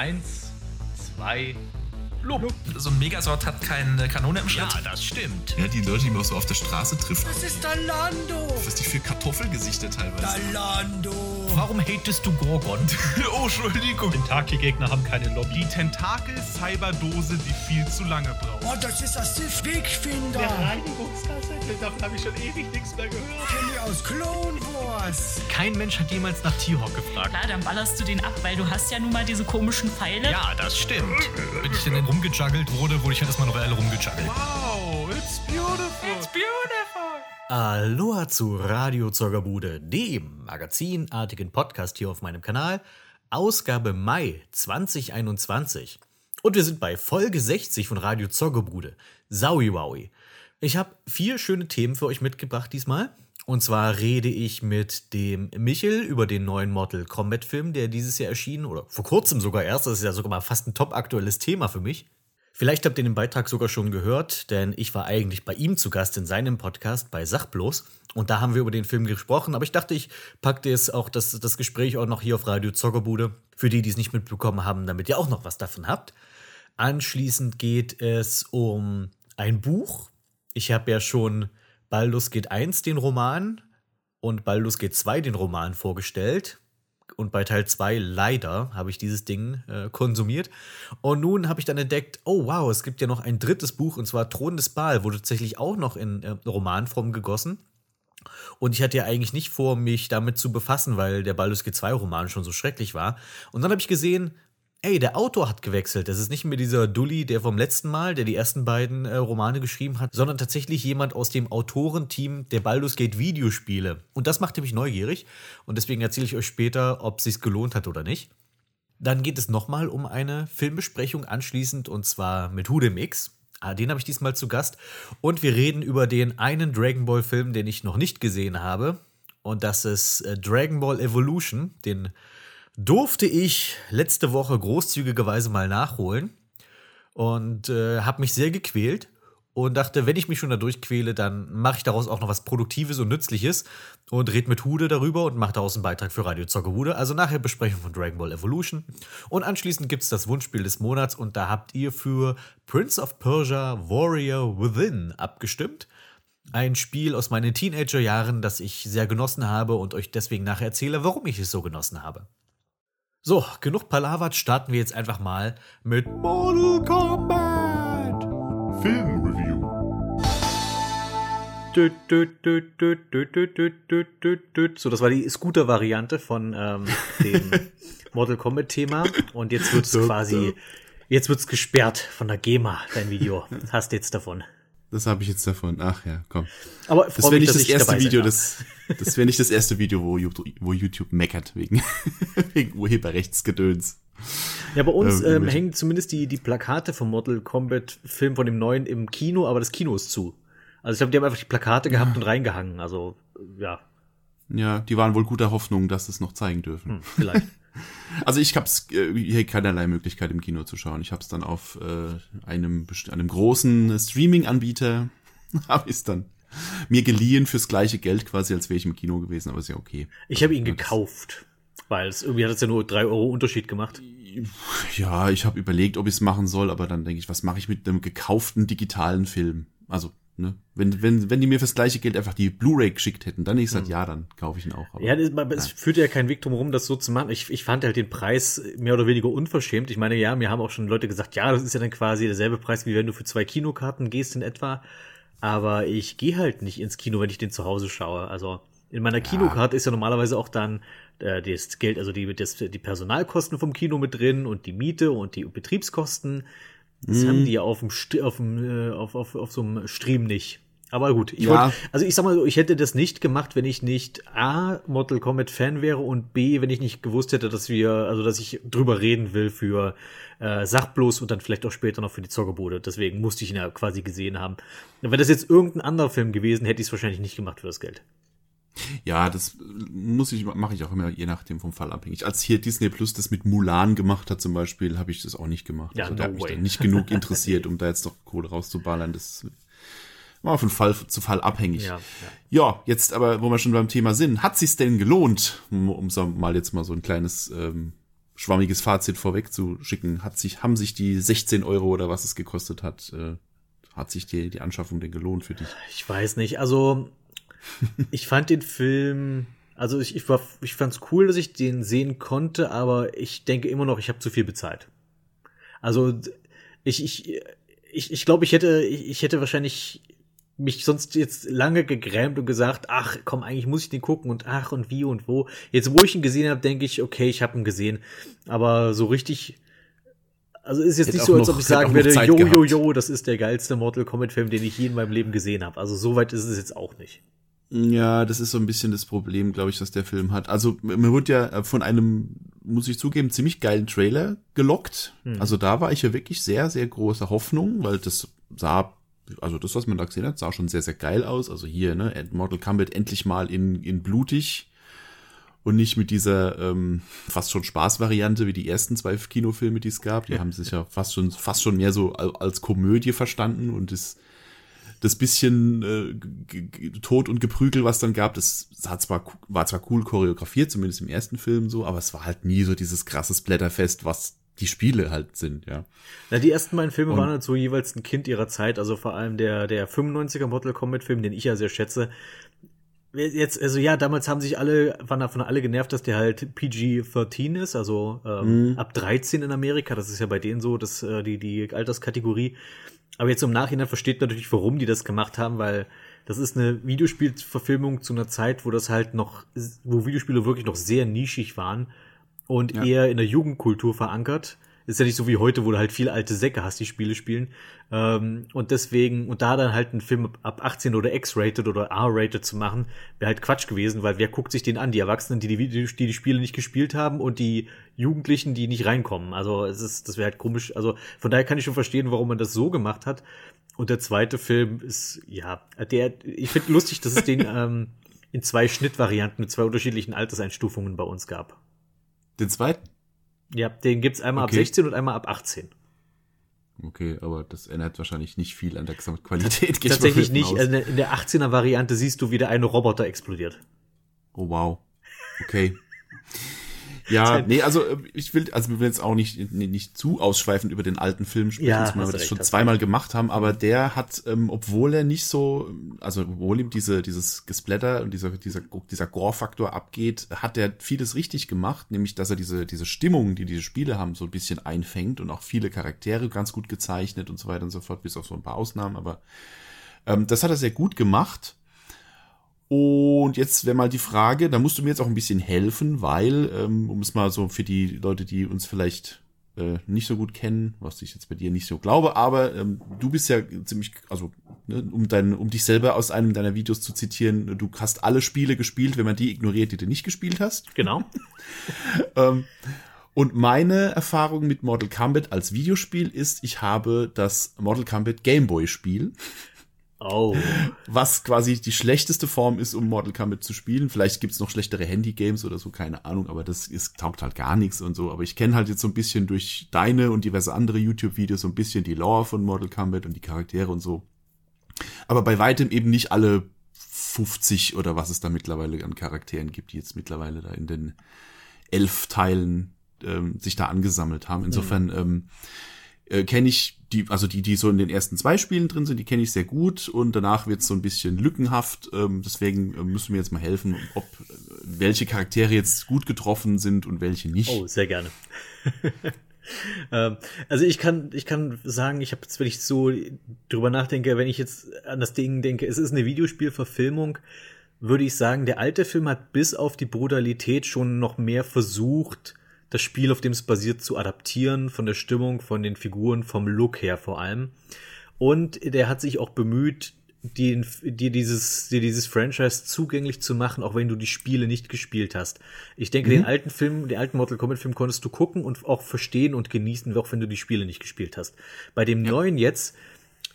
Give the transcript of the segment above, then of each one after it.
1, 2, 3. Lob. So ein Megasort hat keine Kanone im Schritt. Ja, das stimmt. Ja, die Leute, die man so auf der Straße trifft. Das ist Dalando. Was die für Kartoffelgesichter teilweise. Dalando. Warum hatest du Gorgon? oh, Entschuldigung. Tentakelgegner haben keine Lobby. Die Tentakel-Cyberdose, die viel zu lange braucht. Oh, das ist das Sif-Wegfinder. Der Reinigungsgasse, davon habe ich schon ewig nichts mehr gehört. Kenny aus Clone Wars. Kein Mensch hat jemals nach T-Hawk gefragt. Klar, dann ballerst du den ab, weil du hast ja nun mal diese komischen Pfeile. Ja, das stimmt. Bin ich denn in rumgejuggelt wurde, wurde ich halt erstmal eine Weile rumgejuggelt. Wow, it's beautiful. Aloha zu Radio Zoggerbude, dem magazinartigen Podcast hier auf meinem Kanal. Ausgabe Mai 2021. Und wir sind bei Folge 60 von Radio Zoggerbude. Saui Wowi. Ich habe vier schöne Themen für euch mitgebracht diesmal. Und zwar rede ich mit dem Michel über den neuen Mortal Kombat Film, der dieses Jahr erschien, oder vor kurzem sogar erst. Das ist ja sogar mal fast ein top aktuelles Thema für mich. Vielleicht habt ihr den Beitrag sogar schon gehört, denn ich war eigentlich bei ihm zu Gast in seinem Podcast bei Sachbloß und da haben wir über den Film gesprochen, aber ich dachte, ich packe jetzt auch das, das Gespräch auch noch hier auf Radio Zockerbude, für die, die es nicht mitbekommen haben, damit ihr auch noch was davon habt. Anschließend geht es um ein Buch. Ich habe ja schon Baldur's Gate 1 den Roman und Baldur's Gate 2 den Roman vorgestellt. Und bei Teil 2 leider habe ich dieses Ding äh, konsumiert. Und nun habe ich dann entdeckt, oh wow, es gibt ja noch ein drittes Buch, und zwar Thron des Baal, wurde tatsächlich auch noch in äh, Romanform gegossen. Und ich hatte ja eigentlich nicht vor, mich damit zu befassen, weil der Baldur's Gate 2 Roman schon so schrecklich war. Und dann habe ich gesehen, ey, der Autor hat gewechselt. Das ist nicht mehr dieser Dully, der vom letzten Mal, der die ersten beiden äh, Romane geschrieben hat, sondern tatsächlich jemand aus dem Autorenteam der Baldur's Gate Videospiele. Und das machte mich neugierig. Und deswegen erzähle ich euch später, ob es sich gelohnt hat oder nicht. Dann geht es nochmal um eine Filmbesprechung anschließend und zwar mit Hudemix. Ah, Den habe ich diesmal zu Gast. Und wir reden über den einen Dragon Ball Film, den ich noch nicht gesehen habe. Und das ist äh, Dragon Ball Evolution. Den durfte ich letzte Woche großzügigerweise mal nachholen und äh, habe mich sehr gequält und dachte, wenn ich mich schon da durchquäle, dann mache ich daraus auch noch was Produktives und Nützliches und red mit Hude darüber und mache daraus einen Beitrag für Radio Zockerhude. Also nachher Besprechung von Dragon Ball Evolution. Und anschließend gibt es das Wunschspiel des Monats und da habt ihr für Prince of Persia Warrior Within abgestimmt. Ein Spiel aus meinen Teenagerjahren, das ich sehr genossen habe und euch deswegen nachher erzähle, warum ich es so genossen habe. So, genug Palavert, starten wir jetzt einfach mal mit Mortal Kombat Film Review. So, das war die Scooter-Variante von ähm, dem Mortal Kombat-Thema. Und jetzt wird's quasi, jetzt wird's gesperrt von der GEMA, dein Video. Hast jetzt davon. Das habe ich jetzt davon. Ach ja, komm. Aber Das wäre nicht das erste Video, das, das wäre nicht das erste Video, wo YouTube, wo YouTube meckert wegen, wegen Urheberrechtsgedöns. Ja, bei uns Ähm, hängen zumindest die, die Plakate vom Mortal Kombat Film von dem neuen im Kino, aber das Kino ist zu. Also ich glaube, die haben einfach die Plakate gehabt und reingehangen. Also, ja, Ja, die waren wohl guter Hoffnung, dass sie es noch zeigen dürfen. hm, vielleicht. Also ich habe äh, hier keinerlei Möglichkeit im Kino zu schauen. Ich habe es dann auf äh, einem, einem großen Streaming-Anbieter, habe ich es dann mir geliehen fürs gleiche Geld quasi, als wäre ich im Kino gewesen, aber ist ja okay. Ich habe ihn Ja, gekauft, weil es irgendwie hat es ja nur drei Euro Unterschied gemacht. Ja, ich habe überlegt, ob ich es machen soll, aber dann denke ich, was mache ich mit einem gekauften digitalen Film? Also, ne, wenn, wenn, wenn die mir fürs gleiche Geld einfach die Blu-ray geschickt hätten, dann hätte ich gesagt, ja, dann kaufe ich ihn auch. Aber. Ja, das, aber es führt ja keinen Weg drum herum, das so zu machen. Ich, ich fand halt den Preis mehr oder weniger unverschämt. Ich meine, ja, mir haben auch schon Leute gesagt, ja, das ist ja dann quasi derselbe Preis, wie wenn du für zwei Kinokarten gehst in etwa. Aber ich gehe halt nicht ins Kino, wenn ich den zu Hause schaue. Also in meiner Kinokarte ist ja normalerweise auch dann äh, das Geld, also die, das, die Personalkosten vom Kino mit drin und die Miete und die Betriebskosten. Das haben die ja auf dem, St- auf, dem äh, auf, auf, auf so einem Stream nicht. Aber gut, ich Ja. wollte, also ich sag mal so, ich hätte das nicht gemacht, wenn ich nicht A, Mortal Kombat Fan wäre und B, wenn ich nicht gewusst hätte, dass wir, also dass ich drüber reden will für äh, Sachbloß und dann vielleicht auch später noch für die Zockerbude. Deswegen musste ich ihn ja quasi gesehen haben. Wenn das jetzt irgendein anderer Film gewesen, hätte ich es wahrscheinlich nicht gemacht für das Geld. Ja, das muss ich, mache ich auch immer je nachdem vom Fall abhängig. Als hier Disney Plus das mit Mulan gemacht hat zum Beispiel, habe ich das auch nicht gemacht. Ja, also no da hat mich dann nicht genug interessiert, um da jetzt noch Kohle rauszuballern. Das war von Fall zu Fall abhängig. Ja, Ja, jetzt aber, wo wir schon beim Thema sind, hat sich's denn gelohnt, um, um so mal jetzt mal so ein kleines ähm, schwammiges Fazit vorwegzuschicken, hat sich, haben sich die 16 Euro oder was es gekostet hat, äh, hat sich die, die Anschaffung denn gelohnt für dich? Ich weiß nicht. Also, ich fand den Film, also ich, ich, war, ich fand's cool, dass ich den sehen konnte, aber ich denke immer noch, ich habe zu viel bezahlt. Also, ich, ich, ich, ich glaube, ich hätte, ich, ich hätte wahrscheinlich mich sonst jetzt lange gegrämt und gesagt, ach komm, eigentlich muss ich den gucken und ach und wie und wo. Jetzt, wo ich ihn gesehen habe, denke ich, okay, ich habe ihn gesehen. Aber so richtig, also ist jetzt nicht so, als noch- ob ich sagen würde, jo, jo, jo, das ist der geilste Mortal Kombat Film, den ich je in meinem Leben gesehen habe. Also so weit ist es jetzt auch nicht. Ja, das ist so ein bisschen das Problem, glaube ich, dass der Film hat. Also mir wurde ja äh, von einem, muss ich zugeben, ziemlich geilen Trailer gelockt. Also da war ich ja wirklich sehr, sehr große Hoffnung, weil das sah, also das, was man da gesehen hat, sah schon sehr, sehr geil aus. Also hier, ne, Mortal Kombat endlich mal in, in blutig und nicht mit dieser ähm, fast schon Spaßvariante wie die ersten zwei Kinofilme, die es gab. Die haben sich ja fast schon, fast schon mehr so al- als Komödie verstanden und das das bisschen äh, Tod und Geprügel, was dann gab, das hat zwar, war zwar cool choreografiert, zumindest im ersten Film so, aber es war halt nie so dieses krasse Splatterfest, was die Spiele halt sind, ja. Na, die ersten beiden Filme Und- waren halt so jeweils ein Kind ihrer Zeit, also vor allem der, der 95er Mortal Kombat Film, den ich ja sehr schätze. Jetzt, also ja, damals haben sich alle, waren davon alle genervt, dass der halt PG-13 ist, also ähm, ab 13 in Amerika. Das ist ja bei denen so, dass äh, die, die Alterskategorie. Aber jetzt im Nachhinein versteht man natürlich, warum die das gemacht haben, weil das ist eine Videospielverfilmung zu einer Zeit, wo das halt noch, wo Videospiele wirklich noch sehr nischig waren und Ja. eher in der Jugendkultur verankert. Ist ja nicht so wie heute, wo du halt viele alte Säcke hast, die Spiele spielen. Ähm, und deswegen, und da dann halt einen Film ab 18 oder X-rated oder R-rated zu machen, wäre halt Quatsch gewesen, weil wer guckt sich den an? Die Erwachsenen, die die, die die Spiele nicht gespielt haben und die Jugendlichen, die nicht reinkommen. Also es ist, das wäre halt komisch. Also von daher kann ich schon verstehen, warum man das so gemacht hat. Und der zweite Film ist, ja, der, ich finde lustig, dass es den ähm, in zwei Schnittvarianten mit zwei unterschiedlichen Alterseinstufungen bei uns gab. Den zweiten? Ja, den gibt's einmal Okay. ab 16 und einmal ab 18. Okay, aber das ändert wahrscheinlich nicht viel an der Gesamtqualität. Tatsächlich nicht. aus. Also in der 18er Variante siehst du, wie der eine Roboter explodiert. Oh wow. Okay. Ja, nee, also äh, ich will, also wir will jetzt auch nicht, nicht zu ausschweifend über den alten Film sprechen, Ja, hast wir das recht, schon zweimal gemacht haben, aber der hat, ähm, obwohl er nicht so, also obwohl ihm diese, dieses Gesplatter und dieser, dieser, dieser Gore-Faktor abgeht, hat er vieles richtig gemacht, nämlich, dass er diese, diese Stimmung, die diese Spiele haben, so ein bisschen einfängt und auch viele Charaktere ganz gut gezeichnet und so weiter und so fort, bis auf so ein paar Ausnahmen, aber ähm, das hat er sehr gut gemacht. Und jetzt wäre mal die Frage, da musst du mir jetzt auch ein bisschen helfen, weil, ähm, um es mal so für die Leute, die uns vielleicht äh, nicht so gut kennen, was ich jetzt bei dir nicht so glaube, aber ähm, du bist ja ziemlich, also ne, um dein, um dich selber aus einem deiner Videos zu zitieren, du hast alle Spiele gespielt, wenn man die ignoriert, die du nicht gespielt hast. Genau. Ähm, und meine Erfahrung mit Mortal Kombat als Videospiel ist, ich habe das Mortal Kombat Gameboy Spiel Oh. was quasi die schlechteste Form ist, um Mortal Kombat zu spielen. Vielleicht gibt's noch schlechtere Handy-Games oder so, keine Ahnung, aber das ist, taugt halt gar nichts und so. Aber ich kenne halt jetzt so ein bisschen durch deine und diverse andere YouTube-Videos so ein bisschen die Lore von Mortal Kombat und die Charaktere und so. Aber bei weitem eben nicht alle 50 oder was es da mittlerweile an Charakteren gibt, die jetzt mittlerweile da in den elf Teilen ähm, sich da angesammelt haben. Insofern ähm, äh, kenne ich die, also die, die so in den ersten zwei Spielen drin sind, die kenne ich sehr gut und danach wird es so ein bisschen lückenhaft. Ähm, deswegen äh, müssen wir jetzt mal helfen, ob äh, welche Charaktere jetzt gut getroffen sind und welche nicht. Oh, sehr gerne. ähm, also ich kann, ich kann sagen, ich habe jetzt, wenn ich so drüber nachdenke, wenn ich jetzt an das Ding denke, es ist eine Videospielverfilmung, würde ich sagen, der alte Film hat bis auf die Brutalität schon noch mehr versucht, das Spiel, auf dem es basiert, zu adaptieren, von der Stimmung, von den Figuren, vom Look her vor allem. Und der hat sich auch bemüht, dir, dieses, dir dieses Franchise zugänglich zu machen, auch wenn du die Spiele nicht gespielt hast. Ich denke, den alten Film, den alten Mortal Kombat Film konntest du gucken und auch verstehen und genießen, auch wenn du die Spiele nicht gespielt hast. Bei dem neuen jetzt,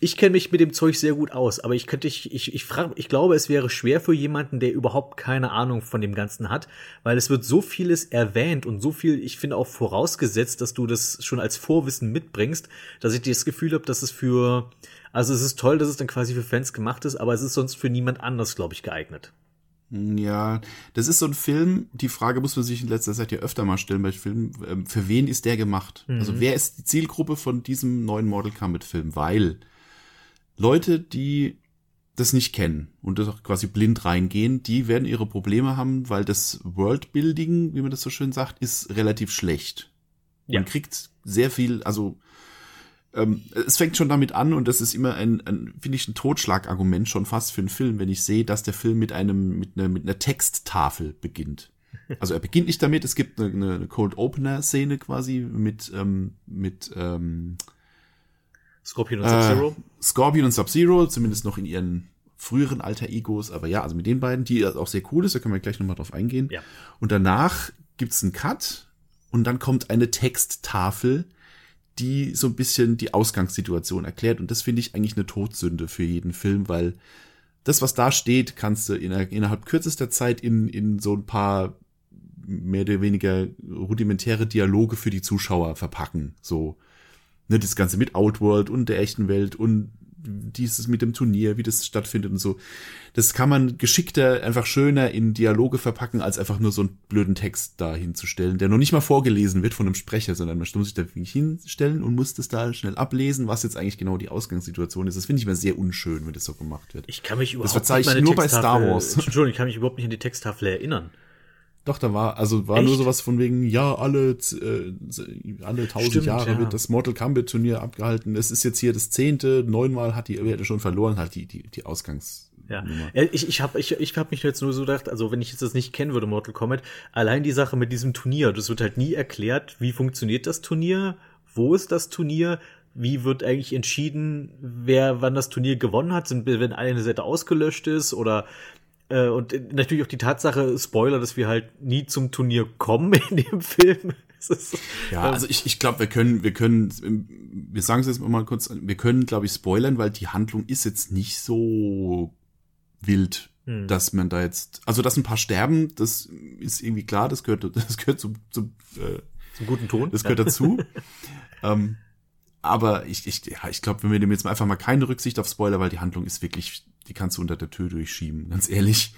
ich kenne mich mit dem Zeug sehr gut aus, aber ich könnte, ich, ich, ich frage, ich glaube, es wäre schwer für jemanden, der überhaupt keine Ahnung von dem Ganzen hat, weil es wird so vieles erwähnt und so viel, ich finde auch vorausgesetzt, dass du das schon als Vorwissen mitbringst, dass ich das Gefühl habe, dass es für, also es ist toll, dass es dann quasi für Fans gemacht ist, aber es ist sonst für niemand anders, glaube ich, geeignet. Ja, das ist so ein Film, die Frage muss man sich in letzter Zeit ja öfter mal stellen bei Filmen, ähm, für wen ist der gemacht? Also wer ist die Zielgruppe von diesem neuen Mortal Kombat Film? Weil Leute, die das nicht kennen und das auch quasi blind reingehen, die werden ihre Probleme haben, weil das Worldbuilding, wie man das so schön sagt, ist relativ schlecht. Ja. Man kriegt sehr viel, also ähm, es fängt schon damit an und das ist immer ein, ein finde ich, ein Totschlagargument schon fast für einen Film, wenn ich sehe, dass der Film mit einem, mit einer, mit einer Texttafel beginnt. Also er beginnt nicht damit, es gibt eine, eine Cold Opener Szene quasi mit, ähm, mit ähm, Scorpion und Sub-Zero. äh, Scorpion und Sub-Zero, zumindest noch in ihren früheren Alter Egos, aber ja, also mit den beiden, die auch sehr cool ist, da können wir gleich nochmal drauf eingehen. Ja. Und danach gibt's einen Cut und dann kommt eine Texttafel, die so ein bisschen die Ausgangssituation erklärt. Und das finde ich eigentlich eine Todsünde für jeden Film, weil das, was da steht, kannst du in, innerhalb kürzester Zeit in, in so ein paar mehr oder weniger rudimentäre Dialoge für die Zuschauer verpacken. So, ne, das Ganze mit Outworld und der echten Welt und dieses mit dem Turnier, wie das stattfindet und so. Das kann man geschickter, einfach schöner in Dialoge verpacken, als einfach nur so einen blöden Text da hinzustellen, der noch nicht mal vorgelesen wird von einem Sprecher, sondern man muss sich da wirklich hinstellen und muss das da schnell ablesen, was jetzt eigentlich genau die Ausgangssituation ist. Das finde ich immer sehr unschön, wenn das so gemacht wird. Ich kann mich überhaupt ich nicht an die nur bei Star Wars. Entschuldigung, ich kann mich überhaupt nicht an die Texttafel erinnern. Doch, da war, also war nur Echt? sowas von wegen, ja, alle, äh, alle tausend Jahre ja. wird das Mortal Kombat Turnier abgehalten. Es ist jetzt hier das zehnte, neunmal hat die Werte schon verloren, halt die, die, die Ausgangs. Ja, ich, ich habe ich, ich hab mich jetzt nur so gedacht, also wenn ich jetzt das nicht kennen würde, Mortal Kombat, allein die Sache mit diesem Turnier, das wird halt nie erklärt, wie funktioniert das Turnier, wo ist das Turnier, wie wird eigentlich entschieden, wer wann das Turnier gewonnen hat, sind, wenn eine Seite ausgelöscht ist oder äh, und natürlich auch die Tatsache, Spoiler, dass wir halt nie zum Turnier kommen in dem Film. Ist- Ja, also ich, ich glaube, wir können, wir können, wir sagen es jetzt mal kurz, wir können, glaube ich, spoilern, weil die Handlung ist jetzt nicht so wild, Hm. dass man da jetzt, also dass ein paar sterben, das ist irgendwie klar, das gehört, das gehört zum, zum äh, zum guten Ton. Das gehört dazu. ähm, aber ich, ich, ja, ich glaube, wenn wir dem jetzt mal einfach mal keine Rücksicht auf Spoiler, weil die Handlung ist wirklich, die kannst du unter der Tür durchschieben, ganz ehrlich.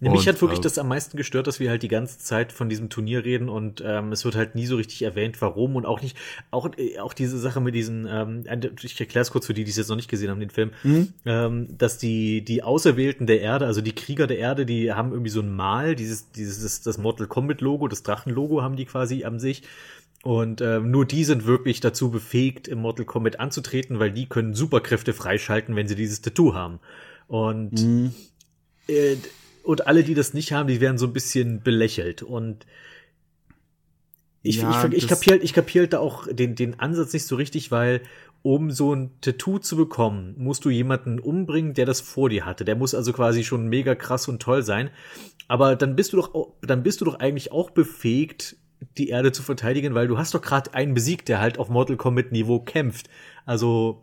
Ja, mich Und, hat wirklich äh, das am meisten gestört, dass wir halt die ganze Zeit von diesem Turnier reden und ähm, es wird halt nie so richtig erwähnt, warum und auch nicht, auch, äh, auch diese Sache mit diesen, ähm, ich erkläre es kurz für die, die es jetzt noch nicht gesehen haben, den Film, Mhm. ähm, dass die, die Auserwählten der Erde, also die Krieger der Erde, die haben irgendwie so ein Mal, dieses, dieses, das, das Mortal Kombat Logo, das Drachenlogo haben die quasi an sich. Und ähm, nur die sind wirklich dazu befähigt, im Mortal Kombat anzutreten, weil die können Superkräfte freischalten, wenn sie dieses Tattoo haben. Und Mhm. äh, und alle, die das nicht haben, die werden so ein bisschen belächelt. Und ich, Ja, ich, ich das- kapier halt, ich kapier halt da auch den, den Ansatz nicht so richtig, weil um so ein Tattoo zu bekommen, musst du jemanden umbringen, der das vor dir hatte. Der muss also quasi schon mega krass und toll sein. Aber dann bist du doch, dann bist du doch eigentlich auch befähigt, die Erde zu verteidigen, weil du hast doch gerade einen besiegt, der halt auf Mortal Kombat Niveau kämpft. Also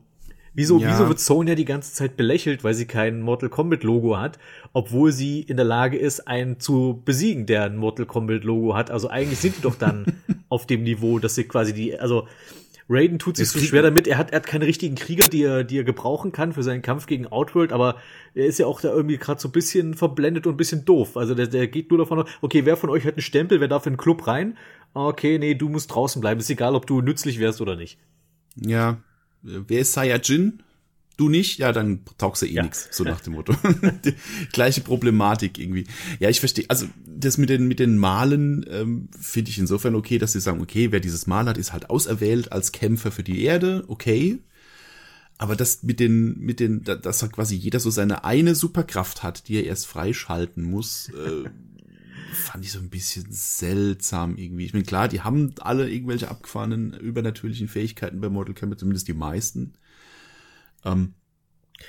Wieso, Ja. wieso wird Sonya die ganze Zeit belächelt, weil sie kein Mortal Kombat Logo hat, obwohl sie in der Lage ist, einen zu besiegen, der ein Mortal Kombat Logo hat? Also eigentlich sind die doch dann auf dem Niveau, dass sie quasi die, also Raiden tut sich so schwer damit. Er hat, er hat keine richtigen Krieger, die er, die er gebrauchen kann für seinen Kampf gegen Outworld, aber er ist ja auch da irgendwie gerade so ein bisschen verblendet und ein bisschen doof. Also der, der geht nur davon aus, okay, wer von euch hat einen Stempel, wer darf in den Club rein? Okay, nee, du musst draußen bleiben. Ist egal, ob du nützlich wärst oder nicht. Ja, wer ist Saiyajin? Du nicht? Ja, dann taugst du eh Ja. nix, so nach dem Motto. Gleiche Problematik irgendwie. Ja, ich verstehe. Also das mit den mit den Malen ähm, finde ich insofern okay, dass sie sagen, okay, wer dieses Mal hat, ist halt auserwählt als Kämpfer für die Erde, okay. Aber das mit den mit den, da- dass halt quasi jeder so seine eine Superkraft hat, die er erst freischalten muss, äh, fand ich so ein bisschen seltsam irgendwie. Ich meine, klar, die haben alle irgendwelche abgefahrenen übernatürlichen Fähigkeiten bei Mortal Kombat, zumindest die meisten. Ähm,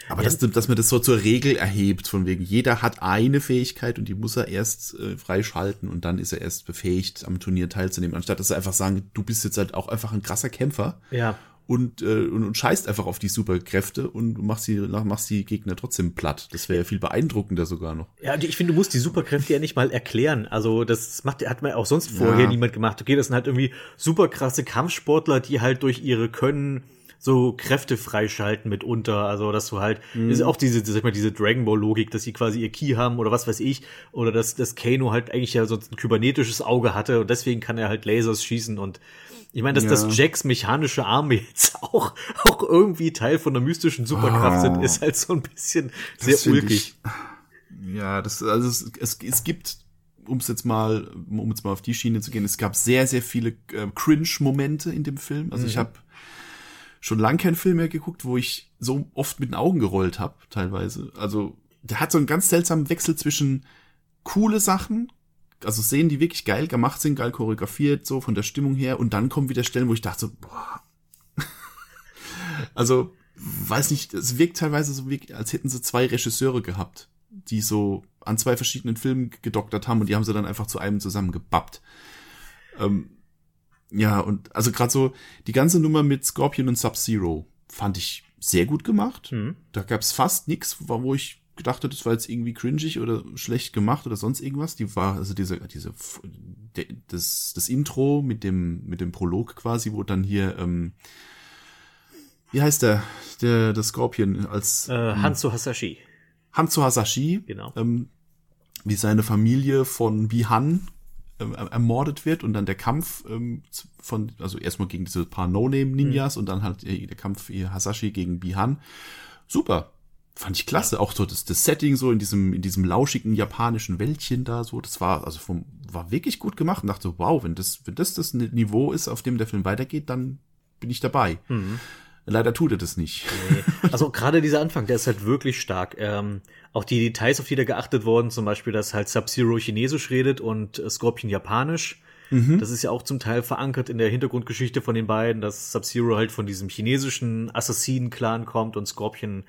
aber Ja. dass, dass man das so zur Regel erhebt, von wegen, jeder hat eine Fähigkeit und die muss er erst äh, freischalten und dann ist er erst befähigt, am Turnier teilzunehmen, anstatt dass sie einfach sagen, du bist jetzt halt auch einfach ein krasser Kämpfer Ja, und, äh, und, und scheißt einfach auf die Superkräfte und machst die, machst die Gegner trotzdem platt. Das wäre ja viel beeindruckender sogar noch. Ja, ich finde, du musst die Superkräfte ja nicht mal erklären. Also, das macht, hat man auch sonst vorher Ja. niemand gemacht. Okay, das sind halt irgendwie super krasse Kampfsportler, die halt durch ihre Können so Kräfte freischalten mitunter. Also, dass du halt, ist auch diese, sag ich mal, diese Dragon Ball Logik, dass sie quasi ihr Key haben oder was weiß ich, oder dass, dass Kano halt eigentlich ja sonst ein kybernetisches Auge hatte und deswegen kann er halt Lasers schießen und ich meine, dass, Ja. dass Jacks mechanische Arme jetzt auch, auch irgendwie Teil von einer mystischen Superkraft Ah. sind, ist halt so ein bisschen Das sehr ulkig. Ich, ja, das, also es, es, es gibt, um es jetzt mal, um jetzt mal auf die Schiene zu gehen, es gab sehr, sehr viele äh, Cringe-Momente in dem Film. Also ich habe schon lang keinen Film mehr geguckt, wo ich so oft mit den Augen gerollt habe, teilweise. Also der hat so einen ganz seltsamen Wechsel zwischen coole Sachen, also Szenen, die wirklich geil gemacht sind, geil choreografiert, so von der Stimmung her, und dann kommen wieder Stellen, wo ich dachte so, boah. also, weiß nicht, es wirkt teilweise so, wie, als hätten sie zwei Regisseure gehabt, die so an zwei verschiedenen Filmen gedoktert haben und die haben sie dann einfach zu einem zusammengebappt. Ähm, ja, und also gerade so die ganze Nummer mit Scorpion und Sub-Zero fand ich sehr gut gemacht. Mhm. Da gab's fast nix, wo ich gedacht hätte, das war jetzt irgendwie cringig oder schlecht gemacht oder sonst irgendwas. Die war, also diese, diese, de- das, das Intro mit dem, mit dem Prolog quasi, wo dann hier, ähm, wie heißt der, der, der Scorpion als Äh, Hanzo Hasashi, Hanzo Hasashi, genau. ähm, wie seine Familie von Bihan ähm, ermordet wird und dann der Kampf ähm, von, also erstmal gegen diese paar No-Name-Ninjas und dann halt äh, der Kampf äh, Hasashi gegen Bihan. Super. Fand ich klasse. Auch so das, das Setting so in diesem, in diesem lauschigen japanischen Wäldchen da so, das war, also vom, war wirklich gut gemacht und dachte wow, wenn das, wenn das das Niveau ist, auf dem der Film weitergeht, dann bin ich dabei. Leider tut er das nicht. Also gerade dieser Anfang, der ist halt wirklich stark. Ähm, auch die Details, auf die da geachtet wurden, zum Beispiel, dass halt Sub-Zero Chinesisch redet und äh, Scorpion Japanisch. Das ist ja auch zum Teil verankert in der Hintergrundgeschichte von den beiden, dass Sub-Zero halt von diesem chinesischen Assassinen-Clan kommt und Scorpion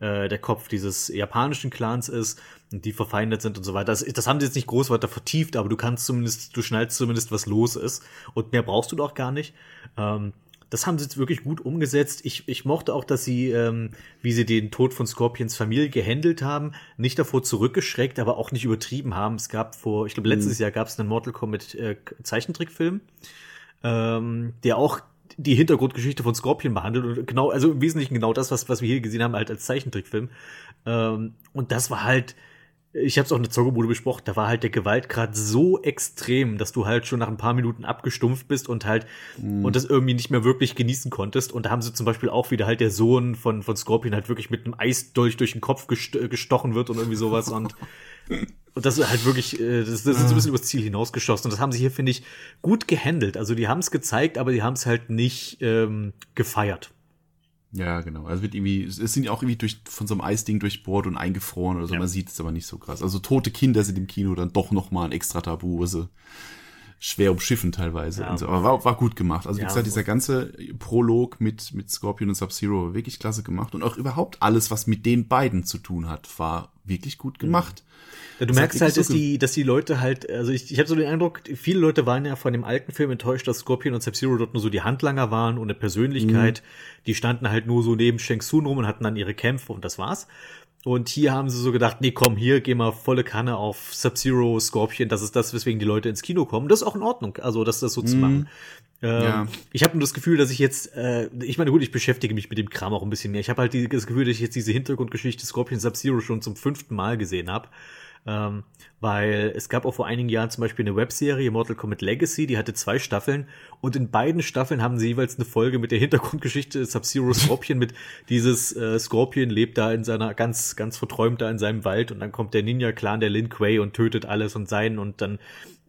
äh, der Kopf dieses japanischen Clans ist und die verfeindet sind und so weiter. Das, das haben sie jetzt nicht groß weiter vertieft, aber du kannst zumindest, du schnallst zumindest, was los ist. Und mehr brauchst du doch gar nicht. Ähm, das haben sie jetzt wirklich gut umgesetzt. Ich, ich mochte auch, dass sie, ähm, wie sie den Tod von Scorpions Familie gehandelt haben, nicht davor zurückgeschreckt, aber auch nicht übertrieben haben. Es gab vor, ich glaube, letztes Jahr gab es einen Mortal Kombat äh, Zeichentrickfilm, ähm, der auch die Hintergrundgeschichte von Scorpion behandelt und genau, also im Wesentlichen genau das, was, was wir hier gesehen haben, halt als Zeichentrickfilm. Ähm, und das war halt, ich habe es auch in der Zockerbude besprochen, da war halt der Gewaltgrad so extrem, dass du halt schon nach ein paar Minuten abgestumpft bist und halt und das irgendwie nicht mehr wirklich genießen konntest. Und da haben sie zum Beispiel auch wieder halt der Sohn von, von Scorpion halt wirklich mit einem Eisdolch durch den Kopf gest gestochen wird und irgendwie sowas und und das ist halt wirklich, äh, das, das ist ein bisschen übers Ziel hinausgeschossen. Und das haben sie hier, finde ich, gut gehandelt. Also die haben es gezeigt, aber die haben es halt nicht ähm, gefeiert. Ja, genau. Also wird irgendwie, es sind ja auch irgendwie durch, von so einem Eisding durchbohrt und eingefroren oder so. Ja. Man sieht es aber nicht so krass. Also tote Kinder sind im Kino dann doch noch mal ein extra Tabu. Also schwer umschiffen teilweise. Ja. Und so. Aber war, war gut gemacht. Also wie Ja, gesagt, so. dieser ganze Prolog mit, mit Scorpion und Sub-Zero war wirklich klasse gemacht. Und auch überhaupt alles, was mit den beiden zu tun hat, war wirklich gut gemacht. Ja, du Das merkst halt, dass die, dass die Leute halt, also ich, ich habe so den Eindruck, viele Leute waren ja von dem alten Film enttäuscht, dass Scorpion und Sub-Zero dort nur so die Handlanger waren ohne Persönlichkeit. Die standen halt nur so neben Shang Tsung rum und hatten dann ihre Kämpfe und das war's. Und hier haben sie so gedacht, nee, komm, hier gehen wir volle Kanne auf Sub-Zero, Scorpion, das ist das, weswegen die Leute ins Kino kommen. Das ist auch in Ordnung, also das, das so zu machen. Ähm, Ja. Ich habe nur das Gefühl, dass ich jetzt, äh, ich meine, gut, ich beschäftige mich mit dem Kram auch ein bisschen mehr. Ich habe halt die, das Gefühl, dass ich jetzt diese Hintergrundgeschichte Scorpion Sub-Zero schon zum fünften Mal gesehen habe. Ähm, weil es gab auch vor einigen Jahren zum Beispiel eine Webserie, Mortal Kombat Legacy, die hatte zwei Staffeln und in beiden Staffeln haben sie jeweils eine Folge mit der Hintergrundgeschichte Sub-Zero Scorpion mit dieses äh, Scorpion lebt da in seiner ganz, ganz verträumt da in seinem Wald und dann kommt der Ninja-Clan der Lin Kuei und tötet alles und seinen und dann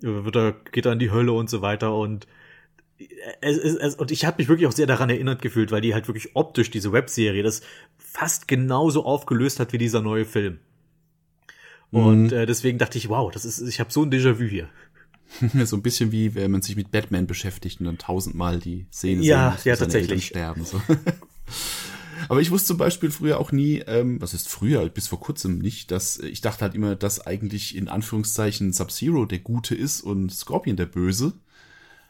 äh, wird er, geht er in die Hölle und so weiter und es, es, es, und ich habe mich wirklich auch sehr daran erinnert gefühlt, weil die halt wirklich optisch diese Webserie das fast genauso aufgelöst hat wie dieser neue Film. Und äh, deswegen dachte ich, wow, das ist, ich habe so ein Déjà-vu hier. so ein bisschen wie, wenn man sich mit Batman beschäftigt und dann tausendmal die Szene Ja, sehen ja, tatsächlich. Sterben. So. Aber ich wusste zum Beispiel früher auch nie, ähm, was ist früher, bis vor kurzem nicht, dass ich dachte halt immer, dass eigentlich in Anführungszeichen Sub-Zero der Gute ist und Scorpion der Böse.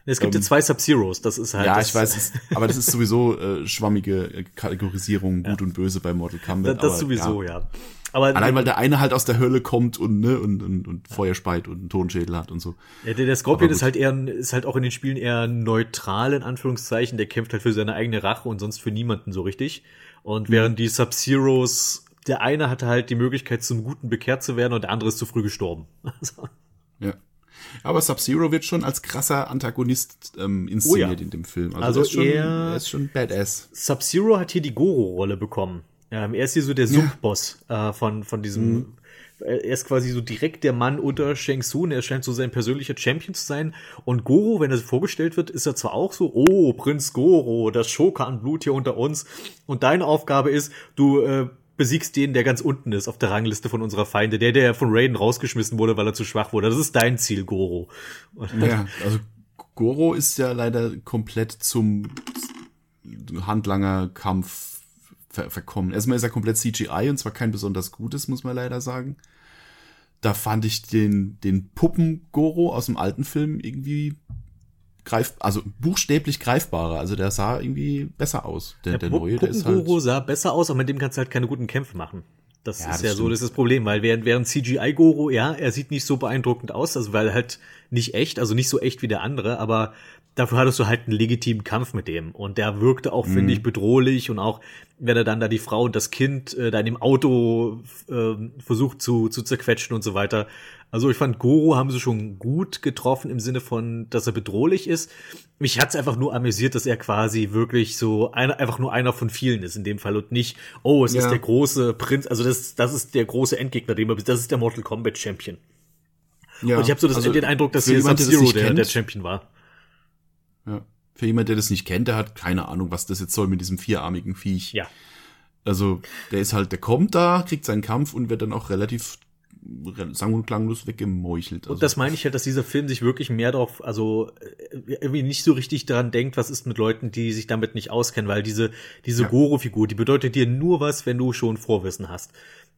Es gibt ja zwei Sub-Zeros, das ist halt. Ähm, Ja, das, ich weiß, es, aber das ist sowieso äh, schwammige äh, Kategorisierung, gut und böse bei Mortal Kombat. Das, das aber, sowieso, ja. Aber Allein weil der eine halt aus der Hölle kommt und ne und, und, und Feuer speit und einen Tonschädel hat und so. Ja, der, der Scorpion ist halt eher, ist halt auch in den Spielen eher neutral, in Anführungszeichen. Der kämpft halt für seine eigene Rache und sonst für niemanden so richtig. Und Mhm. während die Sub-Zeros, der eine hatte halt die Möglichkeit, zum Guten bekehrt zu werden und der andere ist zu früh gestorben. Also, Ja. Aber Sub-Zero wird schon als krasser Antagonist ähm, inszeniert Oh ja. in dem Film. Also er ist schon, er- ist schon badass. Sub-Zero hat hier die Goro-Rolle bekommen. Ähm, er ist hier so der Sumpfboss äh, von, von diesem. Mhm. Er ist quasi so direkt der Mann unter Shang Tsung. Er scheint so sein persönlicher Champion zu sein. Und Goro, wenn er vorgestellt wird, ist er zwar auch so, oh, Prinz Goro, das Shokan-Blut hier unter uns. Und deine Aufgabe ist, du äh, besiegst den, der ganz unten ist auf der Rangliste von unserer Feinde. Der, der von Raiden rausgeschmissen wurde, weil er zu schwach wurde. Das ist dein Ziel, Goro. Ja, also Goro ist ja leider komplett zum Handlanger-Kampf ver verkommen. Erstmal ist er komplett CGI und zwar kein besonders gutes, muss man leider sagen. Da fand ich den, den Puppen-Goro aus dem alten Film irgendwie greif, also buchstäblich greifbarer. Also der sah irgendwie besser aus. Der, der Pu- neue, der ist halt. Sah besser aus, aber mit dem kannst du halt keine guten Kämpfe machen. Das Ja, ist das ja so, stimmt. das ist das Problem, weil während, während CGI-Goro, ja, er sieht nicht so beeindruckend aus, also weil halt nicht echt, also nicht so echt wie der andere, aber dafür hattest du halt einen legitimen Kampf mit dem und der wirkte auch, Mhm. finde ich, bedrohlich und auch, wenn er dann da die Frau und das Kind äh, da in dem Auto äh, versucht zu, zu zerquetschen und so weiter. Also ich fand, Goro haben sie schon gut getroffen im Sinne von, dass er bedrohlich ist. Mich hat's einfach nur amüsiert, dass er quasi wirklich so einer, einfach nur einer von vielen ist in dem Fall und nicht, oh, es ist Ja. der große Prinz, also das, das ist der große Endgegner, den wir, das ist der Mortal Kombat Champion. Ja, und ich habe so das, also den Eindruck, dass hier Sub-Zero der, der Champion war. Ja. Für jemand, der das nicht kennt, der hat keine Ahnung, was das jetzt soll mit diesem vierarmigen Viech. Ja. Also, der ist halt, der kommt da, kriegt seinen Kampf und wird dann auch relativ re- sang- und klanglos weggemeuchelt. Also, Und das meine ich halt, dass dieser Film sich wirklich mehr darauf, also äh, irgendwie nicht so richtig daran denkt, was ist mit Leuten, die sich damit nicht auskennen, weil diese, diese Ja. Goro-Figur, die bedeutet dir nur was, wenn du schon Vorwissen hast.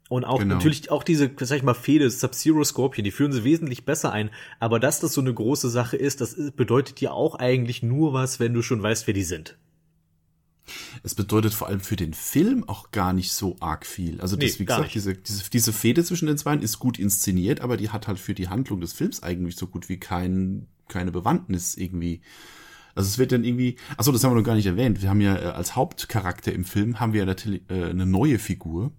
Und auch Genau. natürlich auch diese, sag ich mal, Fehde, Sub-Zero Scorpion, die führen sie wesentlich besser ein. Aber dass das so eine große Sache ist, das bedeutet dir auch eigentlich nur was, wenn du schon weißt, wer die sind. es bedeutet vor allem für den Film auch gar nicht so arg viel. Also, das, Nee, wie gesagt, diese, diese, diese Fehde zwischen den Zweien ist gut inszeniert, aber die hat halt für die Handlung des Films eigentlich so gut wie kein, keine Bewandtnis irgendwie. Also es wird dann irgendwie, achso, das haben wir noch gar nicht erwähnt. Wir haben ja äh, als Hauptcharakter im Film haben wir ja natürlich äh, eine neue Figur.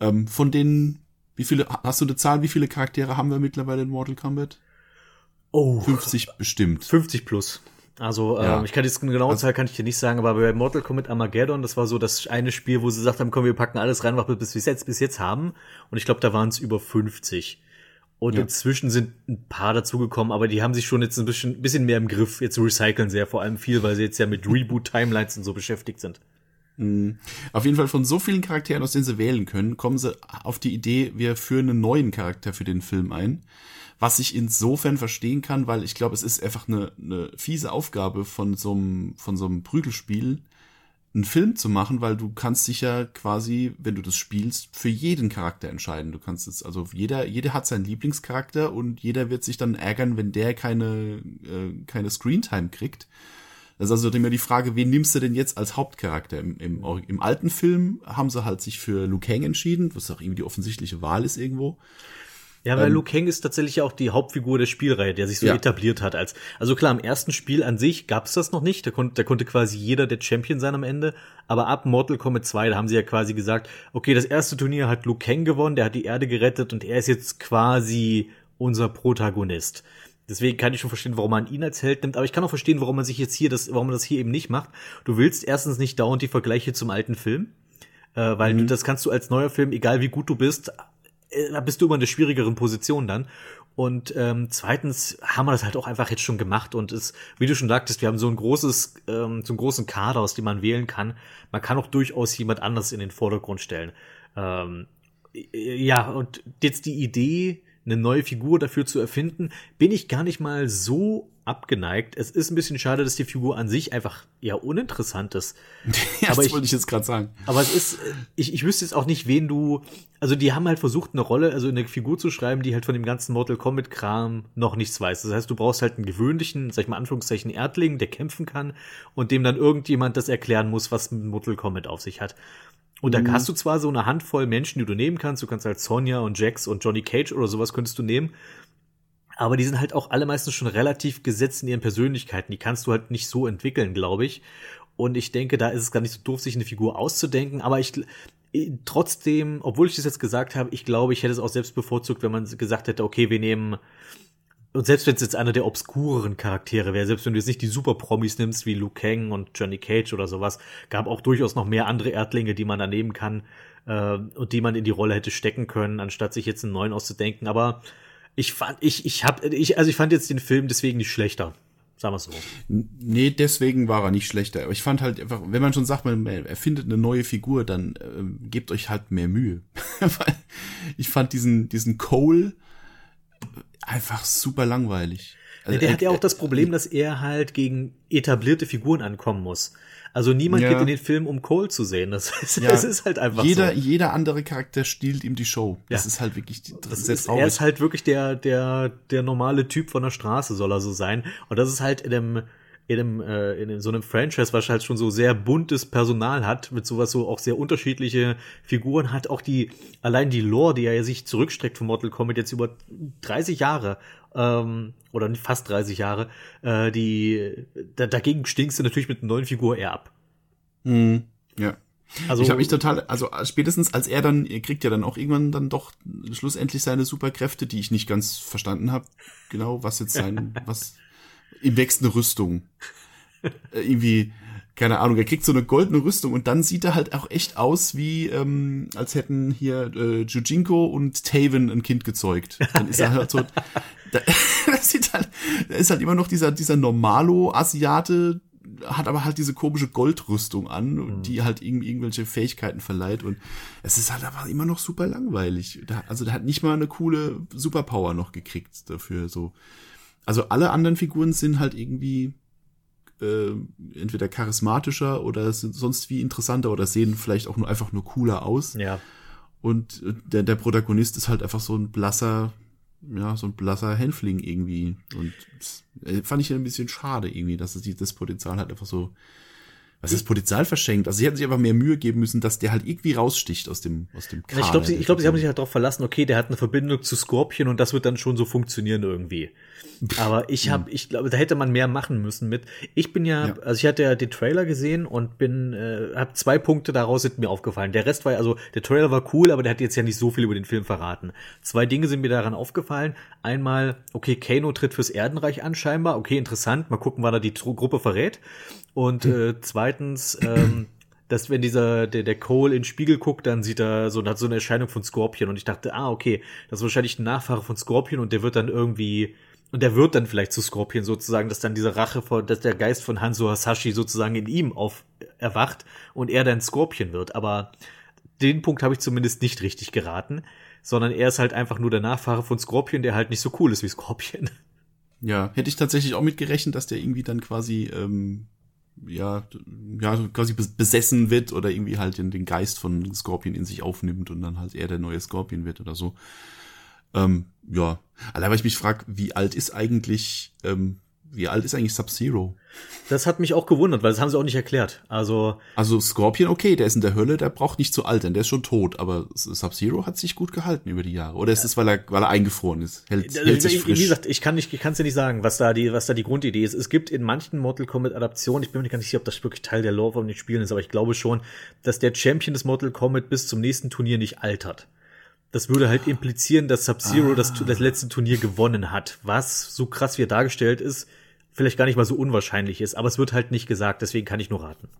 Ähm, von denen, wie viele, hast du eine Zahl, wie viele Charaktere haben wir mittlerweile in Mortal Kombat? Oh. 50 bestimmt. 50 plus. Also Ja. ähm, ich kann jetzt eine genaue Zahl kann ich dir nicht sagen, aber bei Mortal Kombat Armageddon, das war so das eine Spiel, wo sie gesagt haben, komm, wir packen alles rein, was wir bis jetzt bis jetzt haben. Und ich glaube, da waren es über 50. Und Ja. inzwischen sind ein paar dazugekommen, aber die haben sich schon jetzt ein bisschen, bisschen mehr im Griff. Jetzt recyceln sie ja vor allem viel, weil sie jetzt ja mit Reboot-Timelines und so beschäftigt sind. Auf jeden Fall von so vielen Charakteren, aus denen sie wählen können, kommen sie auf die Idee, wir führen einen neuen Charakter für den Film ein. Was ich insofern verstehen kann, weil ich glaube, es ist einfach eine, eine fiese Aufgabe von so einem, von so einem Prügelspiel, einen Film zu machen, weil du kannst dich ja quasi, wenn du das spielst, für jeden Charakter entscheiden. Du kannst es, also jeder, jeder hat seinen Lieblingscharakter und jeder wird sich dann ärgern, wenn der keine, äh, keine Screentime kriegt. Das ist also immer die Frage, wen nimmst du denn jetzt als Hauptcharakter? Im, im, Im alten Film haben sie halt sich für Liu Kang entschieden, was auch irgendwie die offensichtliche Wahl ist irgendwo. Ja, weil Liu Kang ist tatsächlich auch die Hauptfigur der Spielreihe, der sich so Ja. etabliert hat. Als, also klar, im ersten Spiel an sich gab's das noch nicht. Da, konnte da konnte quasi jeder der Champion sein am Ende. Aber ab Mortal Kombat 2, da haben sie ja quasi gesagt, okay, das erste Turnier hat Liu Kang gewonnen, der hat die Erde gerettet und er ist jetzt quasi unser Protagonist. Deswegen kann ich schon verstehen, warum man ihn als Held nimmt, aber ich kann auch verstehen, warum man sich jetzt hier das, warum man das hier eben nicht macht. Du willst erstens nicht dauernd die Vergleiche zum alten Film, äh, weil du, das kannst du als neuer Film, egal wie gut du bist, äh, da bist du immer in der schwierigeren Position dann. Und ähm, zweitens haben wir das halt auch einfach jetzt schon gemacht und es, wie du schon sagtest, wir haben so ein großes, ähm, so einen großen Kader, aus dem man wählen kann. Man kann auch durchaus jemand anders in den Vordergrund stellen. Ähm, ja, und jetzt die Idee, eine neue Figur dafür zu erfinden, bin ich gar nicht mal so abgeneigt. Es ist ein bisschen schade, dass die Figur an sich einfach ja uninteressant ist. Ja, Aber das ich- wollte ich jetzt gerade sagen. Aber es ist, ich, ich wüsste jetzt auch nicht, wen du. Also, die haben halt versucht, eine Rolle, also eine Figur zu schreiben, die halt von dem ganzen Mortal Kombat-Kram noch nichts weiß. Das heißt, du brauchst halt einen gewöhnlichen, sag ich mal, Anführungszeichen, Erdling, der kämpfen kann und dem dann irgendjemand das erklären muss, was mit Mortal Kombat auf sich hat. Und da hast du zwar so eine Handvoll Menschen, die du nehmen kannst. Du kannst halt Sonja und Jax und Johnny Cage oder sowas könntest du nehmen. Aber die sind halt auch alle meistens schon relativ gesetzt in ihren Persönlichkeiten. Die kannst du halt nicht so entwickeln, glaube ich. Und ich denke, da ist es gar nicht so doof, sich eine Figur auszudenken. Aber ich eh, trotzdem, obwohl ich das jetzt gesagt habe, ich glaube, ich hätte es auch selbst bevorzugt, wenn man gesagt hätte, okay, wir nehmen und selbst wenn es jetzt einer der obskureren Charaktere wäre, selbst wenn du jetzt nicht die Super-Promis nimmst wie Liu Kang und Johnny Cage oder sowas, gab auch durchaus noch mehr andere Erdlinge, die man da nehmen kann äh, und die man in die Rolle hätte stecken können, anstatt sich jetzt einen neuen auszudenken. Aber ich fand, ich, ich hab, ich, also ich fand jetzt den Film deswegen nicht schlechter. Sagen wir so. Nee, deswegen war er nicht schlechter. Aber ich fand halt einfach, wenn man schon sagt, man erfindet eine neue Figur, dann ähm, gebt euch halt mehr Mühe. Ich fand diesen, diesen Cole einfach super langweilig. Also, der äh, hat ja auch das Problem, dass er halt gegen etablierte Figuren ankommen muss. Also niemand Ja. geht in den Film, um Cole zu sehen. Das ist, Ja, das ist halt einfach jeder, so. jeder andere Charakter stiehlt ihm die Show. Das Ja. ist halt wirklich, das, Das ist sehr traurig. er ist halt wirklich der, der, der normale Typ von der Straße, soll er so sein. Und das ist halt in dem, in dem, äh, in so einem Franchise, was halt schon so sehr buntes Personal hat, mit sowas so auch sehr unterschiedliche Figuren hat, auch die, allein die Lore, die ja sich zurückstreckt von Mortal Kombat jetzt über 30 Jahre, ähm, oder fast 30 Jahre, äh, die, da, dagegen stinkst du natürlich mit einer neuen Figur eher ab. Mhm. Ja. Also, ich habe mich total, also spätestens als er dann, er kriegt ja dann auch irgendwann dann doch schlussendlich seine Superkräfte, die ich nicht ganz verstanden habe, genau, was jetzt sein, was ihm wächst eine Rüstung. Äh, irgendwie, keine Ahnung, er kriegt so eine goldene Rüstung und dann sieht er halt auch echt aus wie, ähm, als hätten hier äh, Jujinko und Taven ein Kind gezeugt. Dann ist er halt so, da, das sieht halt, da ist halt immer noch dieser, dieser Normalo-Asiate, hat aber halt diese komische Goldrüstung an, die halt irg irgendwelche Fähigkeiten verleiht und es ist halt aber immer noch super langweilig. Da, also der hat nicht mal eine coole Superpower noch gekriegt dafür so. Also alle anderen Figuren sind halt irgendwie äh, entweder charismatischer oder sind sonst wie interessanter oder sehen vielleicht auch nur einfach nur cooler aus. ja. Und äh, der, der Protagonist ist halt einfach so ein blasser, ja, so ein blasser Hänfling irgendwie. Und äh, fand ich ein bisschen schade irgendwie, dass es das Potenzial halt einfach so, was ist Potenzial verschenkt? Also sie hätten sich einfach mehr Mühe geben müssen, dass der halt irgendwie raussticht aus dem, aus dem Ja, Ich glaube, Kader sie, ich glaub, sie haben sich halt darauf verlassen, okay, der hat eine Verbindung zu Scorpion und das wird dann schon so funktionieren irgendwie. Aber ich habe, ich glaube, da hätte man mehr machen müssen mit. Ich bin ja, Ja. also ich hatte ja den Trailer gesehen und bin, äh, habe zwei Punkte daraus sind mir aufgefallen. Der Rest war, ja- also der Trailer war cool, aber der hat jetzt ja nicht so viel über den Film verraten. Zwei Dinge sind mir daran aufgefallen. Einmal, okay, Kano tritt fürs Erdenreich an scheinbar. Okay, interessant. Mal gucken, wann er die Tru Gruppe verrät. Und äh, zweitens, ähm, dass wenn dieser, der, der Cole in den Spiegel guckt, dann sieht er so, hat so eine Erscheinung von Scorpion und ich dachte, ah, okay, das ist wahrscheinlich ein Nachfahre von Scorpion und der wird dann irgendwie, und der wird dann vielleicht zu Scorpion sozusagen, dass dann diese Rache von, dass der Geist von Hanzo Hasashi sozusagen in ihm auf erwacht und er dann Scorpion wird. Aber den Punkt habe ich zumindest nicht richtig geraten, sondern er ist halt einfach nur der Nachfahre von Scorpion, der halt nicht so cool ist wie Scorpion. Ja, hätte ich tatsächlich auch mit gerechnet, dass der irgendwie dann quasi, ähm, ja, ja, quasi bes- besessen wird oder irgendwie halt den, den Geist von Scorpion in sich aufnimmt und dann halt er der neue Scorpion wird oder so. Ähm, ja. Allein, weil ich mich frage, wie alt ist eigentlich, ähm, wie alt ist eigentlich Sub-Zero? Das hat mich auch gewundert, weil das haben sie auch nicht erklärt. Also, Also Scorpion, okay, der ist in der Hölle, der braucht nicht zu altern, der ist schon tot, aber Sub-Zero hat sich gut gehalten über die Jahre. Oder ist es, weil er, weil er eingefroren ist? Hält, hält Also, sich wie frisch. gesagt, ich kann nicht, ich kann es dir nicht sagen, was da die, was da die Grundidee ist. Es gibt in manchen Mortal Kombat Adaptionen, ich bin mir gar nicht sicher, ob das wirklich Teil der Lore von den Spielen ist, aber ich glaube schon, dass der Champion des Mortal Kombat bis zum nächsten Turnier nicht altert. Das würde halt implizieren, dass Sub-Zero das, das letzte Turnier gewonnen hat, was so krass wie er dargestellt ist, vielleicht gar nicht mal so unwahrscheinlich ist, aber es wird halt nicht gesagt, deswegen kann ich nur raten.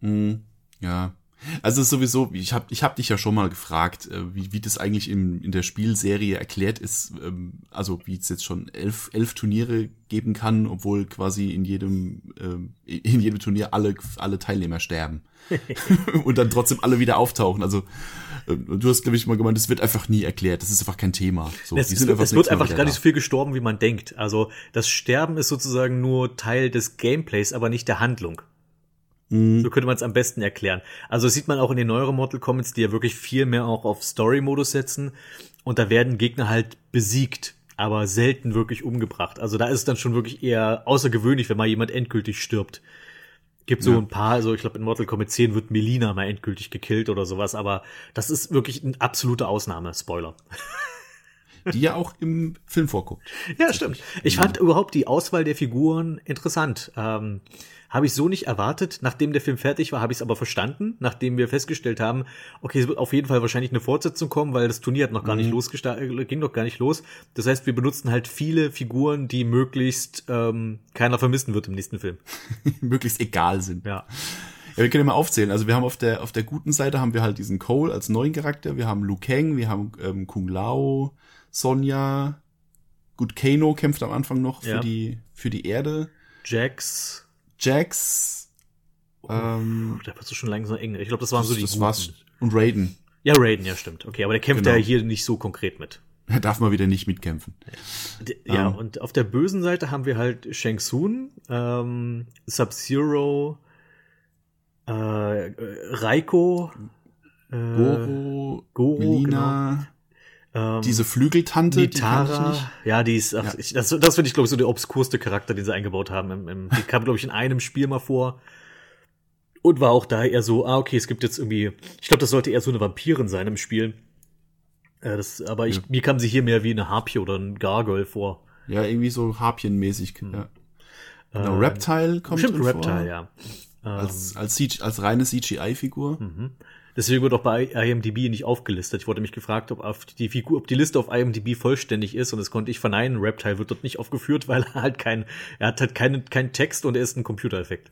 Hm, ja. Also es ist sowieso, ich habe ich hab dich ja schon mal gefragt, äh, wie, wie das eigentlich in, in der Spielserie erklärt ist, ähm, also wie es jetzt schon elf, elf Turniere geben kann, obwohl quasi in jedem, ähm, in jedem Turnier alle, alle Teilnehmer sterben. und dann trotzdem alle wieder auftauchen. Also du hast, glaube ich, mal gemeint, es wird einfach nie erklärt. Das ist einfach kein Thema. So, Es, es, es wird einfach gar nicht so viel gestorben, wie man denkt. Also das Sterben ist sozusagen nur Teil des Gameplays, aber nicht der Handlung. Mhm. So könnte man es am besten erklären. Also das sieht man auch in den neueren Mortal Komets, die ja wirklich viel mehr auch auf Story-Modus setzen. Und da werden Gegner halt besiegt, aber selten wirklich umgebracht. Also da ist es dann schon wirklich eher außergewöhnlich, wenn mal jemand endgültig stirbt. Gibt so Ja. ein paar, also ich glaube in Mortal Kombat 10 wird Melina mal endgültig gekillt oder sowas, aber das ist wirklich eine absolute Ausnahme, Spoiler. Die ja auch im Film vorkommt. Ja, stimmt. Ich fand überhaupt die Auswahl der Figuren interessant. Ähm, habe ich so nicht erwartet. Nachdem der Film fertig war, habe ich es aber verstanden. Nachdem wir festgestellt haben, okay, es wird auf jeden Fall wahrscheinlich eine Fortsetzung kommen, weil das Turnier hat noch gar nicht losgestartet, ging noch gar nicht los. Das heißt, wir benutzen halt viele Figuren, die möglichst ähm, keiner vermissen wird im nächsten Film. Möglichst egal sind. Ja. Ja, wir können ja mal aufzählen. Also wir haben auf der auf der guten Seite haben wir halt diesen Cole als neuen Charakter. Wir haben Liu Kang, wir haben ähm, Kung Lao, Sonja. Gut, Kano kämpft am Anfang noch für Ja. die für die Erde. Jax, Jax. Ähm, da wird es schon langsam eng. Ich glaube, das waren so die das guten. war's. Und Raiden. Ja, Raiden, ja, stimmt. Okay, aber der kämpft Genau. ja hier nicht so konkret mit. Er darf mal wieder nicht mitkämpfen. D- Ja, Ähm. und auf der bösen Seite haben wir halt Shang Tsung, ähm, Sub-Zero, äh, Raiko, äh, Goro, Goro, Melina, ähm, diese Flügeltante, die Nitara. nicht. Ja, die ist, ach, Ja. ich, das, das finde ich, glaube ich, so der obskurste Charakter, den sie eingebaut haben. Im, im, die kam, glaube ich, in einem Spiel mal vor. Und war auch da eher so, ah, okay, es gibt jetzt irgendwie, ich glaube, das sollte eher so eine Vampirin sein im Spiel. Äh, das, aber ich, Ja. mir kam sie hier mehr wie eine Harpie oder ein Gargoyle vor. Ja, irgendwie so Harpienmäßig. Ja. Genau, Ähm, Reptile kommt Stimmt, drin Reptile, vor. ja. Ähm, Als, als, als reine CGI-Figur. Mhm. Deswegen wird auch bei IMDb nicht aufgelistet. Ich wurde mich gefragt, ob auf die Figur, ob die Liste auf IMDb vollständig ist und das konnte ich verneinen. Reptile wird dort nicht aufgeführt, weil er halt kein, er hat halt keinen keinen Text und er ist ein Computereffekt.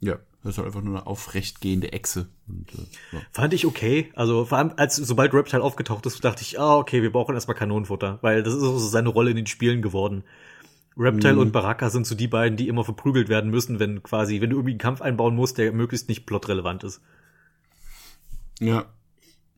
Ja, das ist halt einfach nur eine aufrechtgehende Echse. Und, äh, ja. Fand ich okay. Also vor allem, als sobald Reptile aufgetaucht ist, dachte ich, ah, okay, wir brauchen erstmal Kanonenfutter, weil das ist auch so seine Rolle in den Spielen geworden. Reptile Mhm. und Baraka sind so die beiden, die immer verprügelt werden müssen, wenn quasi, wenn du irgendwie einen Kampf einbauen musst, der möglichst nicht plotrelevant ist. Ja.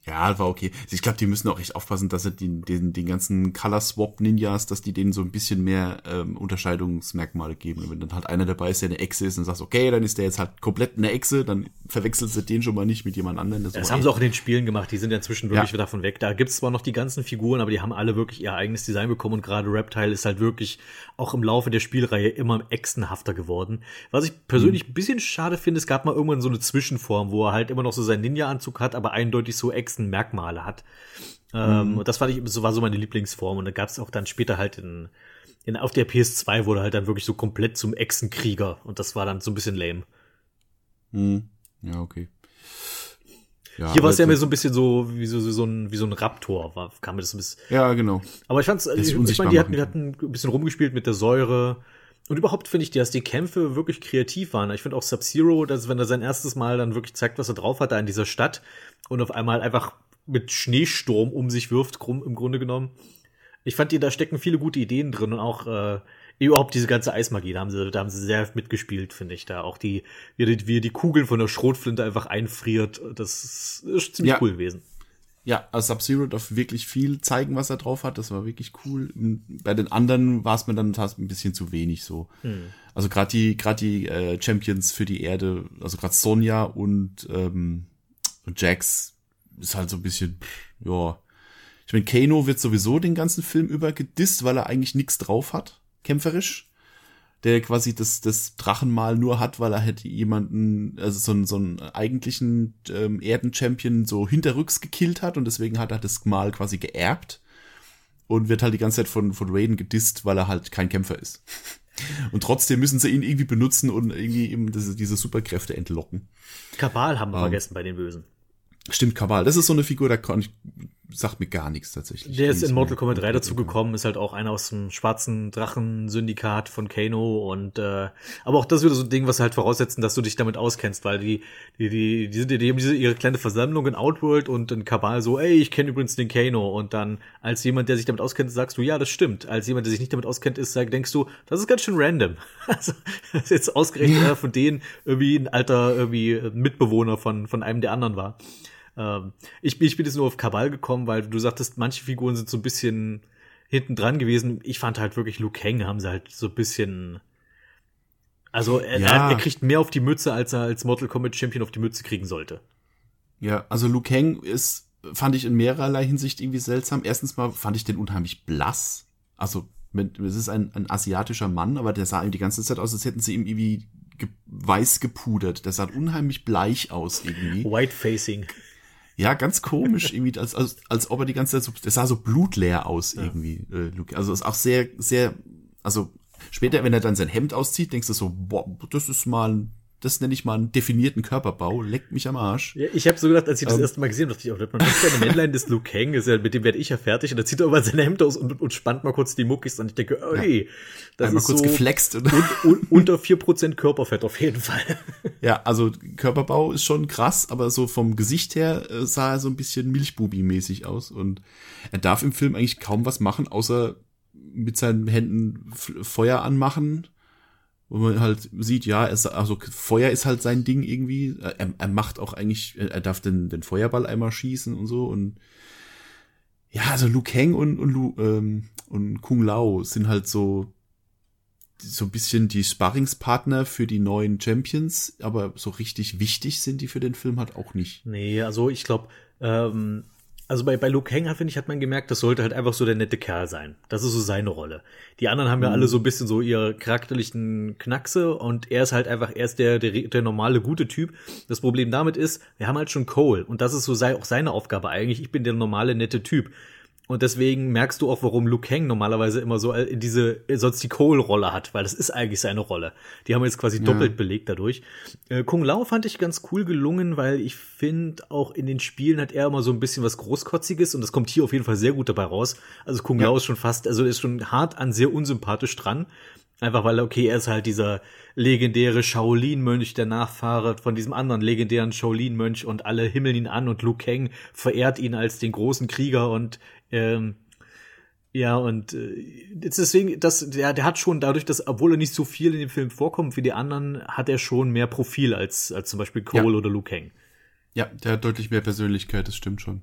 Ja, war okay. Ich glaube, die müssen auch echt aufpassen, dass sie den, den, den ganzen Color Swap Ninjas, dass die denen so ein bisschen mehr ähm, Unterscheidungsmerkmale geben. Und wenn dann halt einer dabei ist, der eine Echse ist, und sagst, okay, dann ist der jetzt halt komplett eine Echse, dann verwechselst du den schon mal nicht mit jemand anderem. Das ey, haben sie auch in den Spielen gemacht, die sind ja inzwischen wirklich Ja. wieder davon weg. Da gibt's zwar noch die ganzen Figuren, aber die haben alle wirklich ihr eigenes Design bekommen und gerade Reptile ist halt wirklich auch im Laufe der Spielreihe immer echsenhafter geworden. Was ich persönlich ein bisschen schade finde, es gab mal irgendwann so eine Zwischenform, wo er halt immer noch so seinen Ninja-Anzug hat, aber eindeutig so Echsenmerkmale hat. Ähm, und das fand ich, so war so meine Lieblingsform. Und da gab's auch dann später halt in, in, auf der PS2 wurde halt dann wirklich so komplett zum Echsenkrieger und das war dann so ein bisschen lame. Hm. Ja, okay. Ja, Hier war es ja mehr so ein bisschen so wie so, so, ein, wie so ein Raptor, war, kam mir das ein bisschen. Ja, genau. Aber ich fand's, ich, ich meine, die hatten, die hatten ein bisschen rumgespielt mit der Säure. Und überhaupt finde ich, dass die Kämpfe wirklich kreativ waren. Ich finde auch Sub-Zero, dass wenn er sein erstes Mal dann wirklich zeigt, was er drauf hat da in dieser Stadt und auf einmal einfach mit Schneesturm um sich wirft, im Grunde genommen. Ich fand, die, da stecken viele gute Ideen drin und auch äh, überhaupt diese ganze Eismagie, da haben sie, da haben sie sehr mitgespielt, finde ich. Da auch die, wie die, wie die Kugeln von der Schrotflinte einfach einfriert, das ist, ziemlich Ja. cool gewesen. Ja, also Sub-Zero darf wirklich viel zeigen, was er drauf hat. Das war wirklich cool. Bei den anderen war es mir dann ein bisschen zu wenig so. Also gerade die, gerade die äh, Champions für die Erde, also gerade Sonja und, ähm, und Jax ist halt so ein bisschen, pff, ja. Ich meine, Kano wird sowieso den ganzen Film über gedisst, weil er eigentlich nichts drauf hat, kämpferisch. Der quasi das, das Drachenmal nur hat, weil er hätte jemanden, also so einen, so einen eigentlichen ähm, Erden-Champion so hinterrücks gekillt hat und deswegen hat er das Mal quasi geerbt und wird halt die ganze Zeit von, von Raiden gedisst, weil er halt kein Kämpfer ist. Und trotzdem müssen sie ihn irgendwie benutzen und irgendwie eben diese, diese Superkräfte entlocken. Kabal haben wir Ähm. vergessen bei den Bösen. Stimmt, Kabal. Das ist so eine Figur, da kann ich, sagt mir gar nichts tatsächlich. Der ist Die in Mortal Kombat 3 komplett dazu gekommen, ist halt auch einer aus dem schwarzen Drachen-Syndikat von Kano und äh, aber auch das wieder so ein Ding, was halt voraussetzen, dass du dich damit auskennst, weil die, die, die, die, sind, die haben diese ihre kleine Versammlung in Outworld und in Kabal so, ey, ich kenne übrigens den Kano und dann als jemand, der sich damit auskennt, sagst du, ja, das stimmt. Als jemand, der sich nicht damit auskennt, ist, sag, denkst du, das ist ganz schön random. Also, das ist jetzt ausgerechnet einer von denen irgendwie ein alter irgendwie Mitbewohner von, von einem der anderen war. Ähm, ich, bin- ich bin jetzt nur auf Kabal gekommen, weil du sagtest, manche Figuren sind so ein bisschen hinten dran gewesen. Ich fand halt wirklich Luke Kang haben sie halt so ein bisschen. Also er, Ja. er, er kriegt mehr auf die Mütze, als er als Mortal Kombat Champion auf die Mütze kriegen sollte. Ja, also Liu Kang ist, fand ich in mehrerlei Hinsicht irgendwie seltsam. Erstens mal fand ich den unheimlich blass. Also, es ist ein, ein asiatischer Mann, aber der sah ihm die ganze Zeit aus, als hätten sie ihm irgendwie ge weiß gepudert. Der sah unheimlich bleich aus irgendwie. White Facing. Ja, ganz komisch, irgendwie, als, als, als ob er die ganze Zeit so, der sah so blutleer aus irgendwie, äh, Luke. Also ist auch sehr, sehr, also später, wenn er dann sein Hemd auszieht, denkst du so, boah, das ist mal, ein, das nenne ich mal einen definierten Körperbau, leckt mich am Arsch. Ja, ich habe so gedacht, als ich das Ähm. erste Mal gesehen habe, dachte ich, oh, das ist ja eine Männlein des Luke Kang, ist ja, mit dem werde ich ja fertig. Und dann zieht er aber sein Hemd aus und, und spannt mal kurz die Muckis und ich denke, ey, das Einmal ist kurz so geflext. Und, un, un, unter 4% Körperfett auf jeden Fall. ja, also Körperbau ist schon krass, aber so vom Gesicht her äh, sah er so ein bisschen Milchbubi-mäßig aus und er darf im Film eigentlich kaum was machen, außer mit seinen Händen Feuer anmachen wo man halt sieht, ja, es, also Feuer ist halt sein Ding irgendwie. Er, er macht auch eigentlich, er darf den, den Feuerball einmal schießen und so und ja, also Liu Kang und, und, Lu, ähm, und Kung Lao sind halt so so ein bisschen die Sparringspartner für die neuen Champions, aber so richtig wichtig sind die für den Film halt auch nicht. Nee, also ich glaube, ähm, also bei, bei Luke Kang, finde ich, hat man gemerkt, das sollte halt einfach so der nette Kerl sein. Das ist so seine Rolle. Die anderen haben ja alle so ein bisschen so ihre charakterlichen Knackse und er ist halt einfach, er ist der, der, der normale, gute Typ. Das Problem damit ist, wir haben halt schon Cole und das ist so sei, auch seine Aufgabe eigentlich. Ich bin der normale, nette Typ. Und deswegen merkst du auch, warum Luke Kang normalerweise immer so in diese, sonst die Cole-Rolle hat, weil das ist eigentlich seine Rolle. Die haben wir jetzt quasi doppelt belegt dadurch. Äh, Kung Lao fand ich ganz cool gelungen, weil ich finde, auch in den Spielen hat er immer so ein bisschen was Großkotziges und das kommt hier auf jeden Fall sehr gut dabei raus. Also Kung Lao ist schon fast, also ist schon hart an sehr unsympathisch dran. Einfach weil, okay, er ist halt dieser legendäre Shaolin-Mönch, der Nachfahre von diesem anderen legendären Shaolin-Mönch und alle himmeln ihn an und Liu Kang verehrt ihn als den großen Krieger und ähm, ja, und äh, deswegen, das, der, der hat schon dadurch, dass, obwohl er nicht so viel in dem Film vorkommt wie die anderen, hat er schon mehr Profil als, als zum Beispiel Cole Ja. oder Liu Kang. Ja, der hat deutlich mehr Persönlichkeit, das stimmt schon.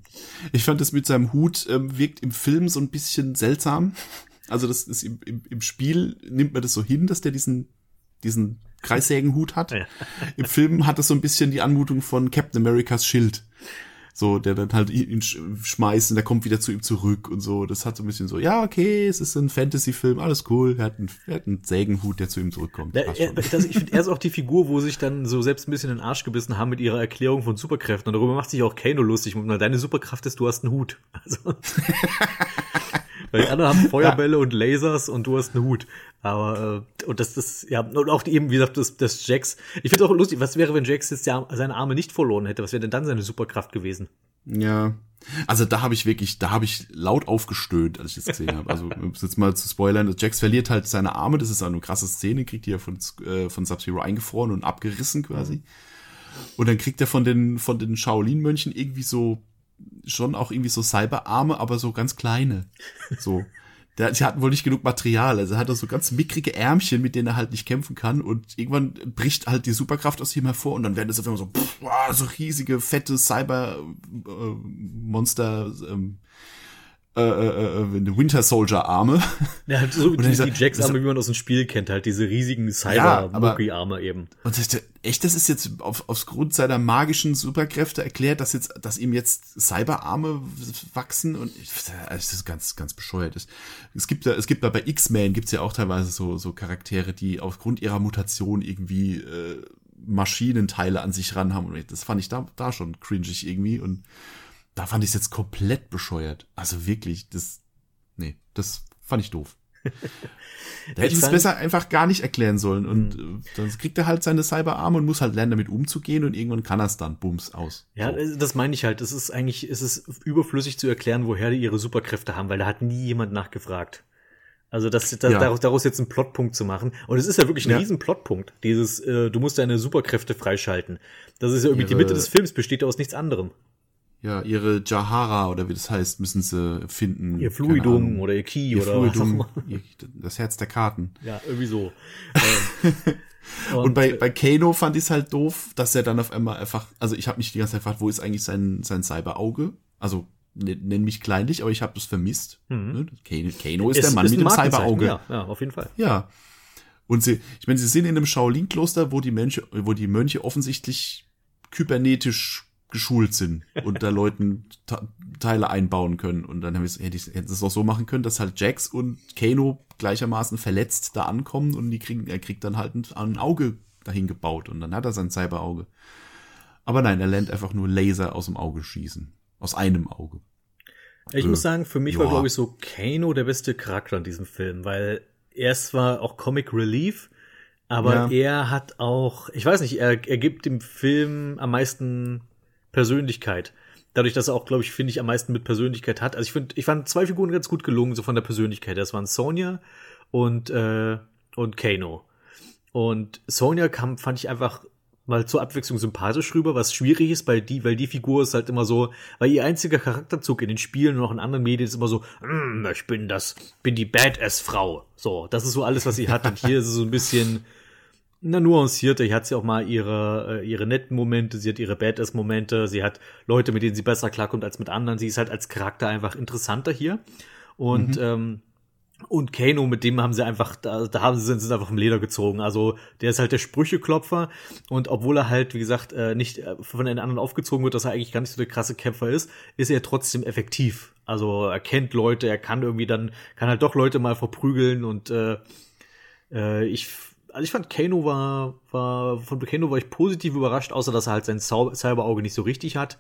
Ich fand das mit seinem Hut ähm, wirkt im Film so ein bisschen seltsam. Also das ist im, im, im Spiel nimmt man das so hin, dass der diesen diesen Kreissägenhut hat. Ja. Im Film hat das so ein bisschen die Anmutung von Captain Americas Schild. So, der dann halt ihn sch- schmeißt und der kommt wieder zu ihm zurück und so. Das hat so ein bisschen so, ja, okay, es ist ein Fantasy-Film, alles cool. Er hat, einen, er hat einen Sägenhut, der zu ihm zurückkommt. Ja, er, das, ich finde, er ist auch die Figur, wo sich dann so selbst ein bisschen in den Arsch gebissen haben mit ihrer Erklärung von Superkräften. Und darüber macht sich auch Kano lustig. Und deine Superkraft ist, du hast einen Hut. Also, weil die anderen haben Feuerbälle und Lasers und du hast einen Hut. Aber, äh, und das, das, ja, und auch die, eben, wie gesagt, das, das Jax. Ich finde auch lustig, was wäre, wenn Jax jetzt ja seine Arme nicht verloren hätte? Was wäre denn dann seine Superkraft gewesen? Ja. Also da habe ich wirklich, da habe ich laut aufgestöhnt, als ich das gesehen habe. Also um es jetzt mal zu spoilern, Jax verliert halt seine Arme, das ist eine krasse Szene, kriegt die ja von, äh, von Sub-Zero eingefroren und abgerissen quasi. Und dann kriegt er von den, von den Shaolin-Mönchen irgendwie so, schon auch irgendwie so Cyberarme, aber so ganz kleine. So. Der, die hatten wohl nicht genug Material, also er hat er so ganz mickrige Ärmchen, mit denen er halt nicht kämpfen kann und irgendwann bricht halt die Superkraft aus ihm hervor und dann werden das auf einmal so, pff, wow, so riesige, fette Cyber-Monster, ähm, äh, äh, äh, Winter Soldier Arme. Ja, halt so die, die Jax-Arme, dieser- wie man aus dem Spiel kennt, halt diese riesigen Ja, aber- Cyber-Mucki-Arme eben. Und das, echt, das ist jetzt auf, aufgrund seiner magischen Superkräfte erklärt, dass jetzt, dass ihm jetzt Cyberarme wachsen und ich, das ist ganz, ganz bescheuert ist. Es gibt ja, es gibt ja bei X-Men gibt's ja auch teilweise so, so Charaktere, die aufgrund ihrer Mutation irgendwie äh, Maschinenteile an sich ran haben. Und das fand ich da, da schon cringig irgendwie und da fand ich es jetzt komplett bescheuert. Also wirklich, das, nee, das fand ich doof. Da hätte ich es besser einfach gar nicht erklären sollen. Und äh, dann kriegt er halt seine Cyberarme und muss halt lernen, damit umzugehen und irgendwann kann er es dann. Bums, aus. Ja, äh, das meine ich halt. Es ist eigentlich, es ist überflüssig zu erklären, woher die ihre Superkräfte haben, weil da hat nie jemand nachgefragt. Also das, das Ja. daraus, daraus jetzt einen Plotpunkt zu machen. Und es ist ja wirklich ein Ja. riesen Plotpunkt. Dieses, äh, du musst deine Superkräfte freischalten. Das ist ja irgendwie die Ihre- Mitte des Films, besteht ja aus nichts anderem. Ja, ihre Jahara oder wie das heißt, müssen sie finden. Ihr Fluidum oder ihr Ki oder Fluidum, was auch immer. das Herz der Karten. Ja, irgendwie so. ähm, Und, bei, bei Kano fand ich es halt doof, dass er dann auf einmal einfach, also ich habe mich die ganze Zeit gefragt, wo ist eigentlich sein, sein Cyberauge? Also ne- nenn mich kleinlich, aber ich habe das vermisst. Ne? Kano, Kano ist, es der Mann mit ein dem Cyberauge. Ja, ja, auf jeden Fall. Ja. Und sie, ich meine, sie sind in einem Shaolin-Kloster, wo die Mönche, wo die Mönche offensichtlich kybernetisch geschult sind und da Leuten Teile einbauen können. Und dann haben wir hätte ich hätten sie es auch so machen können, dass halt Jax und Kano gleichermaßen verletzt da ankommen und die kriegen, er kriegt dann halt ein, ein Auge dahin gebaut und dann hat er sein Cyberauge. Aber nein, er lernt einfach nur Laser aus dem Auge schießen. Aus einem Auge. Ich Äh, muss sagen, für mich war, ja. glaube ich, so Kano der beste Charakter in diesem Film, weil er ist zwar auch Comic Relief, aber Ja. er hat auch, ich weiß nicht, er, er gibt dem Film am meisten Persönlichkeit. Dadurch, dass er auch, glaube ich, finde ich, am meisten mit Persönlichkeit hat. Also ich finde, ich fand zwei Figuren ganz gut gelungen, so von der Persönlichkeit. Das waren Sonja und, äh, und Kano. Und Sonja kam, fand ich einfach mal zur Abwechslung sympathisch rüber, was schwierig ist, weil die, weil die Figur ist halt immer so, weil ihr einziger Charakterzug in den Spielen und auch in anderen Medien ist immer so, "Mm, ich bin das, bin die Badass-Frau. So, das ist so alles, was sie hat. Und hier ist es so ein bisschen, na, nuancierter. Hier hat sie auch mal ihre, äh, ihre netten Momente, sie hat ihre Badass-Momente, sie hat Leute, mit denen sie besser klarkommt als mit anderen. Sie ist halt als Charakter einfach interessanter hier. Und, ähm, und Kano, mit dem haben sie einfach, da, da haben sie sind, sind einfach vom Leder gezogen. Also der ist halt der Sprücheklopfer und obwohl er halt, wie gesagt, äh, nicht äh, von den anderen aufgezogen wird, dass er eigentlich gar nicht so der krasse Kämpfer ist, ist er trotzdem effektiv. Also er kennt Leute, er kann irgendwie dann, kann halt doch Leute mal verprügeln und äh, äh, ich, also ich fand Kano war, war, von Kano war ich positiv überrascht, außer dass er halt sein Cyberauge nicht so richtig hat.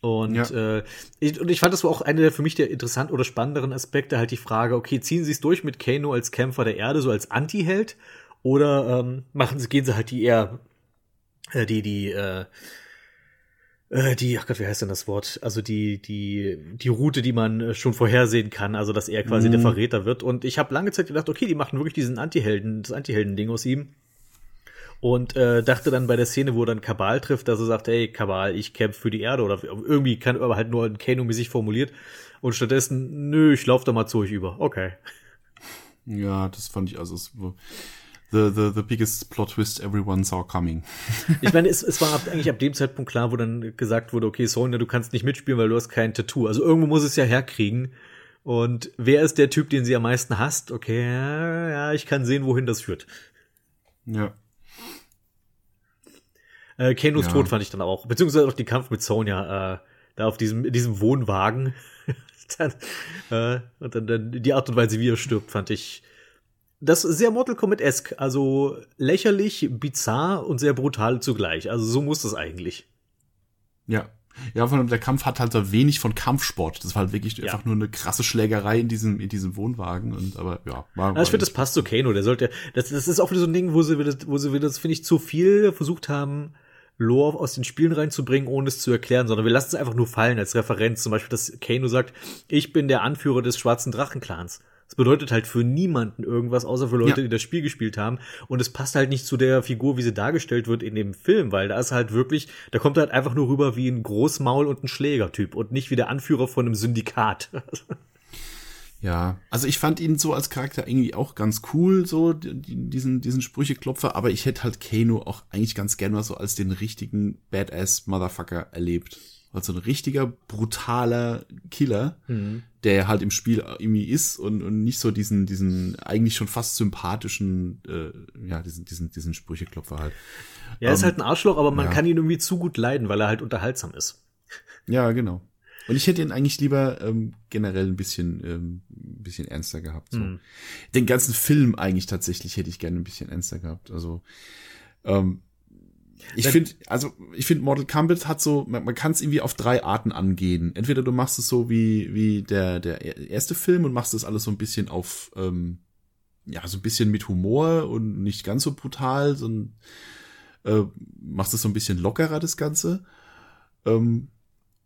Und, Ja. äh, ich, und ich fand, das war auch einer der für mich der interessant oder spannenderen Aspekte, halt die Frage, okay, ziehen sie es durch mit Kano als Kämpfer der Erde, so als Anti-Held, oder ähm, machen sie, gehen sie halt die eher, äh, die, die, äh, äh, die, ach Gott, wie heißt denn das Wort? Also die, die, die Route, die man äh, schon vorhersehen kann, also dass er quasi der Verräter wird. Und ich habe lange Zeit gedacht, okay, die machen wirklich diesen Anti-Helden, das Anti-Helden-Ding aus ihm. Und äh, dachte dann bei der Szene, wo er dann Kabal trifft, dass er sagt, hey, Kabal, ich kämpfe für die Erde oder irgendwie kann aber halt nur ein Kano-mäßig formuliert. Und stattdessen, nö, ich lauf da mal zu euch über. Okay. Ja, das fand ich also es, the, the, the biggest plot twist everyone saw coming. Ich meine, es, es war ab, eigentlich ab dem Zeitpunkt klar, wo dann gesagt wurde, okay, Sonja, du kannst nicht mitspielen, weil du hast kein Tattoo. Also irgendwo muss es ja herkriegen. Und wer ist der Typ, den sie am meisten hasst? Okay, ja, ja, ich kann sehen, wohin das führt. Ja. Äh, Kanos Ja. Tod fand ich dann auch, beziehungsweise auch den Kampf mit Sonja, äh, da auf diesem, in diesem Wohnwagen. dann, äh, und dann, dann die Art und Weise, wie er stirbt, fand ich das ist sehr Mortal Kombat-esque. Also lächerlich, bizarr und sehr brutal zugleich. Also so muss das eigentlich. Ja. Ja, vor allem der Kampf hat halt so wenig von Kampfsport. Das war halt wirklich Ja. einfach nur eine krasse Schlägerei in diesem, in diesem Wohnwagen. Und aber ja, war. Also ich finde, das passt zu Kano. Der sollte, das, das ist auch wieder so ein Ding, wo sie wieder, wo sie wieder, das finde ich, zu viel versucht haben, Lore aus den Spielen reinzubringen, ohne es zu erklären, sondern wir lassen es einfach nur fallen als Referenz. Zum Beispiel, dass Kano sagt, ich bin der Anführer des schwarzen Drachenclans. Das bedeutet halt für niemanden irgendwas, außer für Leute, Ja. die das Spiel gespielt haben. Und es passt halt nicht zu der Figur, wie sie dargestellt wird in dem Film, weil da ist halt wirklich, da kommt er halt einfach nur rüber wie ein Großmaul und ein Schlägertyp und nicht wie der Anführer von einem Syndikat. Ja, also ich fand ihn so als Charakter irgendwie auch ganz cool, so die- die- diesen, diesen Sprücheklopfer, aber ich hätte halt Kano auch eigentlich ganz gerne mal so als den richtigen Badass-Motherfucker erlebt. Also ein richtiger, brutaler Killer, der halt im Spiel irgendwie ist und, und nicht so diesen, diesen eigentlich schon fast sympathischen, äh, ja, diesen, diesen, diesen Sprücheklopfer halt. Er ist Ähm, halt ein Arschloch, aber man ja. kann ihn irgendwie zu gut leiden, weil er halt unterhaltsam ist. Ja, genau. Und ich hätte ihn eigentlich lieber ähm, generell ein bisschen, ähm, ein bisschen ernster gehabt. So. Hm. Den ganzen Film eigentlich tatsächlich hätte ich gerne ein bisschen ernster gehabt. Also, ähm, Ich finde, also ich finde Mortal Kombat hat so, man, man kann es irgendwie auf drei Arten angehen. Entweder du machst es so wie wie der der erste Film und machst das alles so ein bisschen auf, ähm, ja so ein bisschen mit Humor und nicht ganz so brutal, sondern äh, machst es so ein bisschen lockerer das Ganze. Ähm,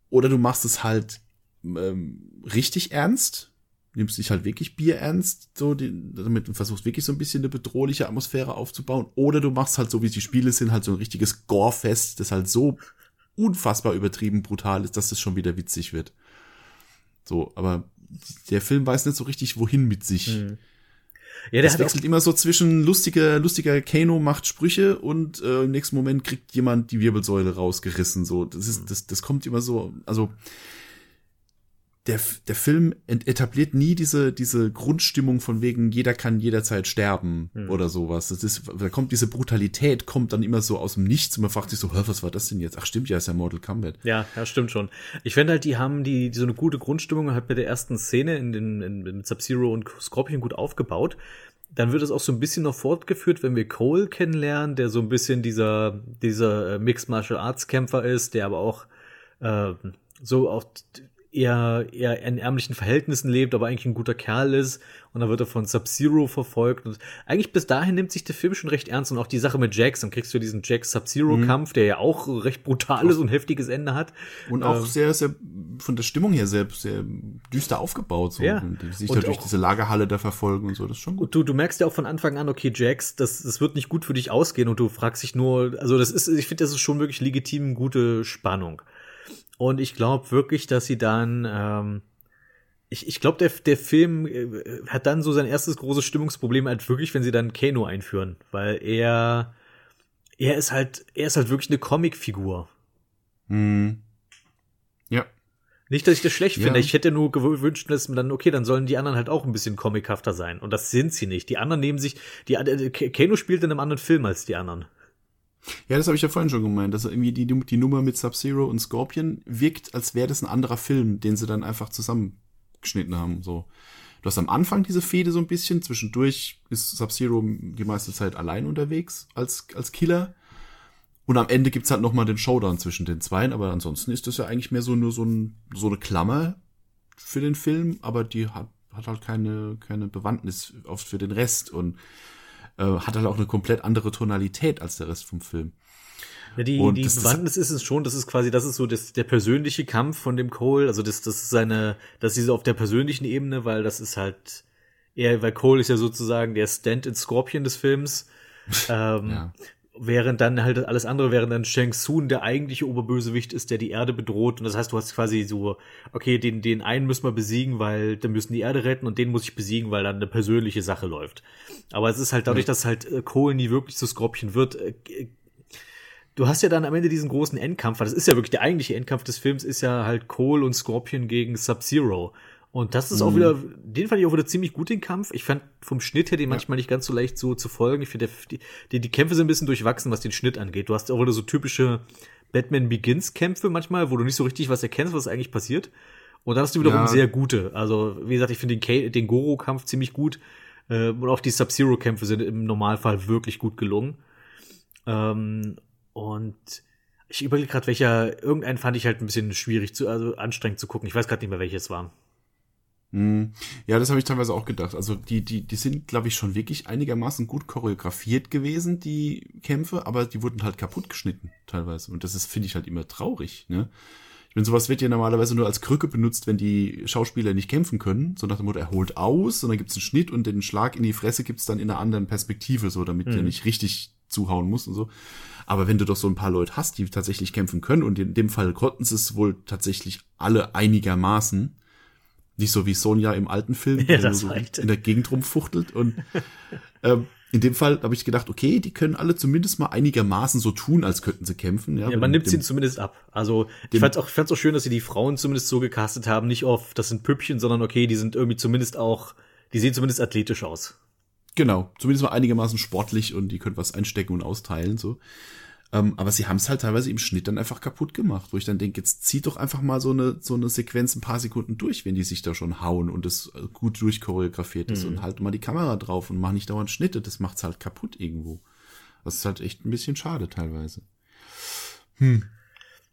oder du machst es halt ähm, richtig ernst, nimmst dich halt wirklich Bier ernst, so die, damit und versuchst wirklich so ein bisschen eine bedrohliche Atmosphäre aufzubauen. Oder du machst halt so, wie die Spiele sind, halt so ein richtiges Gore-Fest, das halt so unfassbar übertrieben brutal ist, dass das schon wieder witzig wird. So, aber der Film weiß nicht so richtig, wohin mit sich. Mhm. Ja, der das wechselt immer so zwischen lustiger, lustiger Kano macht Sprüche und äh, im nächsten Moment kriegt jemand die Wirbelsäule rausgerissen. So, das ist, das, das kommt immer so, also der, der Film etabliert nie diese, diese Grundstimmung von wegen, jeder kann jederzeit sterben Hm. oder sowas. Das ist, da kommt diese Brutalität, kommt dann immer so aus dem Nichts und man fragt sich so, "Hä, was war das denn jetzt? Ach stimmt, ja, ist ja Mortal Kombat. Ja, ja, stimmt schon. Ich finde halt, die haben die, die so eine gute Grundstimmung halt bei der ersten Szene in den in, in Sub-Zero und Scorpion gut aufgebaut. Dann wird es auch so ein bisschen noch fortgeführt, wenn wir Cole kennenlernen, der so ein bisschen dieser, dieser äh, Mixed Martial Arts Kämpfer ist, der aber auch äh, so auch eher, eher in ärmlichen Verhältnissen lebt, aber eigentlich ein guter Kerl ist. Und dann wird er von Sub-Zero verfolgt. Und eigentlich bis dahin nimmt sich der Film schon recht ernst. Und auch die Sache mit Jax, dann kriegst du diesen Jax-Sub-Zero-Kampf, der ja auch recht brutales und heftiges Ende hat. Und auch Ähm, sehr, sehr, von der Stimmung her sehr, sehr düster aufgebaut. So. Ja. Und die sich Und da durch diese Lagerhalle da verfolgen und so, das ist schon gut. Du, du merkst ja auch von Anfang an, okay, Jax, das, das wird nicht gut für dich ausgehen und du fragst dich nur, also das ist, ich finde, das ist schon wirklich legitim gute Spannung. Und ich glaube wirklich, dass sie dann, ähm, ich, ich glaube, der, der Film äh, hat dann so sein erstes großes Stimmungsproblem halt wirklich, wenn sie dann Kano einführen, weil er, er ist halt, er ist halt wirklich eine Comicfigur. Hm. Ja. Nicht, dass ich das schlecht Ja. finde. Ich hätte nur gewünscht, dass man dann, okay, dann sollen die anderen halt auch ein bisschen comichafter sein. Und das sind sie nicht. Die anderen nehmen sich, die, äh, Kano spielt in einem anderen Film als die anderen. Ja, das habe ich ja vorhin schon gemeint, dass irgendwie die, die Nummer mit Sub-Zero und Scorpion wirkt, als wäre das ein anderer Film, den sie dann einfach zusammengeschnitten haben. So. Du hast am Anfang diese Fehde so ein bisschen, zwischendurch ist Sub-Zero die meiste Zeit allein unterwegs als, als Killer. Und am Ende gibt's halt nochmal den Showdown zwischen den Zweien, aber ansonsten ist das ja eigentlich mehr so nur so, ein, so eine Klammer für den Film, aber die hat, hat halt keine, keine Bewandtnis auf, für den Rest und äh, hat halt auch eine komplett andere Tonalität als der Rest vom Film. Ja, die, Und die das- Bewandtnis ist es schon, das ist quasi, das ist so das, der persönliche Kampf von dem Cole, also das, das ist seine, das ist so auf der persönlichen Ebene, weil das ist halt, eher, weil Cole ist ja sozusagen der Stand-in-Scorpion des Films, ähm, Ja. Während dann halt alles andere, während dann Shang Tsung der eigentliche Oberbösewicht ist, der die Erde bedroht und das heißt, du hast quasi so, okay, den, den einen müssen wir besiegen, weil dann müssen die Erde retten und den muss ich besiegen, weil dann eine persönliche Sache läuft. Aber es ist halt dadurch, dass halt äh, Cole nie wirklich zu Scorpion wird, äh, du hast ja dann am Ende diesen großen Endkampf, weil das ist ja wirklich der eigentliche Endkampf des Films, ist ja halt Cole und Scorpion gegen Sub-Zero. Und das ist auch wieder, den fand ich auch wieder ziemlich gut, den Kampf. Ich fand vom Schnitt her den manchmal nicht ganz so leicht so zu folgen. Ich finde, die, die, Kämpfe sind ein bisschen durchwachsen, was den Schnitt angeht. Du hast auch wieder so typische Batman Begins-Kämpfe manchmal, wo du nicht so richtig was erkennst, was eigentlich passiert. Und dann hast du wiederum Ja. sehr gute. Also, wie gesagt, ich finde den, den Goro-Kampf ziemlich gut. Äh, und auch die Sub-Zero-Kämpfe sind im Normalfall wirklich gut gelungen. Ähm, und ich überlege gerade, welcher, irgendeinen fand ich halt ein bisschen schwierig zu, also anstrengend zu gucken. Ich weiß gerade nicht mehr, welches war. Hm. Ja, das habe ich teilweise auch gedacht. Also die, die, die sind, glaube ich, schon wirklich einigermaßen gut choreografiert gewesen, die Kämpfe, aber die wurden halt kaputt geschnitten teilweise. Und das ist, finde ich, halt immer traurig. Ne? Ich meine, sowas wird ja normalerweise nur als Krücke benutzt, wenn die Schauspieler nicht kämpfen können. So nach dem Motto, er holt aus und dann gibt's einen Schnitt und den Schlag in die Fresse gibt's dann in einer anderen Perspektive, so damit der nicht richtig zuhauen muss und so. Aber wenn du doch so ein paar Leute hast, die tatsächlich kämpfen können, und in dem Fall konnten sie es wohl tatsächlich alle einigermaßen, nicht so wie Sonja im alten Film, Ja, das so reicht. in der Gegend rumfuchtelt. Und ähm, in dem Fall habe ich gedacht, okay, die können alle zumindest mal einigermaßen so tun, als könnten sie kämpfen. Ja, Ja, man nimmt sie zumindest ab. Also, ich dem- fand's auch, fand's auch schön, dass sie die Frauen zumindest so gecastet haben. Nicht auf, das sind Püppchen, sondern okay, die sind irgendwie zumindest auch, die sehen zumindest athletisch aus. Genau, zumindest mal einigermaßen sportlich und die können was einstecken und austeilen, so. Ähm, aber sie haben es halt teilweise im Schnitt dann einfach kaputt gemacht, wo ich dann denke, jetzt zieht doch einfach mal so eine, so eine Sequenz ein paar Sekunden durch, wenn die sich da schon hauen und es äh, gut durchchoreografiert ist und halt mal die Kamera drauf und mach nicht dauernd Schnitte, das macht's halt kaputt irgendwo. Das ist halt echt ein bisschen schade teilweise.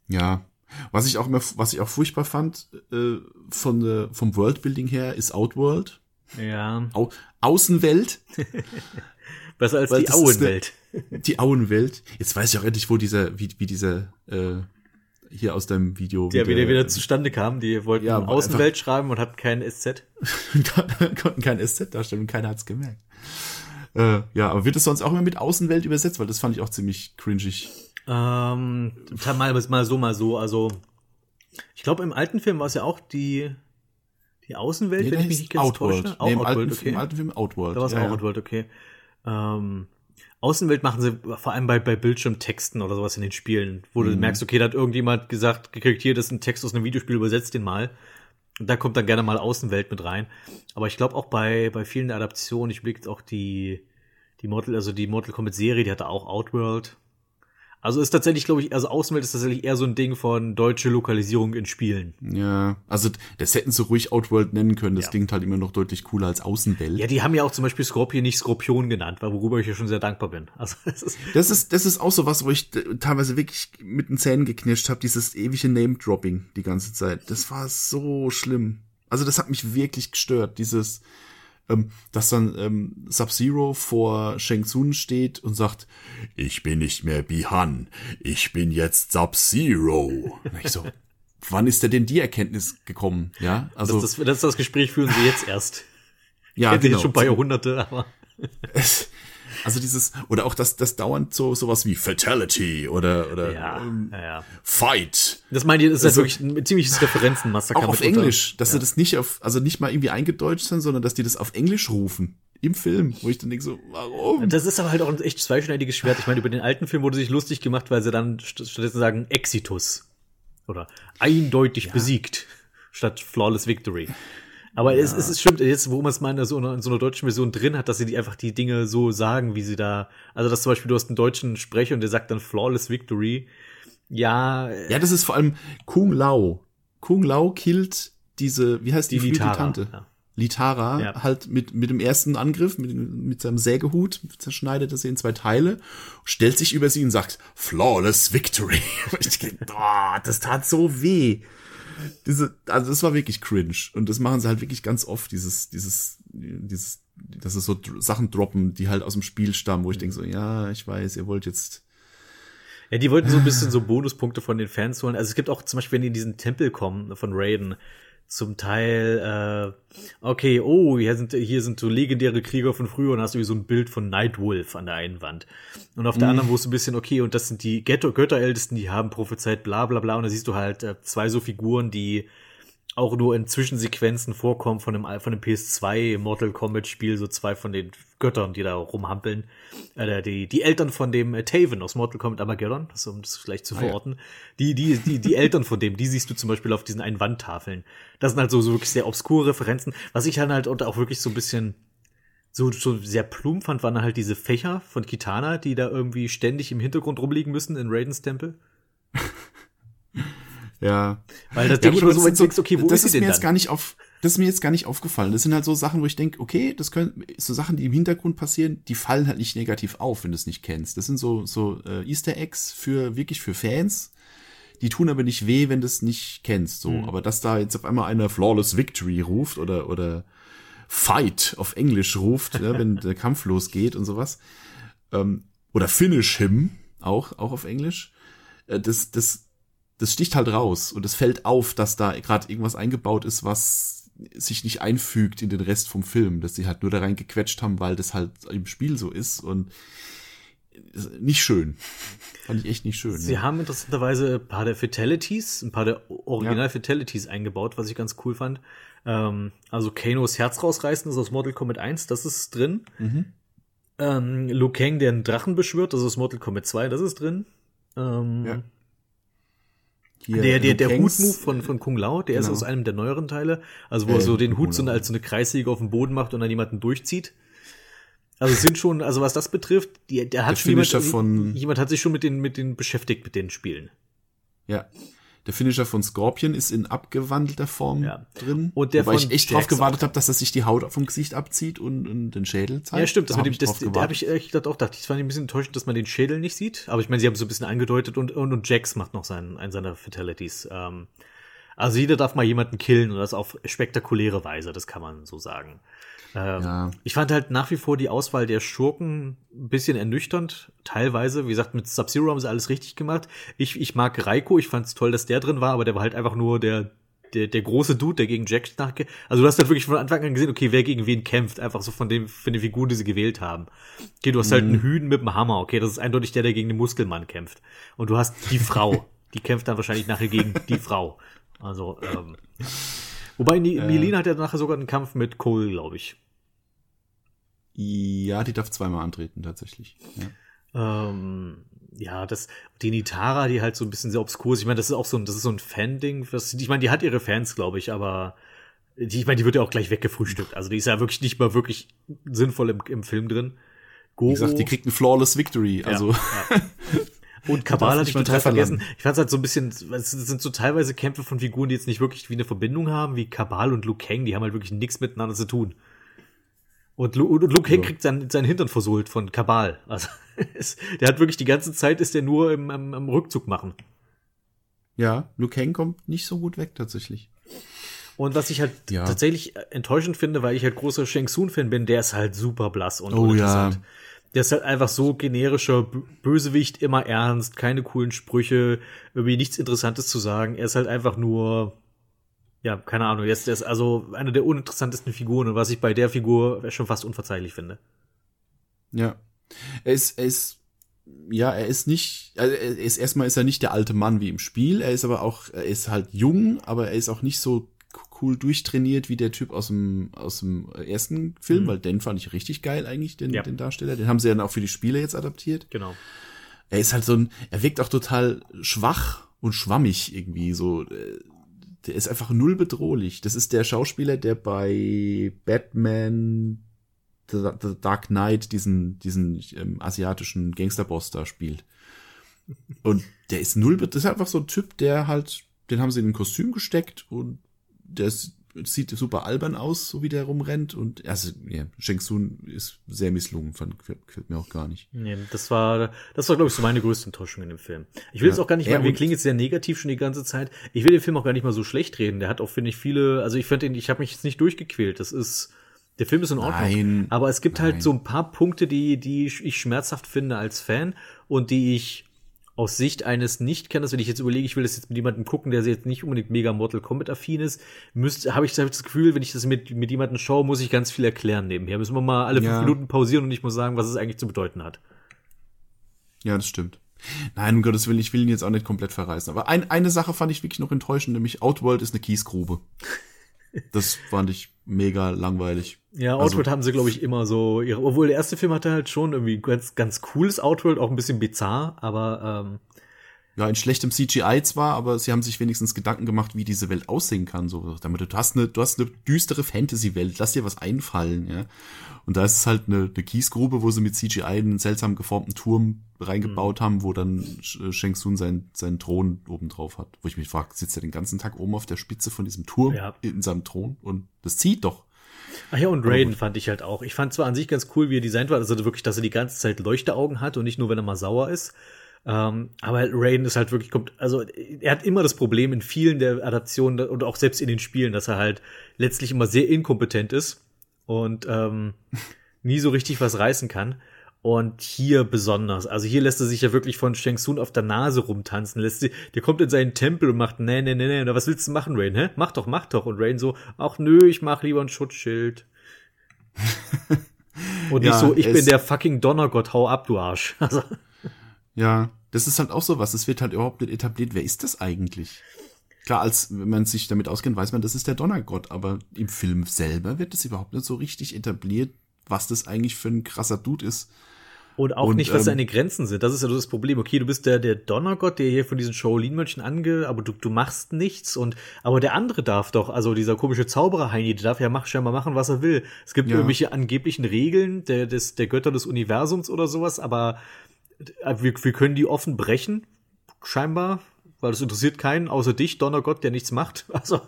Ja. Was ich auch immer, was ich auch furchtbar fand, äh, von, der- vom Worldbuilding her, ist Outworld. Ja. Au Außenwelt. Besser als Weil die Auenwelt. Die Auenwelt. Jetzt weiß ich auch endlich, wo dieser, wie, wie dieser, äh, hier aus deinem Video. Der wie wieder der- wieder zustande kam. Die wollten Ja, Außenwelt schreiben und hatten kein SZ. konnten kein SZ darstellen und keiner hat's gemerkt. Äh, ja, aber wird es sonst auch immer mit Außenwelt übersetzt? Weil das fand ich auch ziemlich cringig. Ähm, mal, mal so, mal so. Also, ich glaube, im alten Film war es ja auch die, die Außenwelt, wenn der ich mich nicht ganz Outworld. täusche. Nee, im, Auch alten, Outworld, okay. Im alten Film Outworld. Da war es ja, auch. Outworld, okay. Ähm, Außenwelt machen sie vor allem bei, bei Bildschirmtexten oder sowas in den Spielen, wo Mhm. du merkst, okay, da hat irgendjemand gesagt, gekriegt, hier, das ist ein Text aus einem Videospiel, übersetzt den mal. Und da kommt dann gerne mal Außenwelt mit rein. Aber ich glaube auch bei, bei vielen Adaptionen, ich blicke auch die, die Mortal, also die Mortal Kombat Serie, die hatte auch Outworld. Also ist tatsächlich, glaube ich, also Außenwelt ist tatsächlich eher so ein Ding von deutsche Lokalisierung in Spielen. Ja, also das hätten sie ruhig Outworld nennen können. Das Ja. klingt halt immer noch deutlich cooler als Außenwelt. Ja, die haben ja auch zum Beispiel Scorpion nicht Skorpion genannt, worüber ich ja schon sehr dankbar bin. Also das ist, Das ist, das ist auch so was, wo ich teilweise wirklich mit den Zähnen geknirscht habe, dieses ewige Name-Dropping die ganze Zeit. Das war so schlimm. Also das hat mich wirklich gestört, dieses, ähm, dass dann ähm, Sub-Zero vor Shang Tsung steht und sagt, ich bin nicht mehr Bihan, ich bin jetzt Sub-Zero. Ich so, wann ist denn denn die Erkenntnis gekommen? Ja, also, das, das, das, das Gespräch führen sie jetzt erst. ja, Kennt genau. jetzt schon paar Jahrhunderte, aber. Also dieses, oder auch das, das dauernd so, sowas wie Fatality oder, oder Ja, ähm, ja, ja. Fight. Das meine ich, das ist Also- halt wirklich ein ziemliches Referenzenmassaker. Auch auf. Englisch, dass sie das nicht auf, also nicht mal irgendwie eingedeutscht sind, sondern dass die das auf Englisch rufen. Im Film, wo ich dann denke so, warum? Das ist aber halt auch ein echt zweischneidiges Schwert. Ich meine, über den alten Film wurde sich lustig gemacht, weil sie dann st stattdessen sagen Exitus. Oder eindeutig besiegt. Statt Flawless Victory. Aber es, es ist stimmt, jetzt, wo man es mal in so, einer, in so einer deutschen Version drin hat, dass sie die einfach die Dinge so sagen, wie sie da, also dass zum Beispiel du hast einen deutschen Sprecher und der sagt dann Flawless Victory. Ja, Ja, das ist vor allem Kung Lao. Kung Lao killt diese, wie heißt die, Die verfluchte Litara, Tante? ja. Litara, Ja. halt mit, mit dem ersten Angriff, mit, mit seinem Sägehut, zerschneidet er sie in zwei Teile, stellt sich über sie und sagt, Flawless Victory. ich denke, oh, das tat so weh. Diese, also das war wirklich cringe. Und das machen sie halt wirklich ganz oft, dieses, dieses, dieses, dass es so Sachen droppen, die halt aus dem Spiel stammen, wo ich denke so, ja, ich weiß, ihr wollt jetzt, Ja, die wollten so ein bisschen so Bonuspunkte von den Fans holen. Also es gibt auch zum Beispiel, wenn die in diesen Tempel kommen von Raiden, zum Teil, äh, okay, oh, hier sind, hier sind so legendäre Krieger von früher und hast du wie so ein Bild von Nightwolf an der einen Wand. Und auf der anderen, wo es ein bisschen, okay, und das sind die Götterältesten, die haben prophezeit, bla bla bla. Und da siehst du halt äh, zwei so Figuren, die auch nur in Zwischensequenzen vorkommen von dem, von dem PS2 Mortal Kombat Spiel, so zwei von den Göttern, die da rumhampeln. Äh, die, die Eltern von dem äh, Taven aus Mortal Kombat Armageddon, das, um das gleich zu Ah, ja. verorten. Die, die, die, die Eltern von dem, die siehst du zum Beispiel auf diesen einen Wandtafeln. Das sind halt so, so wirklich sehr obskure Referenzen. Was ich dann halt auch wirklich so ein bisschen so, so sehr plump fand, waren halt diese Fächer von Kitana, die da irgendwie ständig im Hintergrund rumliegen müssen in Raidens Tempel. ja. Weil das Ja, denke ich mir so, denkst, okay, wo das ist ist mir jetzt dann? gar nicht auf, das ist mir jetzt gar nicht aufgefallen. Das sind halt so Sachen, wo ich denke, okay, das können, so Sachen, die im Hintergrund passieren, die fallen halt nicht negativ auf, wenn du es nicht kennst. Das sind so, so äh, Easter Eggs für, wirklich für Fans. Die tun aber nicht weh, wenn du es nicht kennst, so. Mhm. Aber dass da jetzt auf einmal einer Flawless Victory ruft oder, oder Fight auf Englisch ruft, ja, wenn der Kampf losgeht und sowas. Ähm, oder Finish him, auch, auch auf Englisch. Äh, das, das, das sticht halt raus und es fällt auf, dass da gerade irgendwas eingebaut ist, was sich nicht einfügt in den Rest vom Film, dass sie halt nur da reingequetscht haben, weil das halt im Spiel so ist und nicht schön. Fand ich echt nicht schön. Sie ja. haben interessanterweise ein paar der Fatalities, ein paar der Original-Fatalities eingebaut, was ich ganz cool fand. Ähm, also Kanos Herz rausreißen ist aus Mortal Kombat 1, das ist drin. Mhm. Ähm, Liu Kang, der einen Drachen beschwört, das ist aus Mortal Kombat 2, das ist drin. Ähm, Ja. Hier, Der, der, der Hutmove von, von Kung Lao, der ist Genau. aus einem der neueren Teile. Also, wo Äh, er so den Hut so eine, als so eine Kreissäge auf dem Boden macht und dann jemanden durchzieht. Also es sind schon, also was das betrifft, die, der hat Der schon jemand, jemand hat sich schon mit den, mit den beschäftigt, mit den Spielen. Ja. Der Finisher von Scorpion ist in abgewandelter Form Ja. drin. Und der Wobei ich echt drauf gewartet habe, dass er sich die Haut vom Gesicht abzieht und, und den Schädel zeigt. Ja, stimmt, das da hab dem, ich das, da habe gewartet. ich ehrlich gesagt auch gedacht, ich fand ein bisschen enttäuschend, dass man den Schädel nicht sieht. Aber ich meine, sie haben es so ein bisschen angedeutet und, und, und Jax macht noch seinen, einen seiner Fatalities. Ähm, also jeder darf mal jemanden killen und das auf spektakuläre Weise, das kann man so sagen. Ähm, Ja. Ich fand halt nach wie vor die Auswahl der Schurken ein bisschen ernüchternd, teilweise. Wie gesagt, mit Sub-Zero haben sie alles richtig gemacht. Ich, ich mag Raiko, ich fand es toll, dass der drin war, aber der war halt einfach nur der, der, der große Dude, der gegen Jack nachge... Also du hast halt wirklich von Anfang an gesehen, okay, wer gegen wen kämpft, einfach so von dem, von den Figuren, die sie gewählt haben. Okay, du hast halt einen Hüden mit dem Hammer, okay, das ist eindeutig der, der gegen den Muskelmann kämpft. Und du hast die Frau, die kämpft dann wahrscheinlich nachher gegen die Frau. Also, ähm, Wobei, Ni Nilin hat ja nachher sogar einen Kampf mit Cole, glaube ich. Ja, die darf zweimal antreten, tatsächlich. Ja. Ähm, ja, das, die Nitara, die halt so ein bisschen sehr obskur ist. Ich meine, das ist auch so ein, das ist so ein Fan-Ding. was- Ich meine, die hat ihre Fans, glaube ich, aber die, ich meine, die wird ja auch gleich weggefrühstückt. Also die ist ja wirklich nicht mal wirklich sinnvoll im, im Film drin. Goro, Wie gesagt, die kriegt eine flawless Victory. Also, ja. Und Kabal hatte ich total vergessen. landen. Ich fand es halt so ein bisschen, es sind so teilweise Kämpfe von Figuren, die jetzt nicht wirklich wie eine Verbindung haben, wie Kabal und Liu Kang, die haben halt wirklich nichts miteinander zu tun. Und, Lu, und Liu Kang kriegt seinen, seinen Hintern versohlt von Kabal. Also, es, der hat wirklich die ganze Zeit, ist der nur im, im, im Rückzug machen. ja, Liu Kang kommt nicht so gut weg, tatsächlich. Und was ich halt Ja. tatsächlich enttäuschend finde, weil ich halt großer Shang Tsung-Fan bin, der ist halt super blass und Oh, uninteressant. ja. Der ist halt einfach so generischer Bösewicht, immer ernst, keine coolen Sprüche, irgendwie nichts Interessantes zu sagen. Er ist halt einfach nur, ja, keine Ahnung, der ist, also eine der uninteressantesten Figuren und was ich bei der Figur schon fast unverzeihlich finde. Ja. Er ist, er ist, ja, er ist nicht, also er ist, erstmal ist er nicht der alte Mann wie im Spiel, er ist aber auch, er ist halt jung, aber er ist auch nicht so cool durchtrainiert wie der Typ aus dem, aus dem ersten Film, Mhm. weil den fand ich richtig geil eigentlich, den, Ja. den Darsteller. Den haben sie ja dann auch für die Spiele jetzt adaptiert. Genau. Er ist halt so ein, er wirkt auch total schwach und schwammig irgendwie, so, äh, der ist einfach null bedrohlich. Das ist der Schauspieler, der bei Batman The, The Dark Knight diesen, diesen ähm, asiatischen Gangsterboss da spielt. Und der ist null, das ist einfach so ein Typ, der halt, den haben sie in ein Kostüm gesteckt und der ist, sieht super albern aus, so wie der rumrennt. Und also, ja, Shang Tsung ist sehr misslungen, fand, gefällt mir auch gar nicht. Nee, das war, das war, glaube ich, so meine größte Enttäuschung in dem Film. Ich will Ja. jetzt auch gar nicht, Ja, mal, wir klingen jetzt sehr negativ schon die ganze Zeit. Ich will den Film auch gar nicht mal so schlecht reden. Der hat auch, finde ich, viele, also ich fand den, ich habe mich jetzt nicht durchgequält. Das ist, der Film ist in Ordnung. Nein, aber es gibt nein. halt so ein paar Punkte, die, die ich schmerzhaft finde als Fan und die ich aus Sicht eines Nicht-Kenners, wenn ich jetzt überlege, ich will das jetzt mit jemandem gucken, der jetzt nicht unbedingt mega Mortal Kombat affin ist, müsste, habe ich hab ich das Gefühl, wenn ich das mit, mit jemandem schaue, muss ich ganz viel erklären nebenher. Müssen wir mal alle fünf Ja. Minuten pausieren und ich muss sagen, was es eigentlich zu bedeuten hat. Ja, das stimmt. Nein, um Gottes Willen, ich will ihn jetzt auch nicht komplett verreißen. Aber ein, eine Sache fand ich wirklich noch enttäuschend, nämlich Outworld ist eine Kiesgrube. Das fand ich mega langweilig. Ja, Also- Outworld haben sie, glaube ich, immer so ihre, obwohl der erste Film hatte halt schon irgendwie ganz, ganz cooles Outworld, auch ein bisschen bizarr, aber ähm, Ja, in schlechtem CGI zwar, aber sie haben sich wenigstens Gedanken gemacht, wie diese Welt aussehen kann. So, damit du hast eine, du hast eine düstere Fantasy-Welt, lass dir was einfallen, ja. Und da ist es halt eine, eine Kiesgrube, wo sie mit CGI einen seltsam geformten Turm reingebaut Mhm. haben, wo dann Sh- Shang Tsung seinen, seinen Thron oben drauf hat. Wo ich mich frage, sitzt er den ganzen Tag oben auf der Spitze von diesem Turm Ja. in seinem Thron? Und das zieht doch. Ach ja, und Raiden fand ich halt auch. Ich fand zwar an sich ganz cool, wie er designt war, also wirklich, dass er die ganze Zeit Leuchteaugen hat und nicht nur, wenn er mal sauer ist. Ähm, aber halt Raiden ist halt wirklich, kommt, also er hat immer das Problem in vielen der Adaptionen und auch selbst in den Spielen, dass er halt letztlich immer sehr inkompetent ist und ähm, nie so richtig was reißen kann. Und hier besonders. Also hier lässt er sich ja wirklich von Shang Tsung auf der Nase rumtanzen. Lässt sie, der kommt in seinen Tempel und macht, nee, nee, nee, nee, na, was willst du machen, Rain, hä? Mach doch, mach doch. Und Rain so, ach nö, ich mach lieber ein Schutzschild. und nicht Ja, so, ich bin der fucking Donnergott, hau ab, du Arsch. Also, Ja, das ist halt auch so was. Es wird halt überhaupt nicht etabliert. Wer ist das eigentlich? Klar, als wenn man sich damit auskennt, weiß man, das ist der Donnergott, aber im Film selber wird das überhaupt nicht so richtig etabliert, was das eigentlich für ein krasser Dude ist. und auch Und, nicht, was ähm, seine Grenzen sind. Das ist ja so das Problem. Okay, du bist der, der Donnergott, der hier von diesen Shaolin-Mönchen ange, aber du, du machst nichts und, aber der andere darf doch, also dieser komische Zauberer Heini, der darf ja mach, scheinbar machen, was er will. Es gibt Ja. irgendwelche angeblichen Regeln der, des, der Götter des Universums oder sowas, aber wir, wir können die offen brechen, scheinbar. weil das interessiert keinen, außer dich, Donnergott, der nichts macht. Also,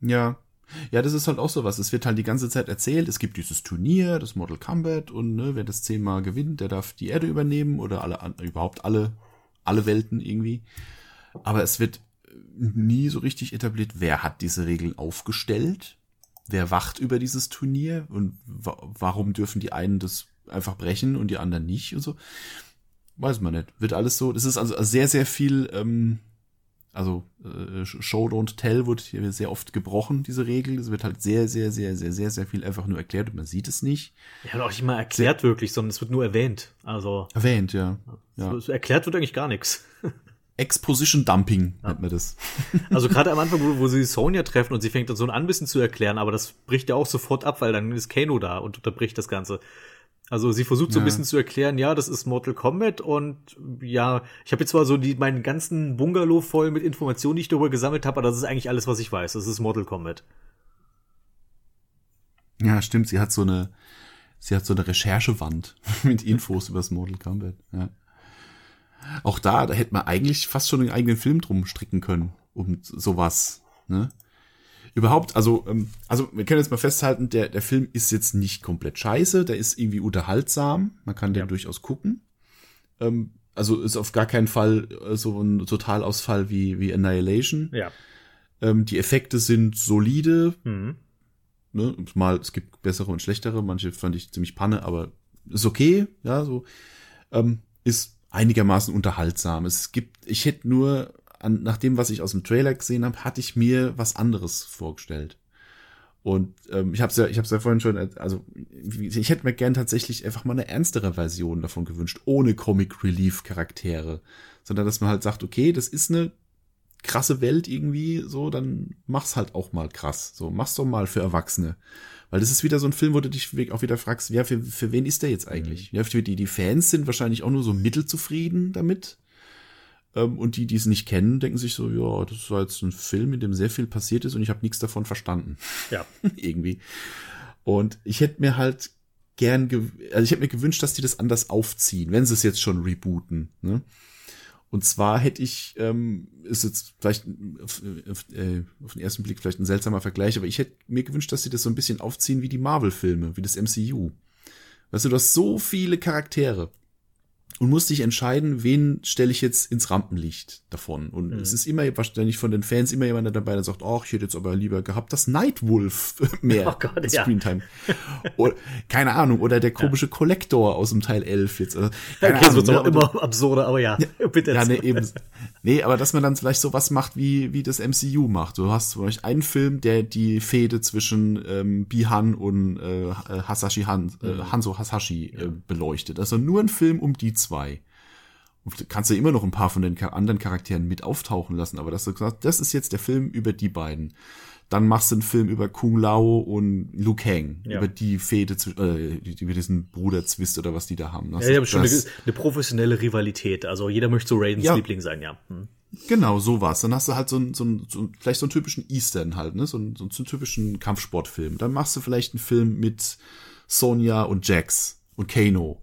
Ja. Ja, das ist halt auch sowas. Es wird halt die ganze Zeit erzählt, es gibt dieses Turnier, das Mortal Kombat und ne, wer das zehnmal gewinnt, der darf die Erde übernehmen oder alle überhaupt alle alle Welten irgendwie. Aber es wird nie so richtig etabliert, wer hat diese Regeln aufgestellt, wer wacht über dieses Turnier und wa warum dürfen die einen das einfach brechen und die anderen nicht und so. Weiß man nicht. Wird alles so. Das ist also sehr, sehr viel, ähm, also äh, Show Don't Tell wird hier sehr oft gebrochen, diese Regel. Es wird halt sehr, sehr, sehr, sehr, sehr, sehr viel einfach nur erklärt und man sieht es nicht. ja, und auch nicht mal erklärt wirklich, sondern es wird nur erwähnt. Also, Erwähnt, ja. ja. so, erklärt wird eigentlich gar nichts. Exposition Dumping nennt man das. Also gerade am Anfang, wo, wo sie Sonja treffen und sie fängt dann so an, ein bisschen zu erklären, aber das bricht ja auch sofort ab, weil dann ist Kano da und unterbricht das Ganze. Also sie versucht so ein bisschen zu erklären, ja, das ist Mortal Kombat und ja, ich habe jetzt zwar so die, meinen ganzen Bungalow voll mit Informationen, die ich darüber gesammelt habe, aber das ist eigentlich alles, was ich weiß. Das ist Mortal Kombat. Ja, stimmt. Sie hat so eine, sie hat so eine Recherchewand mit Infos über das Mortal Kombat. Ja. Auch da, da hätte man eigentlich fast schon einen eigenen Film drum stricken können, um sowas. Ne? Überhaupt, also, ähm, also wir können jetzt mal festhalten, der, der Film ist jetzt nicht komplett scheiße, der ist irgendwie unterhaltsam, man kann den durchaus gucken. Ähm, also ist auf gar keinen Fall äh, so ein Totalausfall wie, wie Annihilation. Ja. Ähm, die Effekte sind solide, Mhm. ne, mal, es gibt bessere und schlechtere, manche fand ich ziemlich panne, aber ist okay, ja, so, ähm, ist einigermaßen unterhaltsam. Es gibt, ich hätte nur, an, nach dem, was ich aus dem Trailer gesehen habe, hatte ich mir was anderes vorgestellt. Und ähm, ich habe ja, ich habe ja vorhin schon, äh, also ich hätte mir gern tatsächlich einfach mal eine ernstere Version davon gewünscht, ohne Comic Relief Charaktere, sondern dass man halt sagt, okay, das ist eine krasse Welt irgendwie, so, dann mach's halt auch mal krass. So, mach's doch mal für Erwachsene. Weil das ist wieder so ein Film, wo du dich auch wieder fragst, ja, für, für wen ist der jetzt eigentlich? Ja, für die, die Fans sind wahrscheinlich auch nur so mittelzufrieden damit. Ähm, und die, die es nicht kennen, denken sich so, ja, das war jetzt ein Film, in dem sehr viel passiert ist und ich habe nichts davon verstanden. Ja. irgendwie. Und ich hätte mir halt gern, also ich hätte mir gewünscht, dass die das anders aufziehen, wenn sie es jetzt schon rebooten. Ne? Und zwar hätte ich, ähm, ist jetzt vielleicht auf, auf, äh, auf den ersten Blick vielleicht ein seltsamer Vergleich, aber ich hätte mir gewünscht, dass sie das so ein bisschen aufziehen wie die Marvel-Filme, wie das MCU. Weißt du, du hast so viele Charaktere und musst dich entscheiden, wen stelle ich jetzt ins Rampenlicht davon. Und es ist immer wahrscheinlich von den Fans immer jemand dabei, der sagt, ach, ich hätte jetzt aber lieber gehabt, dass Nightwolf mehr Oh Gott, ja. Screentime. Oder, keine Ahnung, oder der komische Kollektor aus dem Teil 11 jetzt. Oder, keine Okay, es wird ne, immer absurder, aber ja, bitte. ja, nee, eben. Nee, aber dass man dann vielleicht sowas macht, wie, wie das MCU macht. Du hast zum Beispiel einen Film, der die Fehde zwischen ähm, Bihan und äh, Hasashi Han, äh, Hanzo Hasashi äh, beleuchtet. Also nur ein Film um die zwei. Und du kannst ja immer noch ein paar von den anderen Charakteren mit auftauchen lassen, aber dass du gesagt das ist jetzt der Film über die beiden. Dann machst du einen Film über Kung Lao und Liu Kang, Ja. über die Fehde, äh, über diesen Bruderzwist oder was die da haben. Das- Ja, die haben schon eine, das- eine professionelle Rivalität. Also jeder möchte so Raidens Ja. Liebling sein, ja. Hm. Genau, sowas. Dann hast du halt so einen, so einen, so einen vielleicht so einen typischen Eastern halt, ne? So einen, so einen typischen Kampfsportfilm. Dann machst du vielleicht einen Film mit Sonja und Jax und Kano.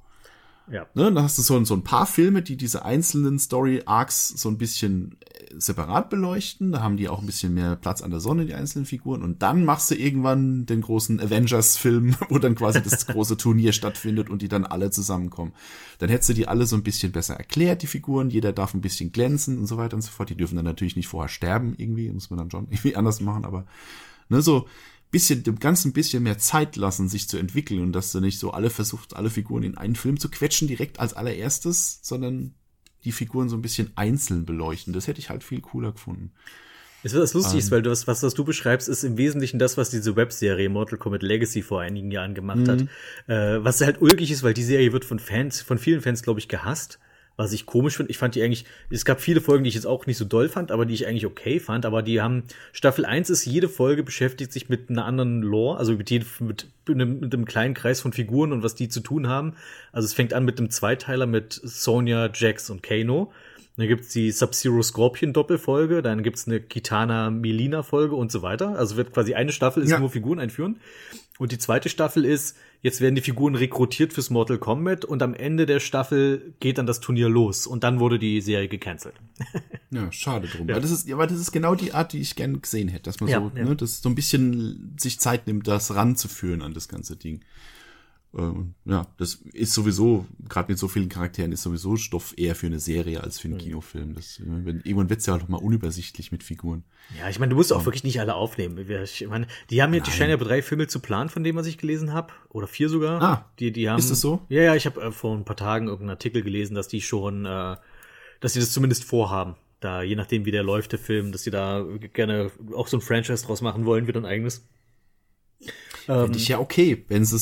Ja. Ne? Dann hast du so, ein- so ein paar Filme, die diese einzelnen Story-Arcs so ein bisschen äh, separat beleuchten. Da haben die auch ein bisschen mehr Platz an der Sonne, die einzelnen Figuren. Und dann machst du irgendwann den großen Avengers-Film, wo dann quasi das große Turnier stattfindet und die dann alle zusammenkommen. Dann hättest du die alle so ein bisschen besser erklärt, die Figuren. Jeder darf ein bisschen glänzen und so weiter und so fort. Die dürfen dann natürlich nicht vorher sterben irgendwie. Muss man dann schon irgendwie anders machen, aber ne, so bisschen, dem Ganzen ein bisschen mehr Zeit lassen, sich zu entwickeln und dass du nicht so alle versucht, alle Figuren in einen Film zu quetschen, direkt als allererstes, sondern die Figuren so ein bisschen einzeln beleuchten. Das hätte ich halt viel cooler gefunden. Es wird das lustig, Ähm. ist, weil du, was, was, was du beschreibst, ist im Wesentlichen das, was diese Webserie Mortal Kombat Legacy vor einigen Jahren gemacht hat. Äh, was halt ulkig ist, weil die Serie wird von Fans, von vielen Fans, glaube ich, gehasst. Was ich komisch finde, ich fand die eigentlich, es gab viele Folgen, die ich jetzt auch nicht so doll fand, aber die ich eigentlich okay fand, aber die haben, Staffel 1 ist, jede Folge beschäftigt sich mit einer anderen Lore, also mit, jedem, mit, einem, mit einem kleinen Kreis von Figuren und was die zu tun haben. Also es fängt an mit einem Zweiteiler mit Sonja, Jax und Kano. Dann gibt's die Sub-Zero Scorpion Doppelfolge, dann gibt's eine Kitana Melina Folge und so weiter. Also wird quasi eine Staffel ist Ja. nur Figuren einführen. Und die zweite Staffel ist, jetzt werden die Figuren rekrutiert fürs Mortal Kombat und am Ende der Staffel geht dann das Turnier los und dann wurde die Serie gecancelt. Ja, schade drum. Weil das ist, ja, weil das ist genau die Art, die ich gern gesehen hätte, dass man Ja, so, ja. ne, das so ein bisschen sich Zeit nimmt, das ranzuführen an das ganze Ding. Ähm, ja, das ist sowieso, gerade mit so vielen Charakteren, ist sowieso Stoff eher für eine Serie als für einen Kinofilm. Das, äh, wenn, irgendwann wird's ja auch noch mal unübersichtlich mit Figuren. Ja, ich meine, du musst auch wirklich nicht alle aufnehmen. Ich meine, die haben ja, die scheinen ja drei Filme zu planen, von dem, was ich gelesen habe. Oder vier sogar. Ah, die, die haben, ist das so? Ja, ja, ich habe äh, vor ein paar Tagen irgendeinen Artikel gelesen, dass die schon, äh, dass sie das zumindest vorhaben. Da, je nachdem, wie der läuft, der Film, dass sie da gerne auch so ein Franchise draus machen wollen, wieder ein eigenes. Ähm, Finde ich ja okay, wenn sie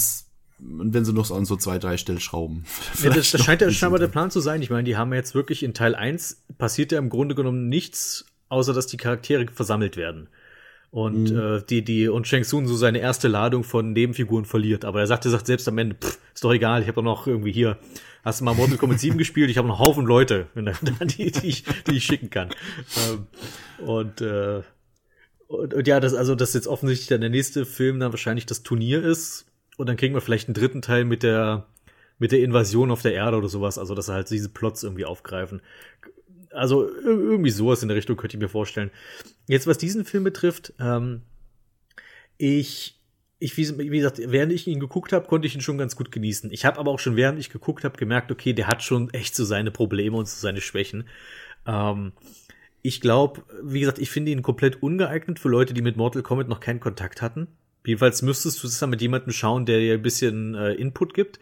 es, wenn sie noch so an so zwei, drei Stellschrauben. Ja, das, das scheint ja scheinbar der Plan zu sein. Ich meine, die haben ja jetzt wirklich in Teil 1 passiert ja im Grunde genommen nichts, außer dass die Charaktere versammelt werden. Und Mhm. äh, die, die, und Shang Tsung so seine erste Ladung von Nebenfiguren verliert. Aber er sagt, er sagt selbst am Ende, pff, ist doch egal, ich habe doch noch irgendwie hier, hast du mal Mortal Kombat 7 gespielt, ich habe noch einen Haufen Leute, die, die, ich, die ich schicken kann. Ähm, und, äh, und, und ja, das, also, dass jetzt offensichtlich dann der nächste Film dann wahrscheinlich das Turnier ist. Und dann kriegen wir vielleicht einen dritten Teil mit der, mit der Invasion auf der Erde oder sowas. Also, dass halt diese Plots irgendwie aufgreifen. Also, ir- irgendwie sowas in der Richtung könnte ich mir vorstellen. Jetzt, was diesen Film betrifft, ähm, ich, ich, wie gesagt, während ich ihn geguckt habe, konnte ich ihn schon ganz gut genießen. Ich habe aber auch schon, während ich geguckt habe, gemerkt, okay, der hat schon echt so seine Probleme und so seine Schwächen. Ähm, ich glaube, wie gesagt, ich finde ihn komplett ungeeignet für Leute, die mit Mortal Kombat noch keinen Kontakt hatten. Jedenfalls müsstest du es dann mit jemandem schauen, der dir ein bisschen äh, Input gibt.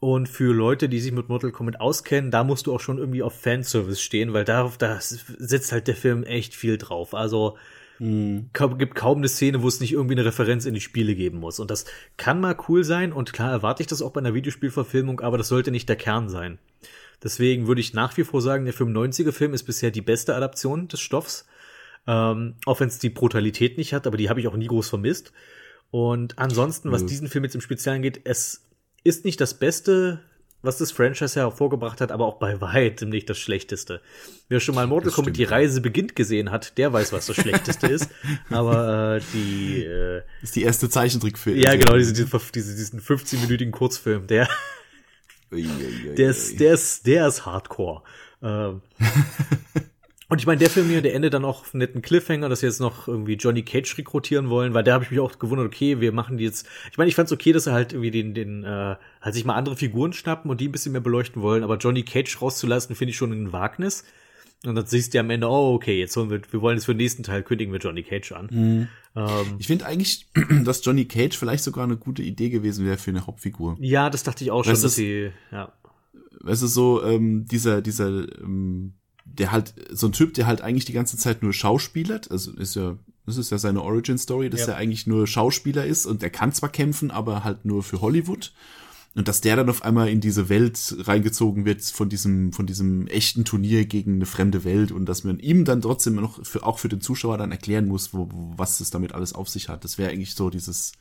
Und für Leute, die sich mit Mortal Kombat auskennen, da musst du auch schon irgendwie auf Fanservice stehen, weil darauf, da setzt halt der Film echt viel drauf. Also ka- gibt kaum eine Szene, wo es nicht irgendwie eine Referenz in die Spiele geben muss. Und das kann mal cool sein und klar erwarte ich das auch bei einer Videospielverfilmung, aber das sollte nicht der Kern sein. Deswegen würde ich nach wie vor sagen, der 95er-Film ist bisher die beste Adaption des Stoffs. Ähm, auch wenn es die Brutalität nicht hat, aber die habe ich auch nie groß vermisst. Und ansonsten, was Nö. diesen Film jetzt im Speziellen geht, es ist nicht das Beste, was das Franchise hervorgebracht hat, aber auch bei weitem nicht das Schlechteste. Wer schon mal Mortal Kombat die. Reise beginnt gesehen hat, der weiß, was das Schlechteste ist. Aber äh, die äh, ist die erste Zeichentrickfilm. ja, genau, diese, diese, diese, diesen 15-minütigen Kurzfilm, der, der ist, der ist, der ist Hardcore. Ähm, und ich meine, der Film hier, der endet dann auch auf einen netten Cliffhanger, dass sie jetzt noch irgendwie Johnny Cage rekrutieren wollen, weil da habe ich mich auch gewundert, okay, wir machen die jetzt. Ich meine, ich fand's okay, dass sie halt irgendwie den, den, äh, halt sich mal andere Figuren schnappen und die ein bisschen mehr beleuchten wollen, aber Johnny Cage rauszulassen, finde ich schon ein Wagnis. Und dann siehst du am Ende, oh, okay, jetzt holen wir, wir wollen jetzt für den nächsten Teil kündigen wir Johnny Cage an. Ähm, Ich finde eigentlich, dass Johnny Cage vielleicht sogar eine gute Idee gewesen wäre für eine Hauptfigur. ja, das dachte ich auch schon, Das dass sie, ja. Es ist so, ähm, dieser, dieser, ähm, der halt, so ein Typ, der halt eigentlich die ganze Zeit nur schauspielert, also ist ja, das ist ja seine Origin Story, dass Ja. er eigentlich nur Schauspieler ist und er kann zwar kämpfen, aber halt nur für Hollywood. Und dass der dann auf einmal in diese Welt reingezogen wird von diesem, von diesem echten Turnier gegen eine fremde Welt und dass man ihm dann trotzdem noch für, auch für den Zuschauer dann erklären muss, wo, wo, was es damit alles auf sich hat. Das wäre eigentlich so dieses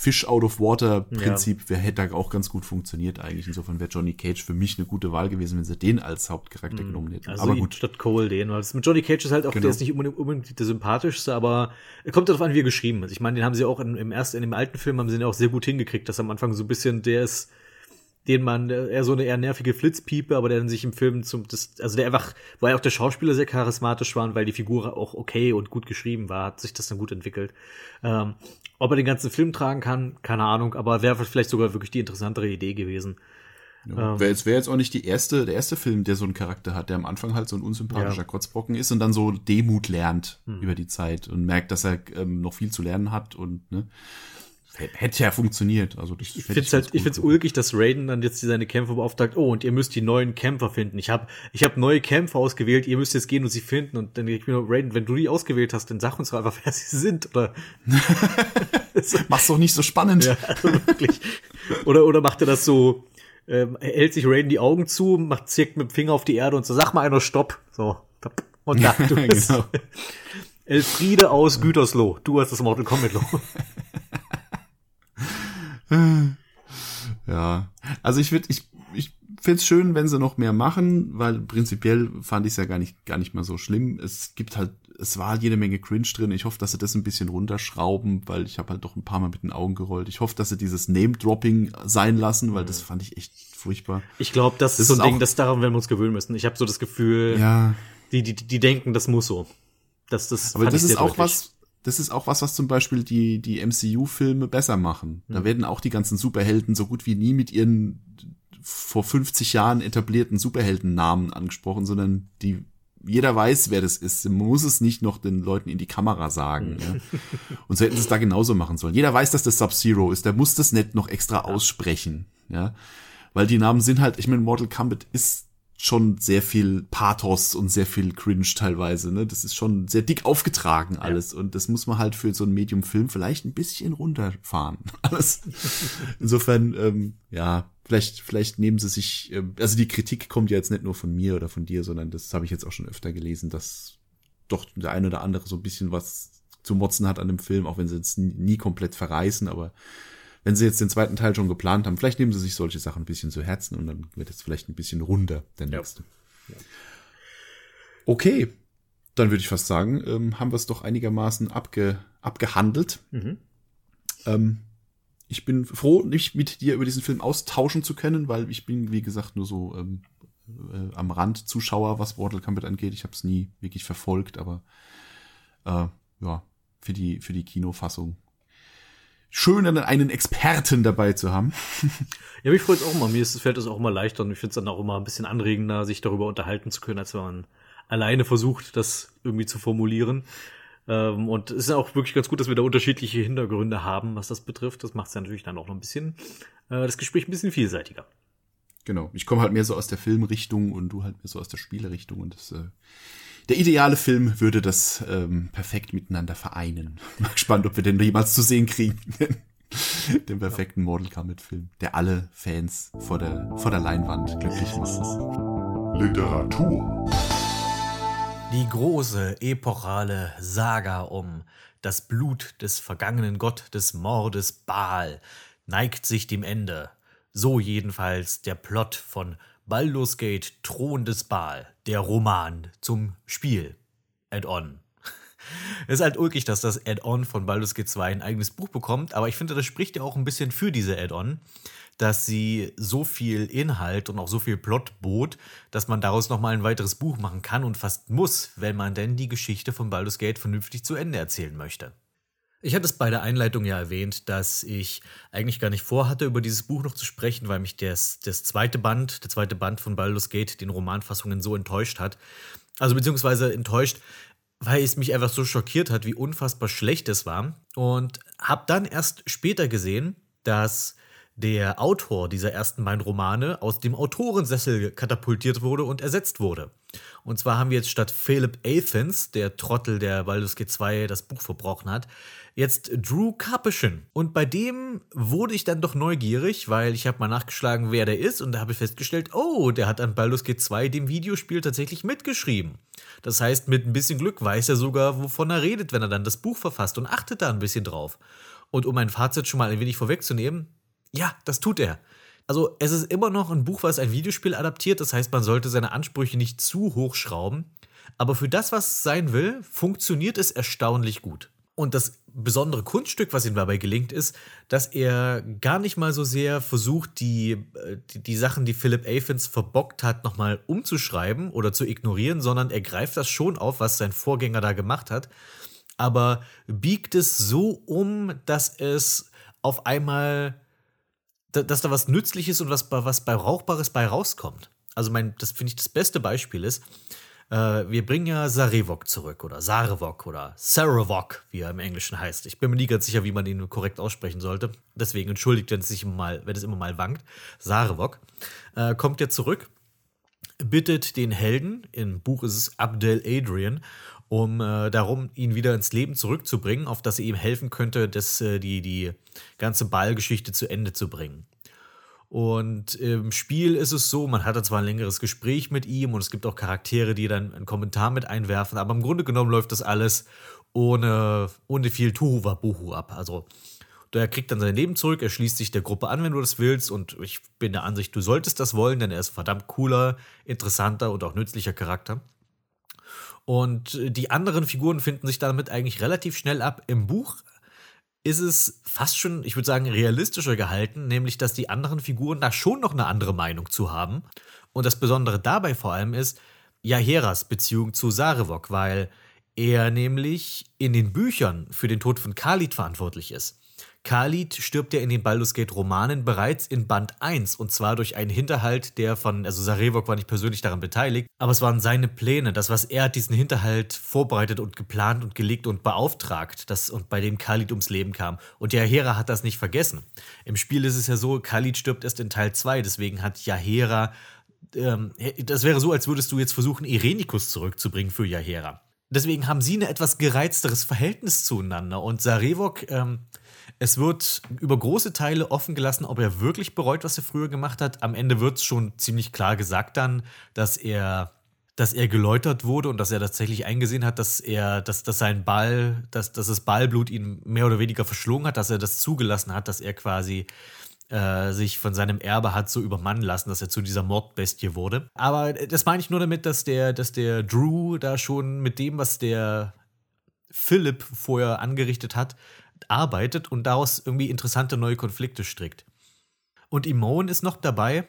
Fish out of water Prinzip, wer hätte da auch ganz gut funktioniert eigentlich. Insofern wäre Johnny Cage für mich eine gute Wahl gewesen, wenn sie den als Hauptcharakter genommen hätten. Also aber ihn gut. statt Cole den. Weil mit Johnny Cage ist halt auch, Genau. der ist nicht unbedingt, der sympathischste, aber er kommt darauf an, wie er geschrieben ist. Ich meine, den haben sie auch in, im ersten, in dem alten Film haben sie den auch sehr gut hingekriegt, dass am Anfang so ein bisschen der ist, den man, eher so eine eher nervige Flitzpiepe, aber der dann sich im Film zum, das, also der einfach, weil auch der Schauspieler sehr charismatisch war und weil die Figur auch okay und gut geschrieben war, hat sich das dann gut entwickelt. Ähm, ob er den ganzen Film tragen kann, keine Ahnung, aber wäre vielleicht sogar wirklich die interessantere Idee gewesen. Ja. Wäre jetzt, wär jetzt auch nicht die erste, der erste Film, der so einen Charakter hat, der am Anfang halt so ein unsympathischer Ja. Kotzbrocken ist und dann so Demut lernt über die Zeit und merkt, dass er ähm, noch viel zu lernen hat und ne, hätte ja funktioniert. Also das Ich find's halt, ich find's ulkig, dass Raiden dann jetzt seine Kämpfer beauftragt, oh, und ihr müsst die neuen Kämpfer finden. Ich habe ich hab neue Kämpfer ausgewählt, ihr müsst jetzt gehen und sie finden. Und dann denke ich mir nur, Raiden, wenn du die ausgewählt hast, dann sag uns doch einfach, wer sie sind. Oder, Mach's doch nicht so spannend. ja, also wirklich. Oder, oder macht er das so, ähm, hält sich Raiden die Augen zu, macht, zirkt mit dem Finger auf die Erde und so, sag mal einer Stopp. So. Und da, du bist Genau. Elfriede aus Gütersloh. Du hast das Mortal Kombat Logo. Ja, also ich würde, ich, ich find's schön, wenn sie noch mehr machen, weil prinzipiell fand ich es ja gar nicht, gar nicht mal so schlimm. Es gibt halt, es war jede Menge Cringe drin. Ich hoffe, dass sie das ein bisschen runterschrauben, weil ich habe halt doch ein paar Mal mit den Augen gerollt. Ich hoffe, dass sie dieses Name-Dropping sein lassen, weil das fand ich echt furchtbar. Ich glaube, das, Das ist so ein Ding, auch- das daran werden wir uns gewöhnen müssen. Ich habe so das Gefühl, Ja, Die, die, die denken, das muss so. Das, das Aber das ist auch was, das ist auch was, was zum Beispiel die, die MCU-Filme besser machen. Mhm. Da werden auch die ganzen Superhelden so gut wie nie mit ihren vor 50 Jahren etablierten Superheldennamen angesprochen, sondern die, jeder weiß, wer das ist. Man muss es nicht noch den Leuten in die Kamera sagen. Ja. Und so hätten sie es da genauso machen sollen. Jeder weiß, dass das Sub-Zero ist. Der muss das nicht noch extra aussprechen. Ja. Weil die Namen sind halt, ich meine, Mortal Kombat ist schon sehr viel Pathos und sehr viel Cringe teilweise. Ne? Das ist schon sehr dick aufgetragen alles. Und das muss man halt für so ein Medium-Film vielleicht ein bisschen runterfahren. Alles. Insofern, ähm, ja, vielleicht, vielleicht nehmen sie sich, ähm, also die Kritik kommt ja jetzt nicht nur von mir oder von dir, sondern das habe ich jetzt auch schon öfter gelesen, dass doch der eine oder andere so ein bisschen was zu motzen hat an dem Film, auch wenn sie jetzt nie komplett verreißen, aber wenn sie jetzt den zweiten Teil schon geplant haben, vielleicht nehmen sie sich solche Sachen ein bisschen zu Herzen und dann wird es vielleicht ein bisschen runder, der nächste. Okay, dann würde ich fast sagen, ähm, haben wir es doch einigermaßen abge, abgehandelt. Ähm, ich bin froh, mich mit dir über diesen Film austauschen zu können, weil ich bin, wie gesagt, nur so ähm, äh, am Rand Zuschauer, was Mortal Kombat angeht. Ich habe es nie wirklich verfolgt, aber äh, ja, für die, für die Kinofassung schön, dann einen Experten dabei zu haben. Ja, mich freut es auch immer. Mir ist, fällt es auch immer leichter und ich finde es dann auch immer ein bisschen anregender, sich darüber unterhalten zu können, als wenn man alleine versucht, das irgendwie zu formulieren. Ähm, und es ist auch wirklich ganz gut, dass wir da unterschiedliche Hintergründe haben, was das betrifft. Das macht es ja natürlich dann auch noch ein bisschen, äh, das Gespräch ein bisschen vielseitiger. Genau. Ich komme halt mehr so aus der Filmrichtung und du halt mehr so aus der Spielerichtung und das, äh, der ideale Film würde das ähm, perfekt miteinander vereinen. Mal gespannt, ob wir den jemals zu sehen kriegen. den perfekten Mortal Kombat Film, der alle Fans vor der, vor der Leinwand glücklich macht. Literatur. Die große, epochale Saga um das Blut des vergangenen Gott des Mordes Baal neigt sich dem Ende. So jedenfalls der Plot von Baldur's Gate Thron des Baal, der Roman zum Spiel. Add-on. Es ist halt ulkig, dass das Add-on von Baldur's Gate 2 ein eigenes Buch bekommt, aber ich finde, das spricht ja auch ein bisschen für diese Add-on, dass sie so viel Inhalt und auch so viel Plot bot, dass man daraus nochmal ein weiteres Buch machen kann und fast muss, wenn man denn die Geschichte von Baldur's Gate vernünftig zu Ende erzählen möchte. Ich hatte es bei der Einleitung ja erwähnt, dass ich eigentlich gar nicht vorhatte, über dieses Buch noch zu sprechen, weil mich das, das zweite Band, der zweite Band von Baldur's Gate, den Romanfassungen so enttäuscht hat. Also beziehungsweise enttäuscht, weil es mich einfach so schockiert hat, wie unfassbar schlecht es war. Und habe dann erst später gesehen, dass der Autor dieser ersten beiden Romane aus dem Autorensessel katapultiert wurde und ersetzt wurde. Und zwar haben wir jetzt statt Philip Athens, der Trottel, der Baldur's Gate 2 das Buch verbrochen hat, jetzt Drew Karpyshyn. Und bei dem wurde ich dann doch neugierig, weil ich habe mal nachgeschlagen, wer der ist und da habe ich festgestellt, oh, der hat an Baldur's Gate 2 dem Videospiel tatsächlich mitgeschrieben. Das heißt, mit ein bisschen Glück weiß er sogar, wovon er redet, wenn er dann das Buch verfasst und achtet da ein bisschen drauf. Und um mein Fazit schon mal ein wenig vorwegzunehmen, ja, das tut er. Also es ist immer noch ein Buch, was ein Videospiel adaptiert, das heißt, man sollte seine Ansprüche nicht zu hoch schrauben. Aber für das, was es sein will, funktioniert es erstaunlich gut. Und das besondere Kunststück, was ihm dabei gelingt, ist, dass er gar nicht mal so sehr versucht, die, äh, die, die Sachen, die Philip Athens verbockt hat, nochmal umzuschreiben oder zu ignorieren, sondern er greift das schon auf, was sein Vorgänger da gemacht hat, aber biegt es so um, dass es auf einmal dass da was Nützliches und was, was bei Rauchbares bei rauskommt. Also mein, das finde ich das beste Beispiel ist, äh, wir bringen ja Sarevok zurück oder Sarevok oder Saravok, wie er im Englischen heißt. Ich bin mir nie ganz sicher, wie man ihn korrekt aussprechen sollte. Deswegen entschuldigt, wenn es sich immer mal, wenn es immer mal wankt. Sarevok äh, kommt ja zurück, bittet den Helden, im Buch ist es Abdel Adrian, um äh, darum, ihn wieder ins Leben zurückzubringen, auf das er ihm helfen könnte, das, äh, die, die ganze Ballgeschichte zu Ende zu bringen. Und im Spiel ist es so, man hatte zwar ein längeres Gespräch mit ihm und es gibt auch Charaktere, die dann einen Kommentar mit einwerfen, aber im Grunde genommen läuft das alles ohne, ohne viel Tohuwabohu ab. Also der kriegt dann sein Leben zurück, er schließt sich der Gruppe an, wenn du das willst und ich bin der Ansicht, du solltest das wollen, denn er ist ein verdammt cooler, interessanter und auch nützlicher Charakter. Und die anderen Figuren finden sich damit eigentlich relativ schnell ab. Im Buch ist es fast schon, ich würde sagen, realistischer gehalten, nämlich dass die anderen Figuren da schon noch eine andere Meinung zu haben. Und das Besondere dabei vor allem ist, Jaheras Beziehung zu Sarevok, weil er nämlich in den Büchern für den Tod von Khalid verantwortlich ist. Khalid stirbt ja in den Baldur's Gate Romanen bereits in Band 1 und zwar durch einen Hinterhalt, der von, also Sarevok war nicht persönlich daran beteiligt, aber es waren seine Pläne, das was er hat diesen Hinterhalt vorbereitet und geplant und gelegt und beauftragt, das und bei dem Khalid ums Leben kam. Und Yahera hat das nicht vergessen. Im Spiel ist es ja so, Khalid stirbt erst in Teil 2, deswegen hat Yahera ähm, das wäre so, als würdest du jetzt versuchen, Irenikus zurückzubringen für Yahera. Deswegen haben sie ein etwas gereizteres Verhältnis zueinander. Und Sarevok, ähm, es wird über große Teile offen gelassen, ob er wirklich bereut, was er früher gemacht hat. Am Ende wird es schon ziemlich klar gesagt dann, dass er, dass er geläutert wurde und dass er tatsächlich eingesehen hat, dass er, dass, dass sein Ball, dass, dass das Ballblut ihn mehr oder weniger verschlungen hat, dass er das zugelassen hat, dass er quasi äh, sich von seinem Erbe hat so übermannen lassen, dass er zu dieser Mordbestie wurde. Aber das meine ich nur damit, dass der, dass der Drew da schon mit dem, was der Philipp vorher angerichtet hat, arbeitet und daraus irgendwie interessante neue Konflikte strickt. Und Imone ist noch dabei.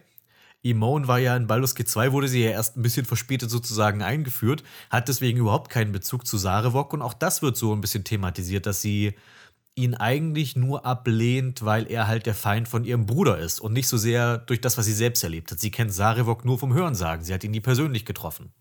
Imone war ja in Baldur's Gate 2, wurde sie ja erst ein bisschen verspätet sozusagen eingeführt, hat deswegen überhaupt keinen Bezug zu Sarevok und auch das wird so ein bisschen thematisiert, dass sie ihn eigentlich nur ablehnt, weil er halt der Feind von ihrem Bruder ist und nicht so sehr durch das, was sie selbst erlebt hat. Sie kennt Sarevok nur vom Hörensagen, sie hat ihn nie persönlich getroffen.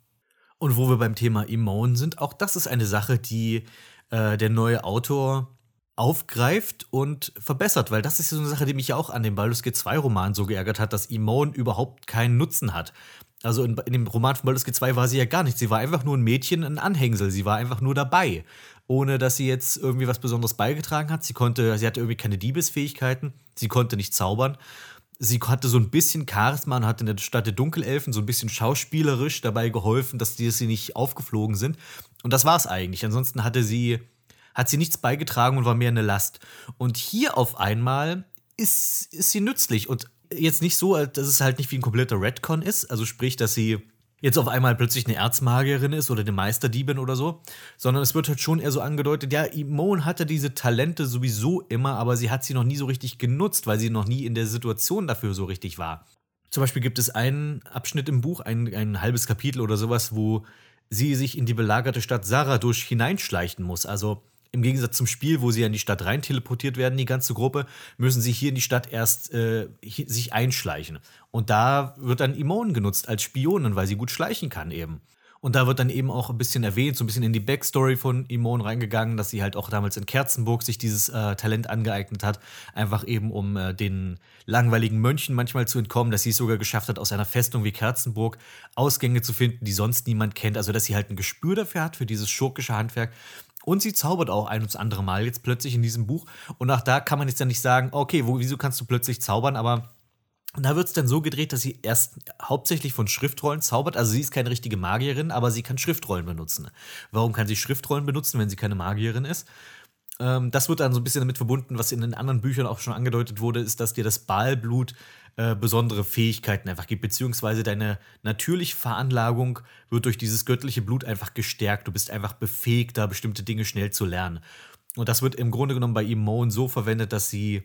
Und wo wir beim Thema Imone sind, auch das ist eine Sache, die äh, der neue Autor aufgreift und verbessert, weil das ist so eine Sache, die mich ja auch an dem Baldur's Gate 2 Roman so geärgert hat, dass Imone überhaupt keinen Nutzen hat. Also in, in dem Roman von Baldur's Gate 2 war sie ja gar nichts. Sie war einfach nur ein Mädchen, ein Anhängsel. Sie war einfach nur dabei ohne dass sie jetzt irgendwie was Besonderes beigetragen hat. Sie konnte, sie hatte irgendwie keine Diebesfähigkeiten, sie konnte nicht zaubern. Sie hatte so ein bisschen Charisma und hat in der Stadt der Dunkelelfen so ein bisschen schauspielerisch dabei geholfen, dass die, sie nicht aufgeflogen sind. Und das war es eigentlich. Ansonsten hatte sie, hat sie nichts beigetragen und war mehr eine Last. Und hier auf einmal ist, ist sie nützlich. Und jetzt nicht so, dass es halt nicht wie ein kompletter Redcon ist. Also sprich, dass sie jetzt auf einmal plötzlich eine Erzmagierin ist oder eine Meisterdiebin oder so, sondern es wird halt schon eher so angedeutet, ja, Imon hatte diese Talente sowieso immer, aber sie hat sie noch nie so richtig genutzt, weil sie noch nie in der Situation dafür so richtig war. Zum Beispiel gibt es einen Abschnitt im Buch, ein, ein halbes Kapitel oder sowas, wo sie sich in die belagerte Stadt Saradush hineinschleichen muss. Also im Gegensatz zum Spiel, wo sie in die Stadt rein teleportiert werden, die ganze Gruppe, müssen sie hier in die Stadt erst äh, sich einschleichen. Und da wird dann Imon genutzt als Spionin, weil sie gut schleichen kann eben. Und da wird dann eben auch ein bisschen erwähnt, so ein bisschen in die Backstory von Imon reingegangen, dass sie halt auch damals in Kerzenburg sich dieses äh, Talent angeeignet hat, einfach eben um äh, den langweiligen Mönchen manchmal zu entkommen, dass sie es sogar geschafft hat, aus einer Festung wie Kerzenburg Ausgänge zu finden, die sonst niemand kennt. Also dass sie halt ein Gespür dafür hat, für dieses schurkische Handwerk und sie zaubert auch ein und das andere Mal jetzt plötzlich in diesem Buch. Und auch da kann man jetzt ja nicht sagen, okay, wo, wieso kannst du plötzlich zaubern? Aber da wird es dann so gedreht, dass sie erst hauptsächlich von Schriftrollen zaubert. Also sie ist keine richtige Magierin, aber sie kann Schriftrollen benutzen. Warum kann sie Schriftrollen benutzen, wenn sie keine Magierin ist? Ähm, das wird dann so ein bisschen damit verbunden, was in den anderen Büchern auch schon angedeutet wurde, ist, dass dir das Balblut äh, besondere Fähigkeiten einfach gibt, beziehungsweise deine natürliche Veranlagung wird durch dieses göttliche Blut einfach gestärkt. Du bist einfach befähigt, da bestimmte Dinge schnell zu lernen. Und das wird im Grunde genommen bei Imone so verwendet, dass sie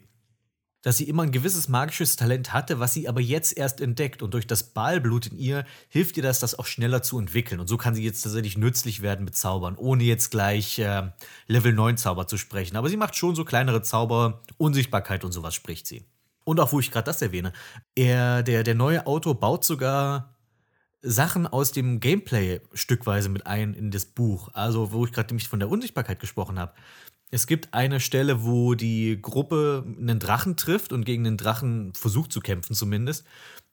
dass sie immer ein gewisses magisches Talent hatte, was sie aber jetzt erst entdeckt. Und durch das Ballblut in ihr hilft ihr das, das auch schneller zu entwickeln. Und so kann sie jetzt tatsächlich nützlich werden mit Zaubern, ohne jetzt gleich äh, Level 9 Zauber zu sprechen. Aber sie macht schon so kleinere Zauber, Unsichtbarkeit und sowas spricht sie. Und auch wo ich gerade das erwähne, er, der, der neue Autor baut sogar Sachen aus dem Gameplay stückweise mit ein in das Buch. Also, wo ich gerade nämlich von der Unsichtbarkeit gesprochen habe. Es gibt eine Stelle, wo die Gruppe einen Drachen trifft und gegen den Drachen versucht zu kämpfen, zumindest.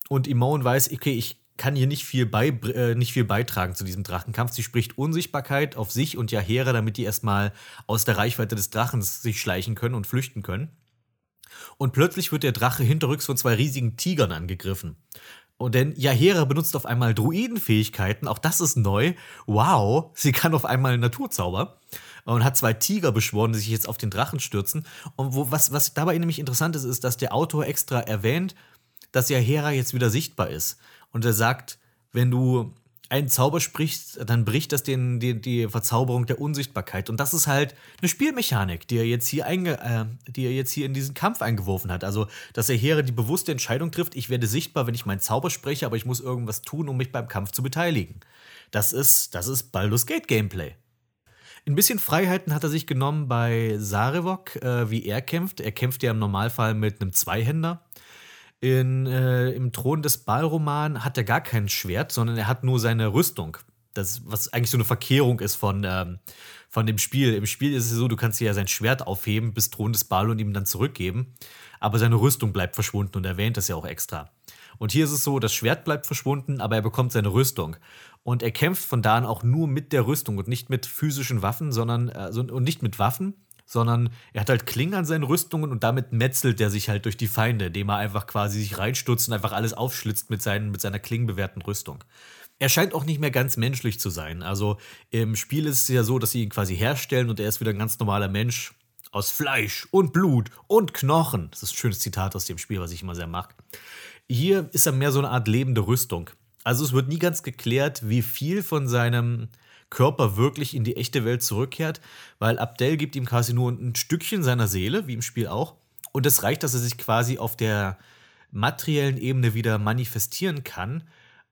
Und Imone weiß, okay, ich kann hier nicht viel, bei, äh, nicht viel beitragen zu diesem Drachenkampf. Sie spricht Unsichtbarkeit auf sich und Yahera, damit die erstmal aus der Reichweite des Drachens sich schleichen können und flüchten können. Und plötzlich wird der Drache hinterrücks von zwei riesigen Tigern angegriffen. Und denn Yahera benutzt auf einmal Druidenfähigkeiten, auch das ist neu. Wow, sie kann auf einmal Naturzauber und hat zwei Tiger beschworen, die sich jetzt auf den Drachen stürzen. Und wo, was, was dabei nämlich interessant ist, ist, dass der Autor extra erwähnt, dass Yahera jetzt wieder sichtbar ist. Und er sagt, wenn du einen Zauber sprichst, dann bricht das den, die, die Verzauberung der Unsichtbarkeit. Und das ist halt eine Spielmechanik, die er jetzt hier, einge, äh, die er jetzt hier in diesen Kampf eingeworfen hat. Also, dass er Heere die bewusste Entscheidung trifft, ich werde sichtbar, wenn ich meinen Zauber spreche, aber ich muss irgendwas tun, um mich beim Kampf zu beteiligen. Das ist, das ist Baldur's Gate Gameplay. Ein bisschen Freiheiten hat er sich genommen bei Sarevok, äh, wie er kämpft. Er kämpft ja im Normalfall mit einem Zweihänder. In, äh, Im Thron des Ballroman hat er gar kein Schwert, sondern er hat nur seine Rüstung. Das, was eigentlich so eine Verkehrung ist von, ähm, von dem Spiel. Im Spiel ist es so, du kannst ja sein Schwert aufheben bis Thron des Ball und ihm dann zurückgeben. Aber seine Rüstung bleibt verschwunden und er erwähnt das ja auch extra. Und hier ist es so, das Schwert bleibt verschwunden, aber er bekommt seine Rüstung. Und er kämpft von da an auch nur mit der Rüstung und nicht mit physischen Waffen, sondern also, und nicht mit Waffen, sondern er hat halt Klingen an seinen Rüstungen und damit metzelt er sich halt durch die Feinde, indem er einfach quasi sich reinstürzt und einfach alles aufschlitzt mit, seinen, mit seiner klingenbewehrten Rüstung. Er scheint auch nicht mehr ganz menschlich zu sein. Also im Spiel ist es ja so, dass sie ihn quasi herstellen und er ist wieder ein ganz normaler Mensch aus Fleisch und Blut und Knochen. Das ist ein schönes Zitat aus dem Spiel, was ich immer sehr mag. Hier ist er mehr so eine Art lebende Rüstung. Also es wird nie ganz geklärt, wie viel von seinem Körper wirklich in die echte Welt zurückkehrt, weil Abdel gibt ihm quasi nur ein Stückchen seiner Seele, wie im Spiel auch. Und es reicht, dass er sich quasi auf der materiellen Ebene wieder manifestieren kann,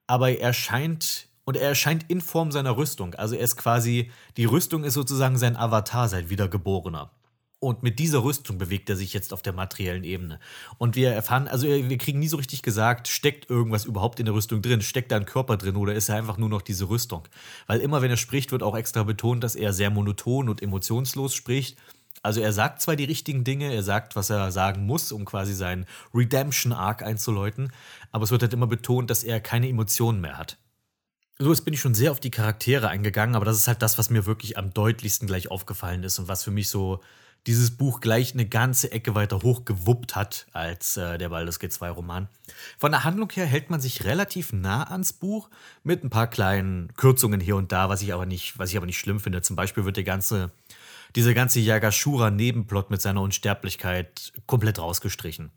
aber er scheint und er erscheint in Form seiner Rüstung. Also er ist quasi, die Rüstung ist sozusagen sein Avatar, sein Wiedergeborener. Und mit dieser Rüstung bewegt er sich jetzt auf der materiellen Ebene. Und wir erfahren, also wir kriegen nie so richtig gesagt, steckt irgendwas überhaupt in der Rüstung drin? Steckt da ein Körper drin oder ist er einfach nur noch diese Rüstung? Weil immer, wenn er spricht, wird auch extra betont, dass er sehr monoton und emotionslos spricht. Also er sagt zwar die richtigen Dinge, er sagt, was er sagen muss, um quasi seinen Redemption-Arc einzuläuten, aber es wird halt immer betont, dass er keine Emotionen mehr hat. So, jetzt bin ich schon sehr auf die Charaktere eingegangen, aber das ist halt das, was mir wirklich am deutlichsten gleich aufgefallen ist und was für mich so dieses Buch gleich eine ganze Ecke weiter hochgewuppt hat als äh, der Baldur's Gate 2 Roman. Von der Handlung her hält man sich relativ nah ans Buch mit ein paar kleinen Kürzungen hier und da, was ich aber nicht, was ich aber nicht schlimm finde. Zum Beispiel wird der ganze, dieser ganze Yagashura Nebenplot mit seiner Unsterblichkeit komplett rausgestrichen.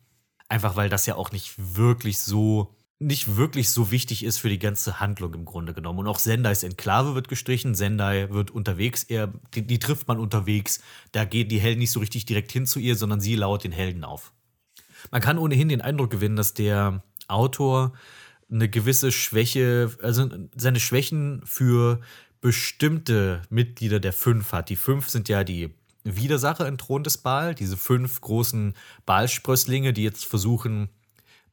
Einfach weil das ja auch nicht wirklich so nicht wirklich so wichtig ist für die ganze Handlung im Grunde genommen. Und auch Sendais Enklave wird gestrichen. Sendai wird unterwegs, eher, die, die, trifft man unterwegs. Da gehen die Helden nicht so richtig direkt hin zu ihr, sondern sie lauert den Helden auf. Man kann ohnehin den Eindruck gewinnen, dass der Autor eine gewisse Schwäche, also seine Schwächen für bestimmte Mitglieder der Fünf hat. Die Fünf sind ja die Widersacher in Thron des Baal, diese fünf großen Baalsprösslinge, die jetzt versuchen,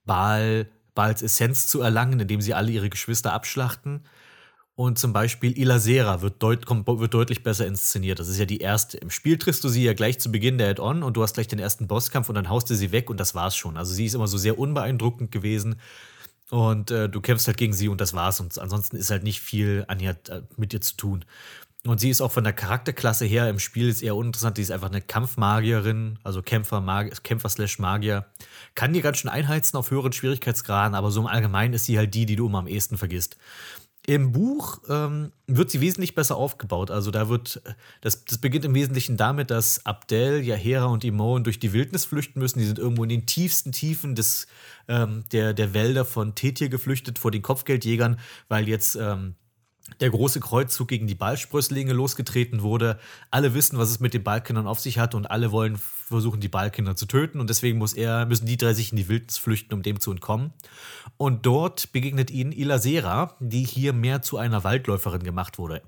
Baal Baals Essenz zu erlangen, indem sie alle ihre Geschwister abschlachten. Und zum Beispiel Ilasera wird, deut wird deutlich besser inszeniert. Das ist ja die erste. Im Spiel triffst du sie ja gleich zu Beginn der Add-on und du hast gleich den ersten Bosskampf und dann haust du sie weg und das war's schon. Also sie ist immer so sehr unbeeindruckend gewesen. Und äh, du kämpfst halt gegen sie und das war's. Und ansonsten ist halt nicht viel an ihr, äh, mit ihr zu tun. Und sie ist auch von der Charakterklasse her im Spiel ist eher uninteressant. Die ist einfach eine Kampfmagierin, also Kämpfer, Mag Kämpfer slash Magier. Kann die ganz schön einheizen auf höheren Schwierigkeitsgraden, aber so im Allgemeinen ist sie halt die, die du immer am ehesten vergisst. Im Buch ähm, wird sie wesentlich besser aufgebaut. Also da wird, das, das beginnt im Wesentlichen damit, dass Abdel, Yahera und Imon durch die Wildnis flüchten müssen. Die sind irgendwo in den tiefsten Tiefen des, ähm, der, der Wälder von Tetir geflüchtet vor den Kopfgeldjägern, weil jetzt ähm, der große Kreuzzug gegen die Ballsprösslinge losgetreten wurde. Alle wissen, was es mit den Ballkindern auf sich hat und alle wollen versuchen, die Ballkinder zu töten. Und deswegen muss er, müssen die drei sich in die Wildnis flüchten, um dem zu entkommen. Und dort begegnet ihnen Ilasera, die hier mehr zu einer Waldläuferin gemacht wurde.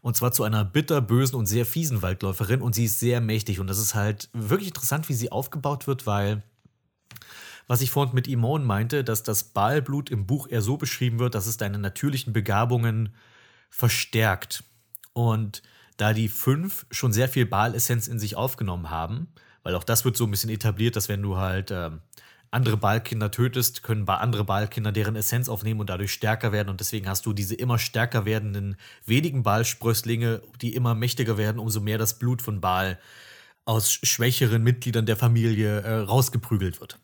Und zwar zu einer bitterbösen und sehr fiesen Waldläuferin. Und sie ist sehr mächtig. Und das ist halt wirklich interessant, wie sie aufgebaut wird, weil was ich vorhin mit Imon meinte, dass das Ballblut im Buch eher so beschrieben wird, dass es deine natürlichen Begabungen verstärkt. Und da die fünf schon sehr viel Balessenz in sich aufgenommen haben, weil auch das wird so ein bisschen etabliert, dass wenn du halt äh, andere Ballkinder tötest, können andere Ballkinder deren Essenz aufnehmen und dadurch stärker werden. Und deswegen hast du diese immer stärker werdenden wenigen Ballsprösslinge, die immer mächtiger werden, umso mehr das Blut von Ball aus schwächeren Mitgliedern der Familie äh, rausgeprügelt wird.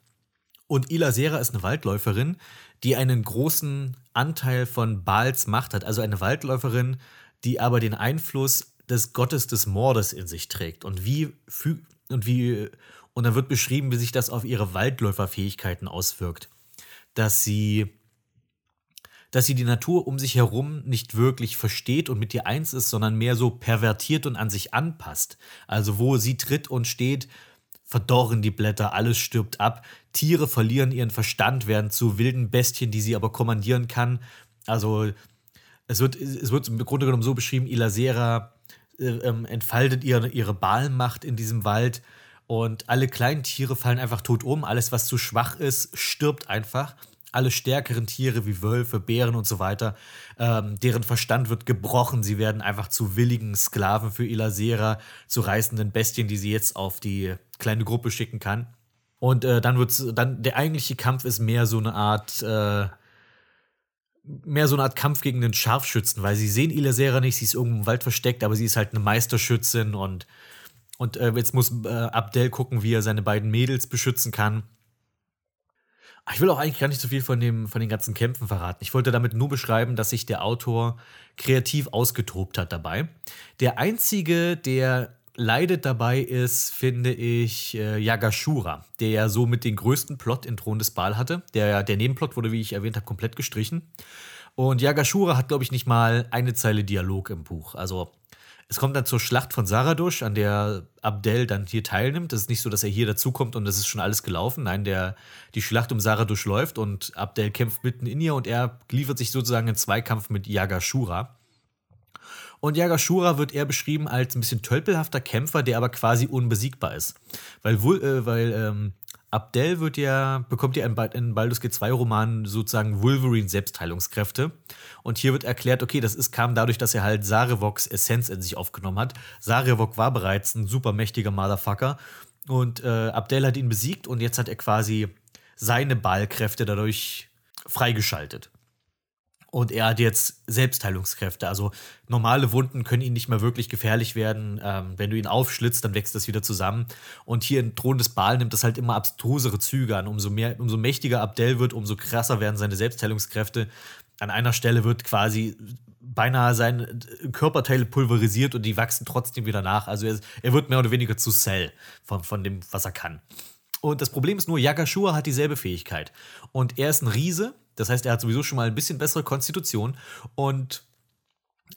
Und Ila Sera ist eine Waldläuferin, die einen großen Anteil von Baals Macht hat. Also eine Waldläuferin, die aber den Einfluss des Gottes des Mordes in sich trägt. Und wie, und wie, und dann wird beschrieben, wie sich das auf ihre Waldläuferfähigkeiten auswirkt. Dass sie, dass sie die Natur um sich herum nicht wirklich versteht und mit ihr eins ist, sondern mehr so pervertiert und an sich anpasst. Also wo sie tritt und steht, verdorren die Blätter, alles stirbt ab, Tiere verlieren ihren Verstand, werden zu wilden Bestien, die sie aber kommandieren kann. Also es wird, es wird im Grunde genommen so beschrieben, Ilasera äh, ähm, entfaltet ihre, ihre Balmacht in diesem Wald und alle kleinen Tiere fallen einfach tot um. Alles, was zu schwach ist, stirbt einfach. Alle stärkeren Tiere wie Wölfe, Bären und so weiter, ähm, deren Verstand wird gebrochen. Sie werden einfach zu willigen Sklaven für Ilasera, zu reißenden Bestien, die sie jetzt auf die kleine Gruppe schicken kann. Und äh, dann wird's, dann der eigentliche Kampf ist mehr so eine Art äh, mehr so eine Art Kampf gegen den Scharfschützen, weil sie sehen Ilasera nicht, sie ist irgendwo im Wald versteckt, aber sie ist halt eine Meisterschützin und, und äh, jetzt muss äh, Abdel gucken, wie er seine beiden Mädels beschützen kann. Ich will auch eigentlich gar nicht so viel von, dem, von den ganzen Kämpfen verraten. Ich wollte damit nur beschreiben, dass sich der Autor kreativ ausgetobt hat dabei. Der einzige, der leidet dabei ist, finde ich, äh, Yagashura, der ja so mit den größten Plot in Thron des Baal hatte. Der, der Nebenplot wurde, wie ich erwähnt habe, komplett gestrichen. Und Yagashura hat, glaube ich, nicht mal eine Zeile Dialog im Buch. Also es kommt dann zur Schlacht von Saradush, an der Abdel dann hier teilnimmt. Es ist nicht so, dass er hier dazukommt und es ist schon alles gelaufen. Nein, der, die Schlacht um Saradush läuft und Abdel kämpft mitten in ihr und er liefert sich sozusagen in Zweikampf mit Yagashura. Und Yagashura wird eher beschrieben als ein bisschen tölpelhafter Kämpfer, der aber quasi unbesiegbar ist. Weil, äh, weil ähm, Abdel wird ja, bekommt ja in, in Baldur's G2-Romanen sozusagen Wolverine-Selbstheilungskräfte. Und hier wird erklärt, okay, das ist, kam dadurch, dass er halt Sarevoks Essenz in sich aufgenommen hat. Sarevok war bereits ein super mächtiger Motherfucker. Und äh, Abdel hat ihn besiegt und jetzt hat er quasi seine Ballkräfte dadurch freigeschaltet. Und er hat jetzt Selbstheilungskräfte. Also normale Wunden können ihn nicht mehr wirklich gefährlich werden. Ähm, wenn du ihn aufschlitzt, dann wächst das wieder zusammen. Und hier in Thron des Baal nimmt das halt immer abstrusere Züge an. Umso, mehr, umso mächtiger Abdel wird, umso krasser werden seine Selbstheilungskräfte. An einer Stelle wird quasi beinahe sein Körperteile pulverisiert und die wachsen trotzdem wieder nach. Also er, er wird mehr oder weniger zu Cell von, von dem, was er kann. Und das Problem ist nur, Yagashua hat dieselbe Fähigkeit. Und er ist ein Riese, das heißt, er hat sowieso schon mal ein bisschen bessere Konstitution und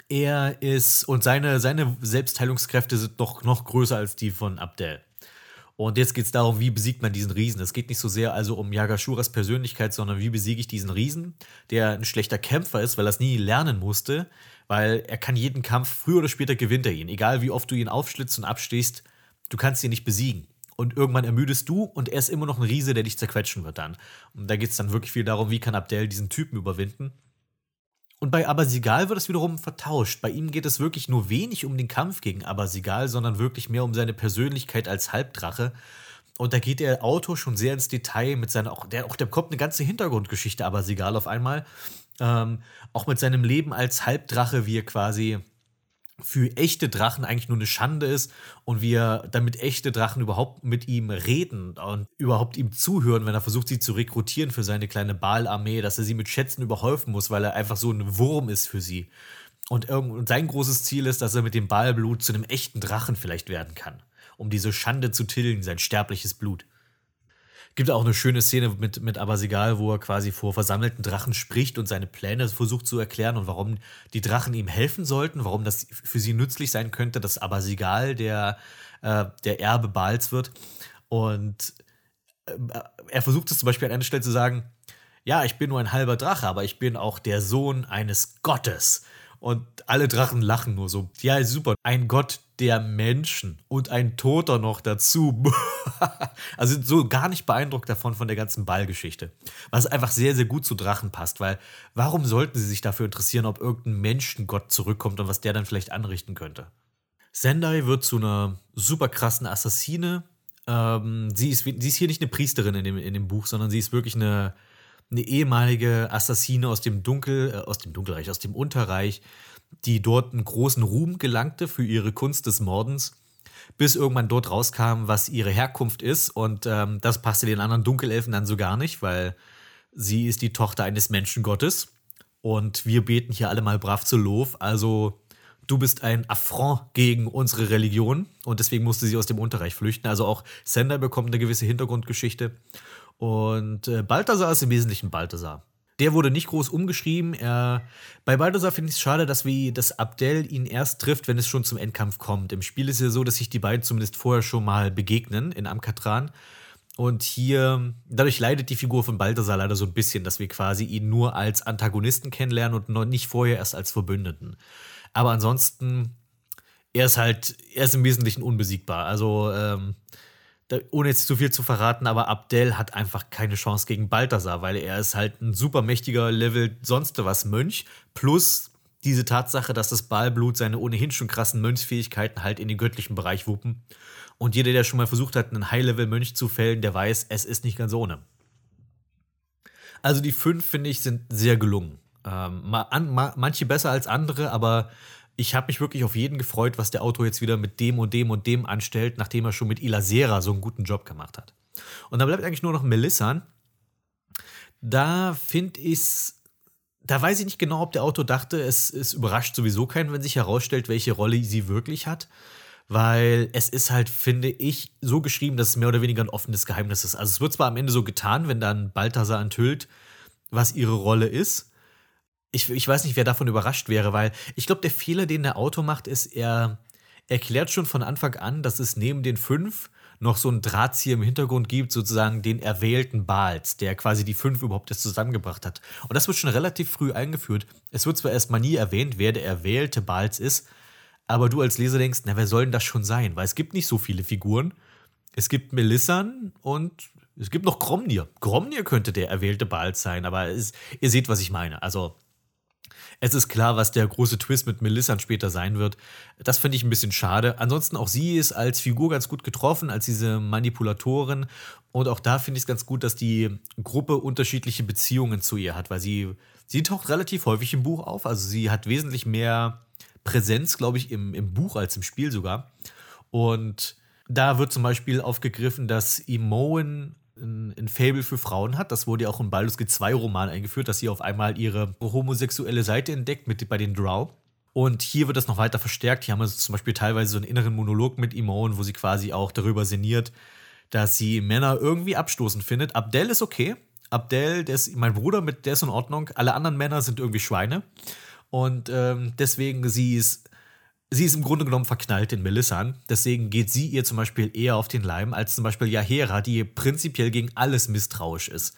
er ist und seine, seine Selbstheilungskräfte sind noch, noch größer als die von Abdel. Und jetzt geht es darum, wie besiegt man diesen Riesen. Es geht nicht so sehr also um Yagashuras Persönlichkeit, sondern wie besiege ich diesen Riesen, der ein schlechter Kämpfer ist, weil er es nie lernen musste, weil er kann jeden Kampf, früher oder später gewinnt er ihn. Egal wie oft du ihn aufschlitzt und abstehst, du kannst ihn nicht besiegen. Und irgendwann ermüdest du und er ist immer noch ein Riese, der dich zerquetschen wird dann. Und da geht es dann wirklich viel darum, wie kann Abdel diesen Typen überwinden. Und bei Abasigal wird es wiederum vertauscht. Bei ihm geht es wirklich nur wenig um den Kampf gegen Abasigal, sondern wirklich mehr um seine Persönlichkeit als Halbdrache. Und da geht der Autor schon sehr ins Detail mit seiner, auch, der, auch, der bekommt eine ganze Hintergrundgeschichte Abasigal auf einmal. Ähm, auch mit seinem Leben als Halbdrache, wie er quasi für echte Drachen eigentlich nur eine Schande ist und wir damit echte Drachen überhaupt mit ihm reden und überhaupt ihm zuhören, wenn er versucht, sie zu rekrutieren für seine kleine Baal-Armee, dass er sie mit Schätzen überhäufen muss, weil er einfach so ein Wurm ist für sie. Und, und sein großes Ziel ist, dass er mit dem Baalblut zu einem echten Drachen vielleicht werden kann, um diese Schande zu tilgen, sein sterbliches Blut. Gibt auch eine schöne Szene mit, mit Abasigal, wo er quasi vor versammelten Drachen spricht und seine Pläne versucht zu erklären und warum die Drachen ihm helfen sollten, warum das für sie nützlich sein könnte, dass Abasigal der, äh, der Erbe Baals wird. Und äh, er versucht es zum Beispiel an einer Stelle zu sagen, ja, ich bin nur ein halber Drache, aber ich bin auch der Sohn eines Gottes. Und alle Drachen lachen nur so. Ja, super. Ein Gott der Menschen und ein Toter noch dazu. also so gar nicht beeindruckt davon von der ganzen Ballgeschichte. Was einfach sehr, sehr gut zu Drachen passt, weil warum sollten sie sich dafür interessieren, ob irgendein Menschengott zurückkommt und was der dann vielleicht anrichten könnte? Sendai wird zu einer super krassen Assassine. Ähm, sie, ist, sie ist hier nicht eine Priesterin in dem, in dem Buch, sondern sie ist wirklich eine, eine ehemalige Assassine aus dem Dunkel, äh, aus dem Dunkelreich, aus dem Unterreich, die dort einen großen Ruhm gelangte für ihre Kunst des Mordens, bis irgendwann dort rauskam, was ihre Herkunft ist. Und ähm, das passte den anderen Dunkelelfen dann so gar nicht, weil sie ist die Tochter eines Menschengottes. Und wir beten hier alle mal brav zu Lof. Also du bist ein Affront gegen unsere Religion. Und deswegen musste sie aus dem Unterreich flüchten. Also auch Sender bekommt eine gewisse Hintergrundgeschichte. Und äh, Balthasar ist im Wesentlichen Balthasar. Der wurde nicht groß umgeschrieben. Er, bei Balthasar finde ich es schade, dass, wir, dass Abdel ihn erst trifft, wenn es schon zum Endkampf kommt. Im Spiel ist es ja so, dass sich die beiden zumindest vorher schon mal begegnen in Amkatran. Und hier, dadurch leidet die Figur von Balthasar leider so ein bisschen, dass wir quasi ihn nur als Antagonisten kennenlernen und noch nicht vorher erst als Verbündeten. Aber ansonsten, er ist halt, er ist im Wesentlichen unbesiegbar. Also, ähm, ohne jetzt zu viel zu verraten, aber Abdel hat einfach keine Chance gegen Balthasar, weil er ist halt ein super mächtiger Level sonst was Mönch, plus diese Tatsache, dass das Ballblut seine ohnehin schon krassen Mönchsfähigkeiten halt in den göttlichen Bereich wuppen. Und jeder, der schon mal versucht hat, einen High-Level-Mönch zu fällen, der weiß, es ist nicht ganz ohne. Also die fünf, finde ich, sind sehr gelungen. Ähm, ma, an, ma, manche besser als andere, aber ich habe mich wirklich auf jeden gefreut, was der Autor jetzt wieder mit dem und dem und dem anstellt, nachdem er schon mit Ilasera so einen guten Job gemacht hat. Und da bleibt eigentlich nur noch Melissan. Da finde ich es da weiß ich nicht genau, ob der Autor dachte, es, es überrascht sowieso keinen, wenn sich herausstellt, welche Rolle sie wirklich hat weil es ist halt, finde ich, so geschrieben, dass es mehr oder weniger ein offenes Geheimnis ist. Also es wird zwar am Ende so getan, wenn dann Balthasar enthüllt, was ihre Rolle ist. Ich, ich weiß nicht, wer davon überrascht wäre, weil ich glaube, der Fehler, den der Autor macht, ist, er erklärt schon von Anfang an, dass es neben den fünf noch so einen Drahtzieher im Hintergrund gibt, sozusagen den erwählten Bals, der quasi die fünf überhaupt erst zusammengebracht hat. Und das wird schon relativ früh eingeführt. Es wird zwar erstmal nie erwähnt, wer der erwählte Bals ist, aber du als Leser denkst, na, wer soll denn das schon sein? Weil es gibt nicht so viele Figuren. Es gibt Melissan und es gibt noch Gromnir. Gromnir könnte der erwählte Bald sein, aber es, ihr seht, was ich meine. Also, es ist klar, was der große Twist mit Melissan später sein wird. Das finde ich ein bisschen schade. Ansonsten auch sie ist als Figur ganz gut getroffen, als diese Manipulatorin. Und auch da finde ich es ganz gut, dass die Gruppe unterschiedliche Beziehungen zu ihr hat, weil sie, sie taucht relativ häufig im Buch auf. Also sie hat wesentlich mehr Präsenz, glaube ich, im, im Buch als im Spiel sogar. Und da wird zum Beispiel aufgegriffen, dass Imoen ein, ein Fable für Frauen hat. Das wurde ja auch im Baldur's Gate 2 Roman eingeführt, dass sie auf einmal ihre homosexuelle Seite entdeckt mit, bei den Drow. Und hier wird das noch weiter verstärkt. Hier haben wir zum Beispiel teilweise so einen inneren Monolog mit Imoen, wo sie quasi auch darüber sinniert, dass sie Männer irgendwie abstoßend findet. Abdel ist okay. Abdel, der ist mein Bruder, mit der ist in Ordnung. Alle anderen Männer sind irgendwie Schweine. Und ähm, deswegen, sie ist, sie ist im Grunde genommen verknallt in Melissan. Deswegen geht sie ihr zum Beispiel eher auf den Leim als zum Beispiel Yahera, die prinzipiell gegen alles misstrauisch ist.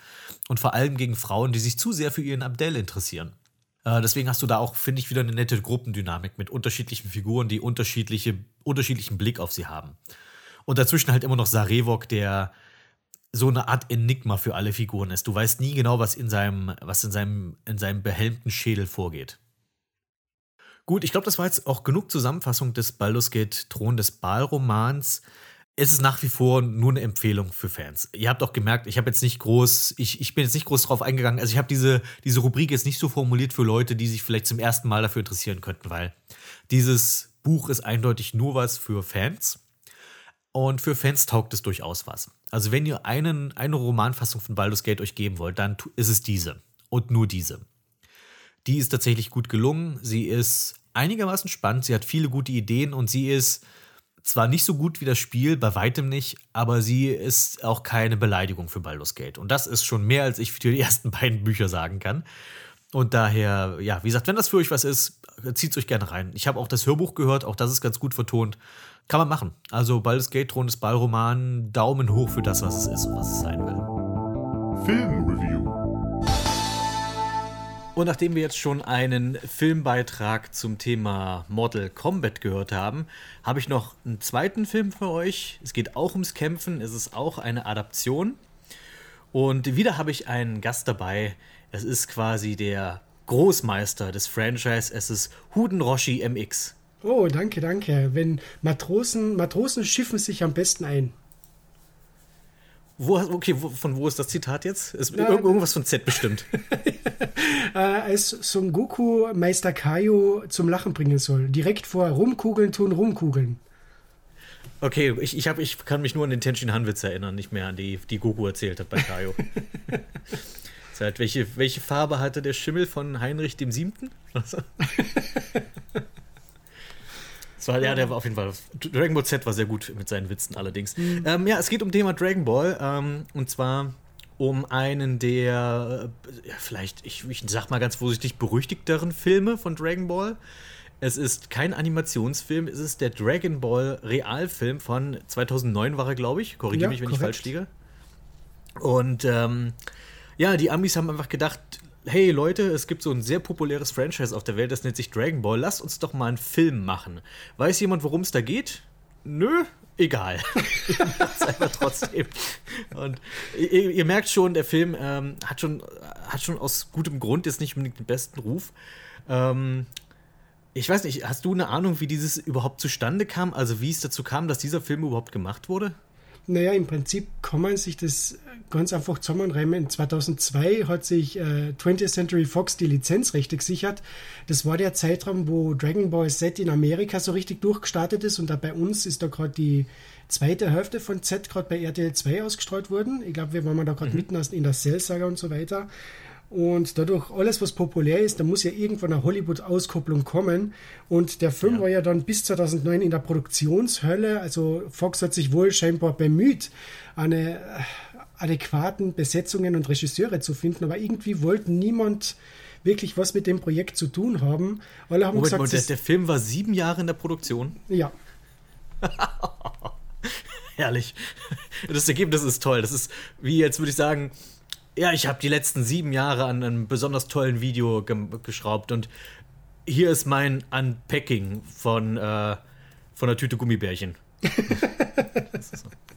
Und vor allem gegen Frauen, die sich zu sehr für ihren Abdel interessieren. Äh, deswegen hast du da auch, finde ich, wieder eine nette Gruppendynamik mit unterschiedlichen Figuren, die unterschiedliche, unterschiedlichen Blick auf sie haben. Und dazwischen halt immer noch Sarevok, der so eine Art Enigma für alle Figuren ist. Du weißt nie genau, was in seinem, was in seinem, in seinem behelmten Schädel vorgeht. Gut, ich glaube, das war jetzt auch genug Zusammenfassung des Baldur's Gate Thron des Baal-Romans. Es ist nach wie vor nur eine Empfehlung für Fans. Ihr habt auch gemerkt, ich habe jetzt nicht groß, ich, ich bin jetzt nicht groß drauf eingegangen. Also ich habe diese, diese Rubrik jetzt nicht so formuliert für Leute, die sich vielleicht zum ersten Mal dafür interessieren könnten, weil dieses Buch ist eindeutig nur was für Fans. Und für Fans taugt es durchaus was. Also wenn ihr einen, eine Romanfassung von Baldur's Gate euch geben wollt, dann ist es diese. Und nur diese. Die ist tatsächlich gut gelungen. Sie ist einigermaßen spannend. Sie hat viele gute Ideen und sie ist zwar nicht so gut wie das Spiel, bei weitem nicht, aber sie ist auch keine Beleidigung für Baldur's Gate. Und das ist schon mehr, als ich für die ersten beiden Bücher sagen kann. Und daher, ja, wie gesagt, wenn das für euch was ist, zieht es euch gerne rein. Ich habe auch das Hörbuch gehört, auch das ist ganz gut vertont. Kann man machen. Also Baldur's Gate, Thron des Ballroman, Daumen hoch für das, was es ist und was es sein will. Filmreview. Und nachdem wir jetzt schon einen Filmbeitrag zum Thema Mortal Kombat gehört haben, habe ich noch einen zweiten Film für euch. Es geht auch ums Kämpfen, es ist auch eine Adaption. Und wieder habe ich einen Gast dabei. Es ist quasi der Großmeister des Franchise. Es ist Huden Roshi MX. Oh, danke, danke. Wenn Matrosen, Matrosen schiffen sich am besten ein. Wo, okay, wo, von wo ist das Zitat jetzt? Ist Na, irgendwas von Z bestimmt. als Son Goku Meister Kaio zum Lachen bringen soll. Direkt vor Rumkugeln tun Rumkugeln. Okay, ich, ich, hab, ich kann mich nur an den Tenshin Hanwitz erinnern, nicht mehr an die, die Goku erzählt hat bei Kaio. halt, welche, welche Farbe hatte der Schimmel von Heinrich dem Siebten? War, ja, der war auf jeden Fall. Dragon Ball Z war sehr gut mit seinen Witzen allerdings. Mhm. Ähm, ja, es geht um Thema Dragon Ball. Ähm, und zwar um einen der, äh, ja, vielleicht, ich, ich sag mal ganz vorsichtig, berüchtigteren Filme von Dragon Ball. Es ist kein Animationsfilm, es ist der Dragon Ball Realfilm von 2009 war er, glaube ich. Korrigiere ja, mich, wenn korrekt. ich falsch liege. Und ähm, ja, die Amis haben einfach gedacht, hey Leute, es gibt so ein sehr populäres Franchise auf der Welt, das nennt sich Dragon Ball. Lasst uns doch mal einen Film machen. Weiß jemand, worum es da geht? Nö, egal. Einfach trotzdem. Und ihr, ihr merkt schon, der Film ähm, hat, schon, hat schon aus gutem Grund jetzt nicht unbedingt den besten Ruf. Ähm, ich weiß nicht, hast du eine Ahnung, wie dieses überhaupt zustande kam? Also wie es dazu kam, dass dieser Film überhaupt gemacht wurde? Naja, im Prinzip kann man sich das ganz einfach zusammenreimen. 2002 hat sich äh, 20th Century Fox die Lizenzrechte gesichert. Das war der Zeitraum, wo Dragon Ball Z in Amerika so richtig durchgestartet ist und da bei uns ist da gerade die zweite Hälfte von Z gerade bei RTL 2 ausgestrahlt worden. Ich glaube, wir waren da gerade mitten in der Cell-Saga und so weiter. Und dadurch, alles, was populär ist, da muss ja irgendwann eine Hollywood-Auskopplung kommen. Und der Film Ja. war ja dann bis 2009 in der Produktionshölle. Also Fox hat sich wohl scheinbar bemüht, eine äh, adäquaten Besetzungen und Regisseure zu finden. Aber irgendwie wollte niemand wirklich was mit dem Projekt zu tun haben. Alle haben Moment, gesagt, Moment, der, der Film war sieben Jahre in der Produktion. ja, Herrlich. Das Ergebnis ist toll. Das ist wie jetzt würde ich sagen, ja, ich habe die letzten sieben Jahre an einem besonders tollen Video ge geschraubt und hier ist mein Unpacking von, äh, von der Tüte Gummibärchen.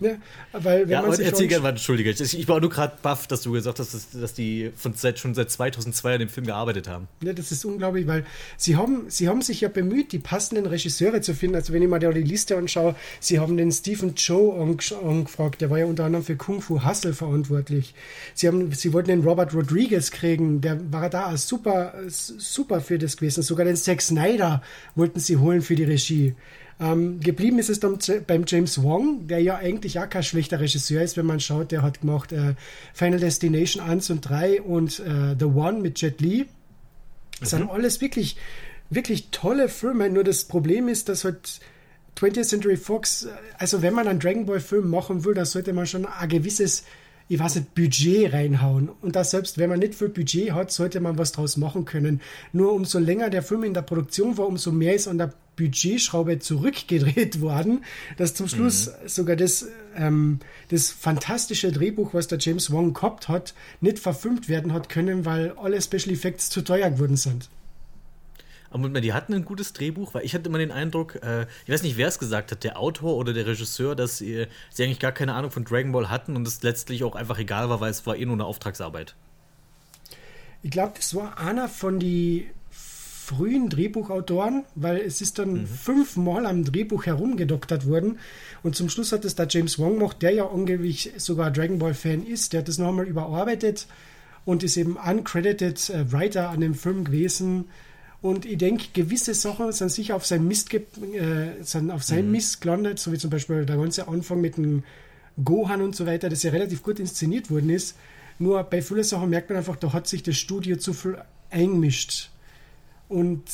ne? weil wenn Ja, man sich erzähl gerne weiter, entschuldige. Ich, ich war nur gerade baff, dass du gesagt hast, dass, dass die von seit, schon seit 2002 an dem Film gearbeitet haben. Ja, das ist unglaublich, weil sie haben, sie haben sich ja bemüht, die passenden Regisseure zu finden. Also wenn ich mir da die Liste anschaue, sie haben den Stephen Chow ange- angefragt, der war ja unter anderem für Kung Fu Hustle verantwortlich. Sie haben, sie wollten den Robert Rodriguez kriegen, der war da als super, super für das gewesen. Sogar den Zack Snyder wollten sie holen für die Regie. Ähm, geblieben ist es dann beim James Wong, der ja eigentlich auch kein schlechter Regisseur ist, wenn man schaut, der hat gemacht äh, Final Destination 1 und 3 und äh, The One mit Jet Li. Das sind alles wirklich, wirklich tolle Filme. Nur das Problem ist, dass halt 20th Century Fox, äh, also wenn man einen Dragon Ball Film machen will, dann sollte man schon ein gewisses, ich weiß nicht, Budget reinhauen. Und das selbst, wenn man nicht viel Budget hat, sollte man was draus machen können. Nur umso länger der Film in der Produktion war, umso mehr ist an der Budgetschraube zurückgedreht worden, dass zum Schluss sogar das, ähm, das fantastische Drehbuch, was der James Wong gehabt hat, nicht verfilmt werden hat können, weil alle Special Effects zu teuer geworden sind. Aber die hatten ein gutes Drehbuch, weil ich hatte immer den Eindruck, äh, ich weiß nicht, wer es gesagt hat, der Autor oder der Regisseur, dass äh, sie eigentlich gar keine Ahnung von Dragon Ball hatten und es letztlich auch einfach egal war, weil es war eh nur eine Auftragsarbeit. Ich glaube, das war einer von die frühen Drehbuchautoren, weil es ist dann fünfmal am Drehbuch herumgedoktert worden und zum Schluss hat es da James Wong gemacht, der ja angeblich sogar Dragon Ball Fan ist, der hat das nochmal überarbeitet und ist eben uncredited äh, Writer an dem Film gewesen und ich denke, gewisse Sachen sind sicher auf sein Mist, äh, sind auf sein Mist gelandet, so wie zum Beispiel der ganze Anfang mit dem Gohan und so weiter, das ja relativ gut inszeniert worden ist. Nur bei vielen Sachen merkt man einfach, da hat sich das Studio zu viel eingemischt. Und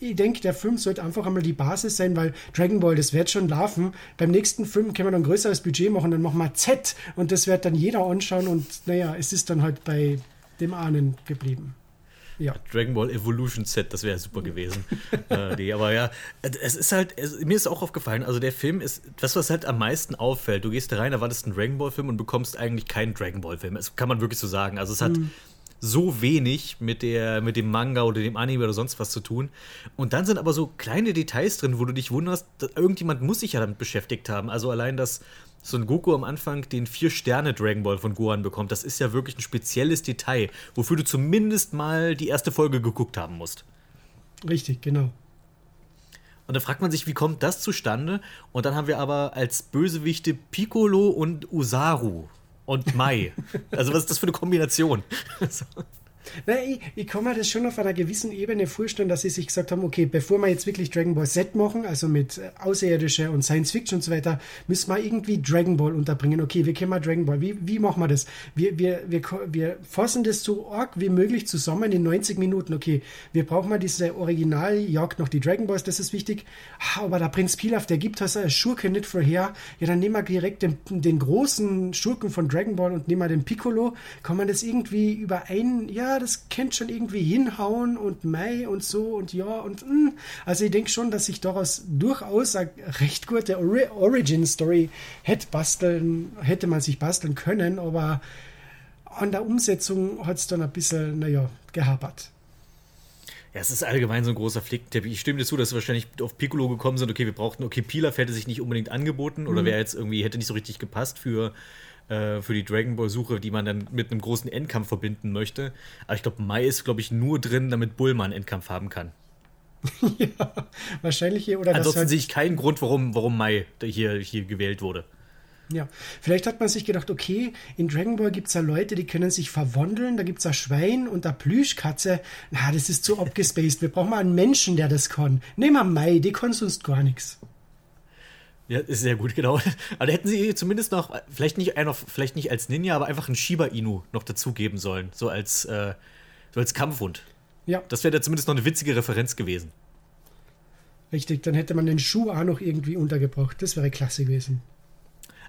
ich denke, der Film sollte einfach einmal die Basis sein, weil Dragon Ball, das wird schon laufen. Beim nächsten Film können wir dann ein größeres Budget machen, dann machen wir Z und das wird dann jeder anschauen und naja, es ist dann halt bei dem Ahnen geblieben. Ja. Dragon Ball Evolution Set, das wäre super gewesen. äh, nee, aber ja, es ist halt, es, mir ist auch aufgefallen, also der Film ist, das, was halt am meisten auffällt, du gehst da rein, erwartest einen Dragon Ball Film und bekommst eigentlich keinen Dragon Ball Film. Das kann man wirklich so sagen. Also es hat so wenig mit, der, mit dem Manga oder dem Anime oder sonst was zu tun. Und dann sind aber so kleine Details drin, wo du dich wunderst, dass irgendjemand muss sich ja damit beschäftigt haben. Also allein, dass so ein Goku am Anfang den Vier-Sterne-Dragon Ball von Gohan bekommt, das ist ja wirklich ein spezielles Detail, wofür du zumindest mal die erste Folge geguckt haben musst. Richtig, genau. Und da fragt man sich, wie kommt das zustande? Und dann haben wir aber als Bösewichte Piccolo und Usaru und Mai. also was ist das für eine Kombination? Na, ich, ich kann mir das schon auf einer gewissen Ebene vorstellen, dass sie sich gesagt haben, okay, bevor wir jetzt wirklich Dragon Ball Z machen, also mit äh, Außerirdische und Science Fiction und so weiter, müssen wir irgendwie Dragon Ball unterbringen. Okay, wie können wir Dragon Ball? Wie, wie machen wir das? Wir, wir, wir, wir fassen das so arg wie möglich zusammen in 90 Minuten. Okay, wir brauchen mal diese Originaljagd noch die Dragon Balls, das ist wichtig. Ah, Aber der Prinz Pilaf, der gibt das als Schurke nicht vorher. Ja, dann nehmen wir direkt den, den großen Schurken von Dragon Ball und nehmen wir den Piccolo. Kann man das irgendwie über ein, ja, ja, das könnte schon irgendwie hinhauen und Mai und so und ja und mh. also ich denke schon, dass sich daraus durchaus eine recht gute Ori Origin Story hätte basteln, hätte man sich basteln können, aber an der Umsetzung hat es dann ein bisschen, naja, gehapert. Ja, es ist allgemein so ein großer Flickteppich. Ich stimme dir zu, dass wir wahrscheinlich auf Piccolo gekommen sind. Okay, wir brauchten, okay, Pilaf hätte sich nicht unbedingt angeboten oder wäre jetzt irgendwie, hätte nicht so richtig gepasst für, äh, für die Dragon Ball-Suche, die man dann mit einem großen Endkampf verbinden möchte. Aber ich glaube, Mai ist, glaube ich, nur drin, damit Bulma einen Endkampf haben kann. ja, wahrscheinlich hier oder das Ansonsten halt, sehe ich keinen Grund, warum, warum Mai hier, hier gewählt wurde. Ja, vielleicht hat man sich gedacht, okay, in Dragon Ball gibt es ja Leute, die können sich verwandeln, da gibt es ein Schwein und eine Plüschkatze. Na, das ist zu abgespaced. Wir brauchen mal einen Menschen, der das kann. Nehmen wir Mai, die kann sonst gar nichts. Ja, ist sehr gut, genau. Aber da hätten sie zumindest noch, vielleicht nicht, einer, vielleicht nicht als Ninja, aber einfach einen Shiba Inu noch dazugeben sollen. So als, äh, so als Kampfhund. Ja, Das wäre da zumindest noch eine witzige Referenz gewesen. richtig. Dann hätte man den Schuh auch noch irgendwie untergebracht. Das wäre klasse gewesen.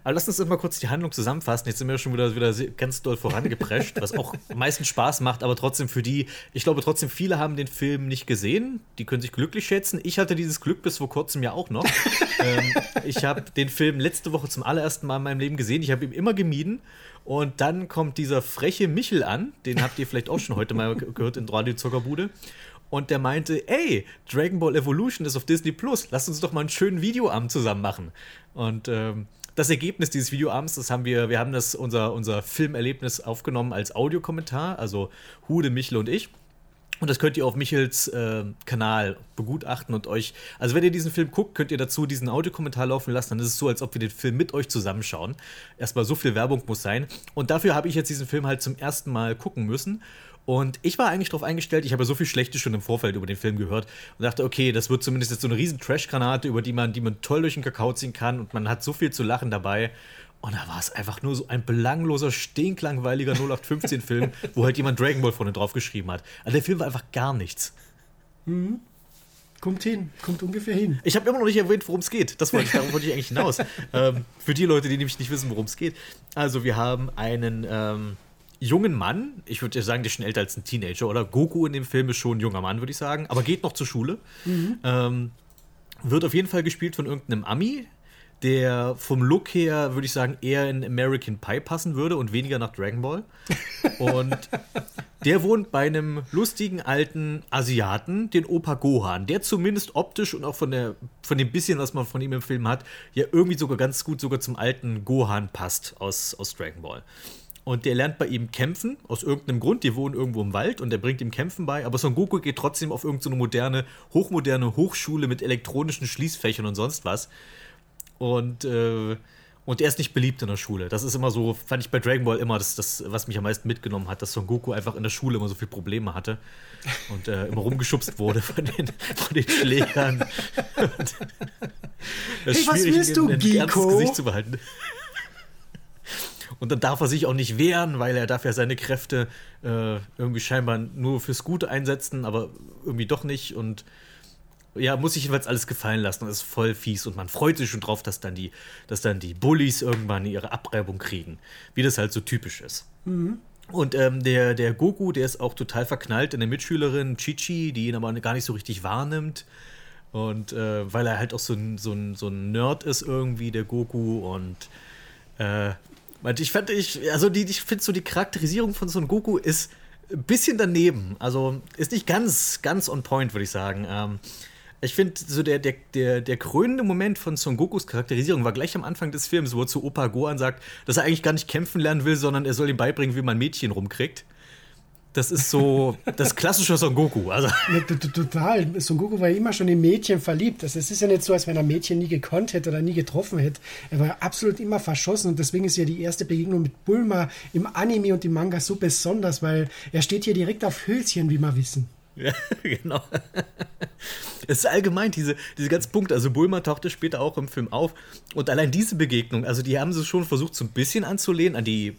Aber lass uns mal kurz die Handlung zusammenfassen. Jetzt sind wir schon wieder, wieder ganz doll vorangeprescht, was auch am meisten Spaß macht, aber trotzdem für die, ich glaube trotzdem, viele haben den Film nicht gesehen. Die können sich glücklich schätzen. Ich hatte dieses Glück bis vor kurzem ja auch noch. ähm, ich habe den Film letzte Woche zum allerersten Mal in meinem Leben gesehen. Ich habe ihn immer gemieden. Und dann kommt dieser freche Michel an, den habt ihr vielleicht auch schon heute mal ge- gehört in Radio Zuckerbude. Und der meinte, ey, Dragon Ball Evolution ist auf Disney Plus, lasst uns doch mal einen schönen Videoabend zusammen machen. Und ähm, das Ergebnis dieses Videoabends, das haben wir, wir haben das, unser, unser Filmerlebnis aufgenommen als Audiokommentar, also Hude, Michel und ich. Und das könnt ihr auf Michels äh, Kanal begutachten und euch. Also, wenn ihr diesen Film guckt, könnt ihr dazu diesen Audiokommentar laufen lassen. Dann ist es so, als ob wir den Film mit euch zusammenschauen. Erstmal so viel Werbung muss sein. Und dafür habe ich jetzt diesen Film halt zum ersten Mal gucken müssen. Und ich war eigentlich darauf eingestellt, ich habe ja so viel Schlechtes schon im Vorfeld über den Film gehört und dachte, okay, das wird zumindest jetzt so eine riesen Trash-Granate, über die man, die man toll durch den Kakao ziehen kann und man hat so viel zu lachen dabei. Und da war es einfach nur so ein belangloser, stinklangweiliger 0815-Film, wo halt jemand Dragon Ball vorne drauf geschrieben hat. Also der Film war einfach gar nichts. Kommt hin, kommt ungefähr hin. Ich habe immer noch nicht erwähnt, worum es geht. Das wollte ich, darauf wollte ich eigentlich hinaus. ähm, für die Leute, die nämlich nicht wissen, worum es geht. Also, wir haben einen ähm, jungen Mann, ich würde sagen, der ist schon älter als ein Teenager, oder? Goku in dem Film ist schon ein junger Mann, würde ich sagen, aber geht noch zur Schule. Ähm, wird auf jeden Fall gespielt von irgendeinem Ami, der vom Look her, würde ich sagen, eher in American Pie passen würde und weniger nach Dragon Ball. Und der wohnt bei einem lustigen alten Asiaten, den Opa Gohan, der zumindest optisch und auch von, der, von dem bisschen, was man von ihm im Film hat, ja irgendwie sogar ganz gut sogar zum alten Gohan passt aus, aus Dragon Ball. Und der lernt bei ihm kämpfen, aus irgendeinem Grund. Die wohnen irgendwo im Wald und der bringt ihm Kämpfen bei. Aber Son Goku geht trotzdem auf irgendeine moderne, hochmoderne Hochschule mit elektronischen Schließfächern und sonst was. Und, äh, und er ist nicht beliebt in der Schule. Das ist immer so, fand ich bei Dragon Ball immer das, das was mich am meisten mitgenommen hat, dass Son Goku einfach in der Schule immer so viele Probleme hatte und äh, immer rumgeschubst wurde von den, von den Schlägern. Hey, was willst du, Giko? Gesicht zu behalten. Und dann darf er sich auch nicht wehren, weil er darf ja seine Kräfte äh, irgendwie scheinbar nur fürs Gute einsetzen, aber irgendwie doch nicht. Und ja, muss sich jedenfalls alles gefallen lassen. Das ist voll fies und man freut sich schon drauf, dass dann die, dass dann die Bullies irgendwann ihre Abreibung kriegen. Wie das halt so typisch ist. Und ähm, der, der Goku, der ist auch total verknallt in der Mitschülerin Chichi, die ihn aber gar nicht so richtig wahrnimmt. Und äh, weil er halt auch so ein, so, ein, so ein Nerd ist irgendwie, der Goku. Und äh, ich fand, ich, also die, ich finde so die Charakterisierung von Son Goku ist ein bisschen daneben. Also ist nicht ganz, ganz on point, würde ich sagen. Ähm, ich finde, so der, der, der, der krönende Moment von Son Gokus Charakterisierung war gleich am Anfang des Films, wo er zu Opa Gohan sagt, dass er eigentlich gar nicht kämpfen lernen will, sondern er soll ihm beibringen, wie man Mädchen rumkriegt. Das ist so das klassische Son Goku. Also, Ne, Total. Son Goku war ja immer schon in Mädchen verliebt. Also es ist ja nicht so, als wenn er Mädchen nie gekonnt hätte oder nie getroffen hätte. Er war ja absolut immer verschossen und deswegen ist ja die erste Begegnung mit Bulma im Anime und im Manga so besonders, weil er steht hier direkt auf Hölzchen, wie wir wissen. Ja, genau. Es ist allgemein diese, diese ganzen Punkte. Also Bulma tauchte später auch im Film auf. Und allein diese Begegnung, also die haben sie schon versucht, so ein bisschen anzulehnen an die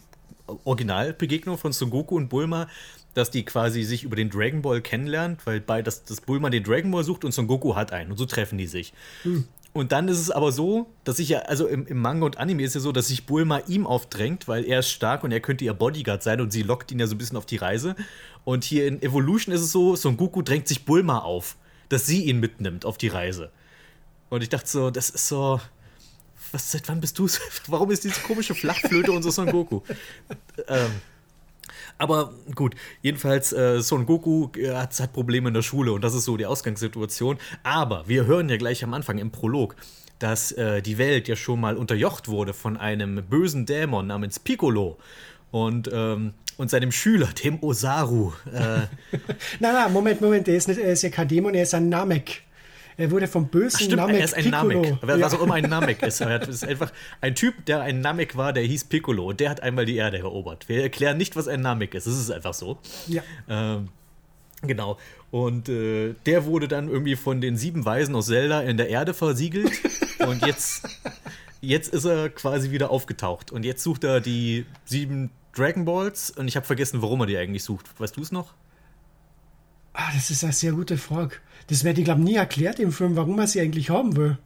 Originalbegegnung von Son Goku und Bulma, dass die quasi sich über den Dragon Ball kennenlernt, weil bei das, das Bulma den Dragon Ball sucht und Son Goku hat einen. Und so treffen die sich. und dann ist es aber so, dass sich ja, also im, im Manga und Anime ist ja so, dass sich Bulma ihm aufdrängt, weil er ist stark und er könnte ihr Bodyguard sein und sie lockt ihn ja so ein bisschen auf die Reise. Und hier in Evolution ist es so, Son Goku drängt sich Bulma auf, dass sie ihn mitnimmt auf die Reise. Und ich dachte so, das ist so. Was, seit wann bist du? Warum ist diese komische Flachflöte unser Son Goku? ähm, aber gut, jedenfalls, äh, Son Goku äh, hat, hat Probleme in der Schule und das ist so die Ausgangssituation. Aber wir hören ja gleich am Anfang im Prolog, dass äh, die Welt ja schon mal unterjocht wurde von einem bösen Dämon namens Piccolo. Und, ähm, und seinem Schüler, dem Osaru. Äh, Nein, nein, Moment, Moment, er ist, nicht, er ist ja kein Dämon, er ist ein Namek. Er wurde vom bösen Stimmt, Namek er ist ein Piccolo. Namek. Was Ja. auch immer ein Namek ist. Er ist einfach ein Typ, der ein Namek war, der hieß Piccolo. Und der hat einmal die Erde erobert. Wir erklären nicht, was ein Namek ist. Es ist einfach so. Ja. Ähm, genau. Und äh, der wurde dann irgendwie von den sieben Weisen aus Zelda in der Erde versiegelt. und jetzt, jetzt ist er quasi wieder aufgetaucht. Und jetzt sucht er die sieben Dragon Balls. Und ich habe vergessen, warum er die eigentlich sucht. Weißt du es noch? Ah, das ist eine sehr gute Frage. Das wird, ich glaube, nie erklärt im Film, warum er sie eigentlich haben will.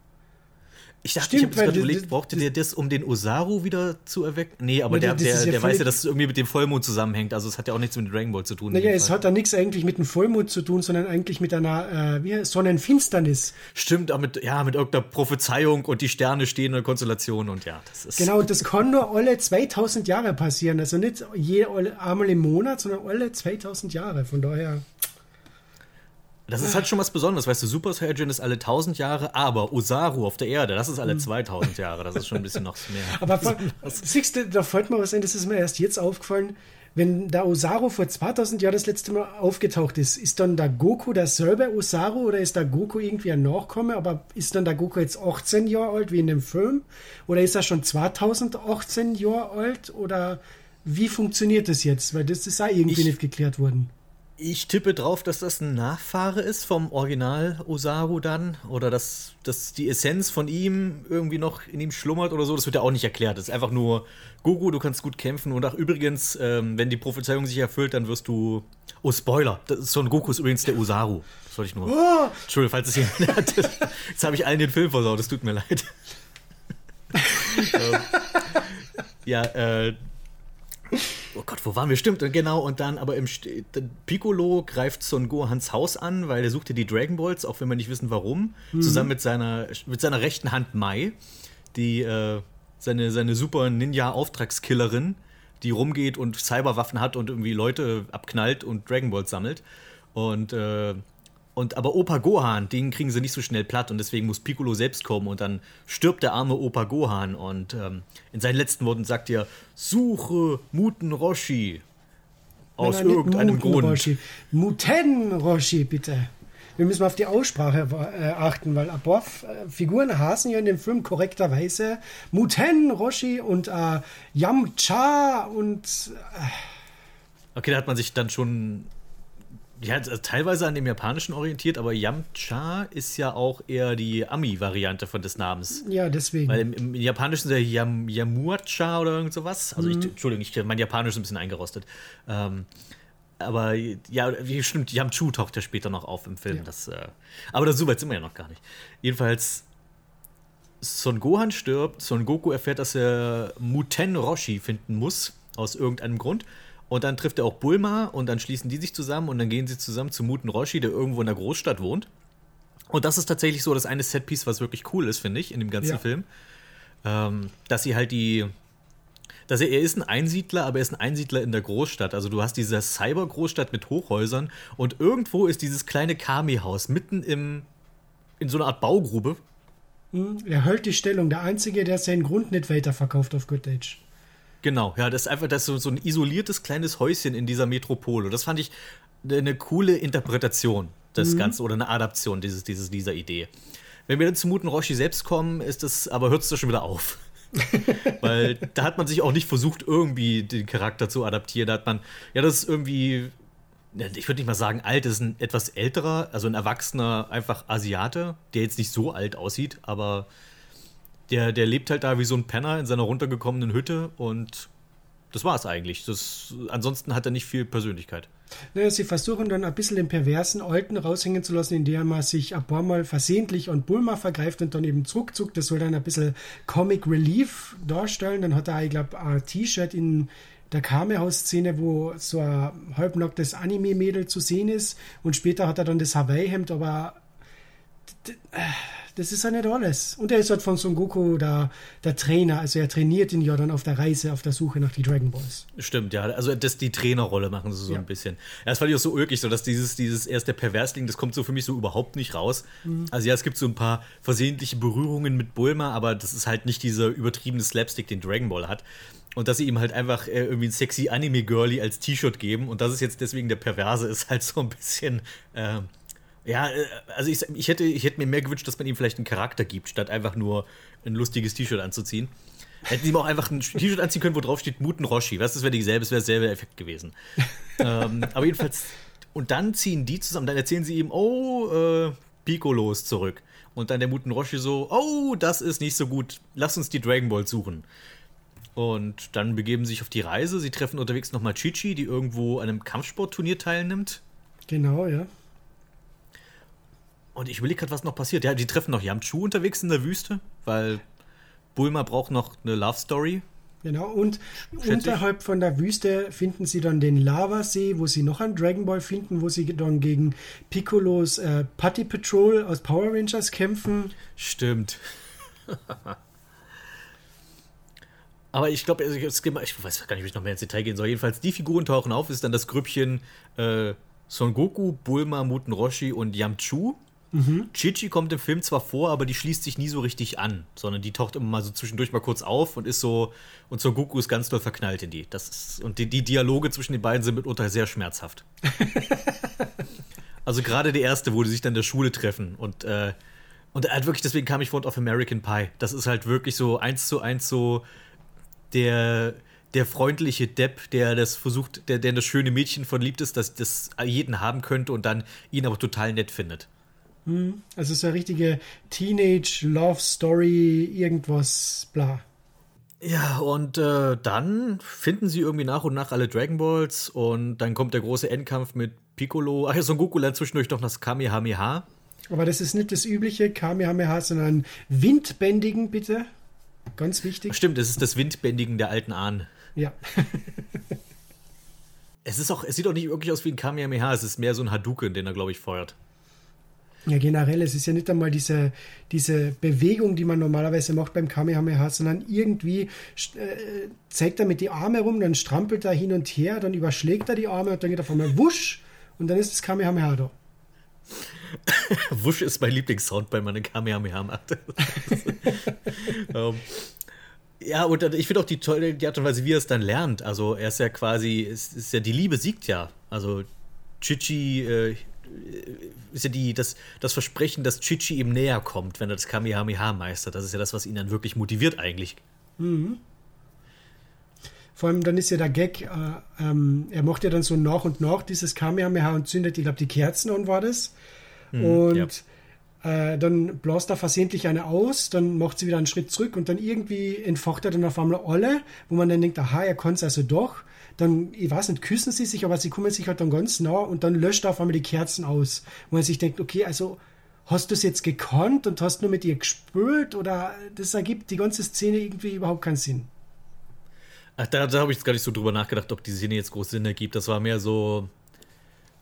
Ich dachte, Stimmt, ich habe gerade überlegt, brauchte der das, um den Osaru wieder zu erwecken? Nee, aber der, der, der weiß ja, dass es irgendwie mit dem Vollmond zusammenhängt. Also es hat ja auch nichts mit Dragon Ball zu tun. Naja, es hat da nichts eigentlich mit dem Vollmond zu tun, sondern eigentlich mit einer äh, Sonnenfinsternis. Stimmt, aber mit, ja, mit irgendeiner Prophezeiung und die Sterne stehen in der Konstellation und ja, das ist. Genau, das kann nur alle 2000 Jahre passieren. Also nicht je, alle, einmal im Monat, sondern alle 2000 Jahre. Von daher. Das ist halt schon was Besonderes, weißt du, Super Saiyan ist alle 1000 Jahre, aber Osaru auf der Erde, das ist alle 2000 Jahre. Das ist schon ein bisschen noch mehr. Aber siehst du, da fällt mir was ein, das ist mir erst jetzt aufgefallen. Wenn der Osaru vor 2000 Jahren das letzte Mal aufgetaucht ist, ist dann der Goku derselbe Osaru oder ist der Goku irgendwie ein Nachkomme? Aber ist dann der Goku jetzt 18 Jahre alt wie in dem Film? Oder ist er schon 2018 Jahre alt? Oder wie funktioniert das jetzt? Weil das ist auch irgendwie Ich- nicht geklärt worden. Ich tippe drauf, dass das ein Nachfahre ist vom Original Osaru dann. Oder dass, dass die Essenz von ihm irgendwie noch in ihm schlummert oder so. Das wird ja auch nicht erklärt. Das ist einfach nur, Goku, du kannst gut kämpfen. Und auch übrigens, ähm, wenn die Prophezeiung sich erfüllt, dann wirst du. Oh, Spoiler. Das ist Son Goku ist übrigens der Osaru. Das wollte ich nur. Oh, Entschuldigung, falls es jemand hat. Jetzt habe ich allen den Film versaut. Es tut mir leid. Ähm, ja, äh. Oh Gott, wo waren wir? Stimmt, genau. Und dann aber im St Piccolo greift Son Gohans Haus an, weil er suchte die Dragon Balls, auch wenn wir nicht wissen, warum. Zusammen mit seiner, mit seiner rechten Hand Mai, die äh, seine, seine super Ninja-Auftragskillerin, die rumgeht und Cyberwaffen hat und irgendwie Leute abknallt und Dragon Balls sammelt. Und, äh, und aber Opa Gohan, den kriegen sie nicht so schnell platt und deswegen muss Piccolo selbst kommen und dann stirbt der arme Opa Gohan und ähm, in seinen letzten Worten sagt er, suche Muten Roshi. Aus nein, nicht irgendeinem Muten Grund. Roshi. Muten Roshi, bitte. Wir müssen auf die Aussprache äh, achten, weil F- äh, Figuren heißen ja in dem Film korrekterweise Muten Roshi und äh, Yamcha und Okay, da hat man sich dann schon ja, also teilweise an dem Japanischen orientiert, aber Yamcha ist ja auch eher die Ami-Variante von des Namens. ja, deswegen. Weil im, im Japanischen ist ja Yam, Yamuacha oder irgend sowas. Also Mhm. ich, Entschuldigung, ich, mein Japanisch ist ein bisschen eingerostet. Ähm, aber ja, wie stimmt, Yamchu taucht ja später noch auf im Film. Ja. Das, äh, aber das, so weit sind wir ja noch gar nicht. Jedenfalls, Son Gohan stirbt, Son Goku erfährt, dass er Muten Roshi finden muss, aus irgendeinem Grund. Und dann trifft er auch Bulma und dann schließen die sich zusammen und dann gehen sie zusammen zu Muten Roshi, der irgendwo in der Großstadt wohnt. Und das ist tatsächlich so das eine Setpiece, was wirklich cool ist, finde ich, in dem ganzen Ja. Film. Ähm, dass sie halt die. Dass er, er ist ein Einsiedler, aber er ist ein Einsiedler in der Großstadt. Also du hast diese Cyber-Großstadt mit Hochhäusern und irgendwo ist dieses kleine Kami-Haus mitten im, in so einer Art Baugrube. er hält die Stellung. Der Einzige, der seinen Grund nicht weiterverkauft auf Good Age. Genau, ja, das ist einfach das ist so, ein isoliertes kleines Häuschen in dieser Metropole. Das fand ich eine coole Interpretation des Ganzen oder eine Adaption dieses, dieses, dieser Idee. Wenn wir dann zu Muten Roshi selbst kommen, ist das, aber hört es da schon wieder auf. Weil da hat man sich auch nicht versucht, irgendwie den Charakter zu adaptieren. Da hat man, ja, das ist irgendwie, ich würde nicht mal sagen alt, das ist ein etwas älterer, also ein erwachsener, einfach Asiate, der jetzt nicht so alt aussieht, aber der, der lebt halt da wie so ein Penner in seiner runtergekommenen Hütte und das war es eigentlich. Das, ansonsten hat er nicht viel Persönlichkeit. Naja, sie versuchen dann ein bisschen den perversen Alten raushängen zu lassen, indem man sich ein paar Mal versehentlich an Bulma vergreift und dann eben zurückzuckt. Das soll dann ein bisschen Comic Relief darstellen. Dann hat er, ich glaube, ein T-Shirt in der Kamehaus-Szene, wo so ein halbnacktes Anime-Mädel zu sehen ist. Und später hat er dann das Hawaii-Hemd, aber äh, das ist ja nicht alles. Und er ist halt von Son Goku der, der Trainer. Also er trainiert ihn ja dann auf der Reise, auf der Suche nach die Dragon Balls. Stimmt, ja. Also das die Trainerrolle machen sie so Ja. ein bisschen. Ja, das fand ich auch so ulkig, so dass dieses, dieses erst der Perversling, das kommt so für mich so überhaupt nicht raus. Also ja, es gibt so ein paar versehentliche Berührungen mit Bulma, aber das ist halt nicht dieser übertriebene Slapstick, den Dragon Ball hat. Und dass sie ihm halt einfach äh, irgendwie ein sexy Anime-Girlie als T-Shirt geben und das ist jetzt deswegen der Perverse, ist halt so ein bisschen. ähm, ja, äh, also ich, ich, hätte, ich hätte mir mehr gewünscht, dass man ihm vielleicht einen Charakter gibt, statt einfach nur ein lustiges T-Shirt anzuziehen. Hätten sie ihm auch einfach ein T-Shirt anziehen können, wo drauf steht Muten Roshi. Was, das wäre dieselbe, das wäre derselbe Effekt gewesen. ähm, aber jedenfalls, und dann ziehen die zusammen, dann erzählen sie ihm, oh, äh, Piccolo ist zurück. Und dann der Muten Roshi so, oh, das ist nicht so gut, lass uns die Dragon Ball suchen. Und dann begeben sie sich auf die Reise. Sie treffen unterwegs nochmal Chichi, die irgendwo an einem Kampfsportturnier teilnimmt. Genau, ja. Und ich überlege gerade, was noch passiert. Ja, die treffen noch Yamchu unterwegs in der Wüste, weil Bulma braucht noch eine Love Story. Genau, und ich. unterhalb von der Wüste finden sie dann den Lavasee, wo sie noch einen Dragon Ball finden, wo sie dann gegen Piccolos äh, Putty Patrol aus Power Rangers kämpfen. Stimmt. Aber ich glaube, ich weiß gar nicht, wie ich noch mehr ins Detail gehen soll. Jedenfalls, die Figuren tauchen auf, ist dann das Grüppchen äh, Son Goku, Bulma, Muten Roshi und Yamchu. Chichi kommt im Film zwar vor, aber die schließt sich nie so richtig an, sondern die taucht immer mal so zwischendurch mal kurz auf und ist so, und Son Goku ist ganz doll verknallt in die. Das ist, und die, die Dialoge zwischen den beiden sind mitunter sehr schmerzhaft. Also gerade der erste, wo die sich dann in der Schule treffen und äh, und halt wirklich, deswegen kam ich vorhin auf American Pie. Das ist halt wirklich so eins zu eins so der, der freundliche Depp, der das versucht, der, der das schöne Mädchen verliebt ist, das das jeden haben könnte und dann ihn aber total nett findet. Also so eine richtige Teenage Love Story, irgendwas, bla. Ja, und äh, dann finden sie irgendwie nach und nach alle Dragon Balls und dann kommt der große Endkampf mit Piccolo. Ach ja, Son Goku lernt zwischendurch noch das Kamehameha. Aber das ist nicht das übliche Kamehameha, sondern windbändigen, bitte. Ganz wichtig. Stimmt, es ist das Windbändigen der alten Ahnen. Ja. Es ist auch, es sieht auch nicht wirklich aus wie ein Kamehameha, es ist mehr so ein Hadouken, den er, glaube ich, feuert. Ja, generell, es ist ja nicht einmal diese, diese Bewegung, die man normalerweise macht beim Kamehameha, sondern irgendwie äh, zeigt er mit die Arme rum, dann strampelt er hin und her, dann überschlägt er die Arme und dann geht auf einmal wusch und dann ist das Kamehameha da. Wusch ist mein Lieblingssound, bei meinem Kamehameha macht. ähm, ja, und ich finde auch die tolle die Art und Weise, wie er es dann lernt. Also er ist ja quasi, es ist ja die Liebe siegt ja. Also Chichi äh, ist ja die, das, das Versprechen, dass Chichi ihm näher kommt, wenn er das Kamehameha meistert. Das ist ja das, was ihn dann wirklich motiviert eigentlich. Vor allem dann ist ja der Gag, äh, ähm, er macht ja dann so nach und nach dieses Kamehameha und zündet, ich glaube, die Kerzen an war das. und äh, dann blast er versehentlich eine aus, dann macht sie wieder einen Schritt zurück und dann irgendwie entfacht er dann auf einmal alle, wo man dann denkt, aha, er kann es also doch. Dann, ich weiß nicht, küssen sie sich, aber sie kommen sich halt dann ganz nah und dann löscht er auf einmal die Kerzen aus. Wo man sich denkt, okay, also hast du es jetzt gekonnt und hast nur mit ihr gespült oder das ergibt die ganze Szene irgendwie überhaupt keinen Sinn. Ach, da, da habe ich jetzt gar nicht so drüber nachgedacht, ob die Szene jetzt groß Sinn ergibt. Das war mehr so,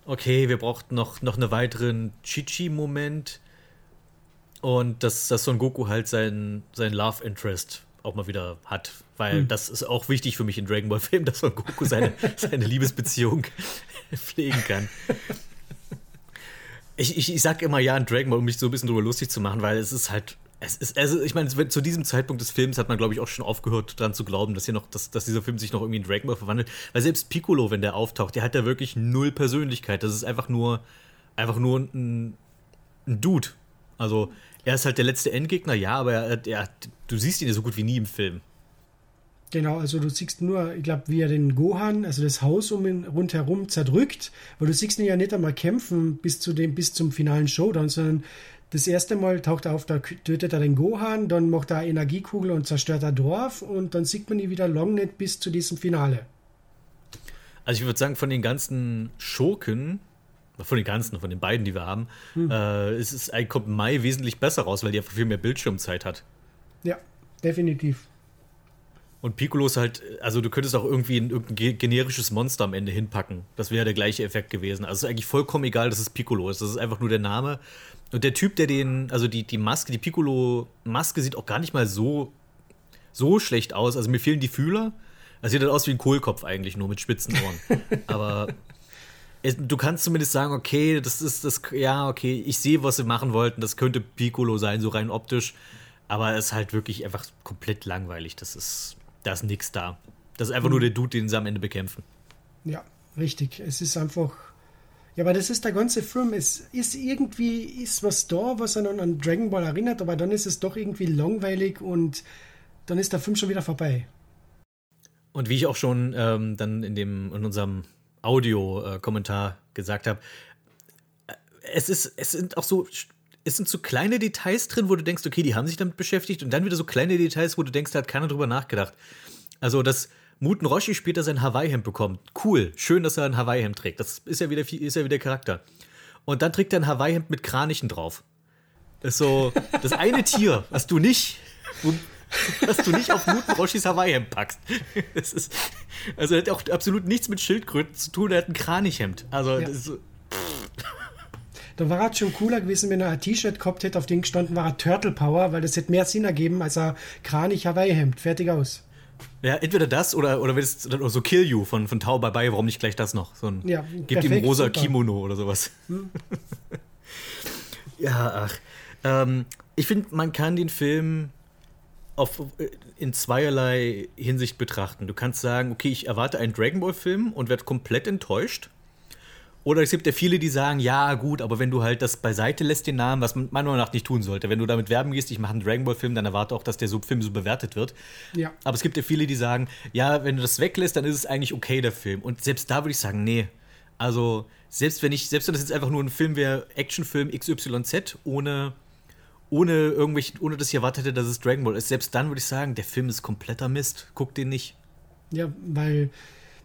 okay, wir brauchten noch, noch einen weiteren Chichi-Moment. Und dass, dass Son Goku halt sein, sein Love Interest auch mal wieder hat. Weil das ist auch wichtig für mich in Dragon Ball Filmen, dass Son Goku seine, seine Liebesbeziehung pflegen kann. Ich, ich, ich sag immer ja in Dragon Ball, um mich so ein bisschen drüber lustig zu machen, weil es ist halt. Es ist, also ich meine, zu diesem Zeitpunkt des Films hat man, glaube ich, auch schon aufgehört, dran zu glauben, dass hier noch, dass, dass dieser Film sich noch irgendwie in Dragon Ball verwandelt. Weil selbst Piccolo, wenn der auftaucht, der hat ja wirklich null Persönlichkeit. Das ist einfach nur, einfach nur ein, ein Dude. Also, er ist halt der letzte Endgegner, ja, aber er, er, du siehst ihn ja so gut wie nie im Film. Genau, also du siehst nur, ich glaube, wie er den Gohan, also das Haus um ihn rundherum zerdrückt, weil du siehst ihn ja nicht einmal kämpfen bis zu dem, bis zum finalen Showdown, sondern das erste Mal taucht er auf, da tötet er den Gohan, dann macht er Energiekugel und zerstört ein Dorf und dann sieht man ihn wieder lang nicht bis zu diesem Finale. Also ich würde sagen, von den ganzen Schurken, von den ganzen, von den beiden, die wir haben, äh, ist es, eigentlich kommt Mai wesentlich besser raus, weil die einfach viel mehr Bildschirmzeit hat. Ja, definitiv. Und Piccolo ist halt, also du könntest auch irgendwie ein irgendein ge- generisches Monster am Ende hinpacken. Das wäre der gleiche Effekt gewesen. Also es ist eigentlich vollkommen egal, dass es Piccolo ist. Das ist einfach nur der Name. Und der Typ, der den, also die, die Maske, die Piccolo-Maske sieht auch gar nicht mal so, so schlecht aus. Also mir fehlen die Fühler. Das sieht halt aus wie ein Kohlkopf eigentlich, nur mit spitzen Ohren. Aber es, du kannst zumindest sagen, okay, das ist das, ja, okay, ich sehe, was sie machen wollten. Das könnte Piccolo sein, so rein optisch. Aber es ist halt wirklich einfach komplett langweilig. Das ist, da ist nichts da. Das ist einfach nur der Dude, den sie am Ende bekämpfen. Ja, richtig. Es ist einfach. Ja, aber das ist der ganze Film. Es ist irgendwie ist was da, was einen an Dragon Ball erinnert, aber dann ist es doch irgendwie langweilig und dann ist der Film schon wieder vorbei. Und wie ich auch schon ähm, dann in, dem, in unserem Audio-Kommentar gesagt habe, äh, es, ist, es sind auch so, es sind so kleine Details drin, wo du denkst, okay, die haben sich damit beschäftigt und dann wieder so kleine Details, wo du denkst, da hat keiner drüber nachgedacht. Also, dass Muten Roshi später sein Hawaii-Hemd bekommt. Cool, schön, dass er ein Hawaii-Hemd trägt. Das ist ja wieder, ist ja wieder Charakter. Und dann trägt er ein Hawaii-Hemd mit Kranichen drauf. Das ist so, das eine Tier, was du nicht, was du nicht auf Muten Roshis Hawaii-Hemd packst. Das ist, also, er hat auch absolut nichts mit Schildkröten zu tun, er hat ein Kranichhemd. Also, Ja. das ist so, Da war es schon cooler gewesen, wenn er ein T-Shirt gehabt hätte, auf dem gestanden war er Turtle Power, weil das hätte mehr Sinn ergeben als ein Kranich Hawaii-Hemd. Fertig aus. Ja, entweder das oder, oder wenn es so Kill You von, von Tau Bye Bye, warum nicht gleich das noch? So ein, Ja, gibt ihm rosa super. Kimono oder sowas. ja, ach. Ähm, ich finde, man kann den Film auf, in zweierlei Hinsicht betrachten. Du kannst sagen, okay, ich erwarte einen Dragon Ball-Film und werde komplett enttäuscht. Oder es gibt ja viele, die sagen, ja, gut, aber wenn du halt das beiseite lässt, den Namen, was man meiner Meinung nach nicht tun sollte. Wenn du damit werben gehst, ich mache einen Dragon Ball-Film, dann erwarte auch, dass der so Film so bewertet wird. Ja. Aber es gibt ja viele, die sagen, ja, wenn du das weglässt, dann ist es eigentlich okay, der Film. Und selbst da würde ich sagen, nee. Also, selbst wenn ich, selbst wenn das jetzt einfach nur ein Film wäre, Actionfilm XYZ, ohne, ohne irgendwelche, ohne dass ich erwartet hätte, dass es Dragon Ball ist, selbst dann würde ich sagen, der Film ist kompletter Mist. Guck den nicht. Ja, weil,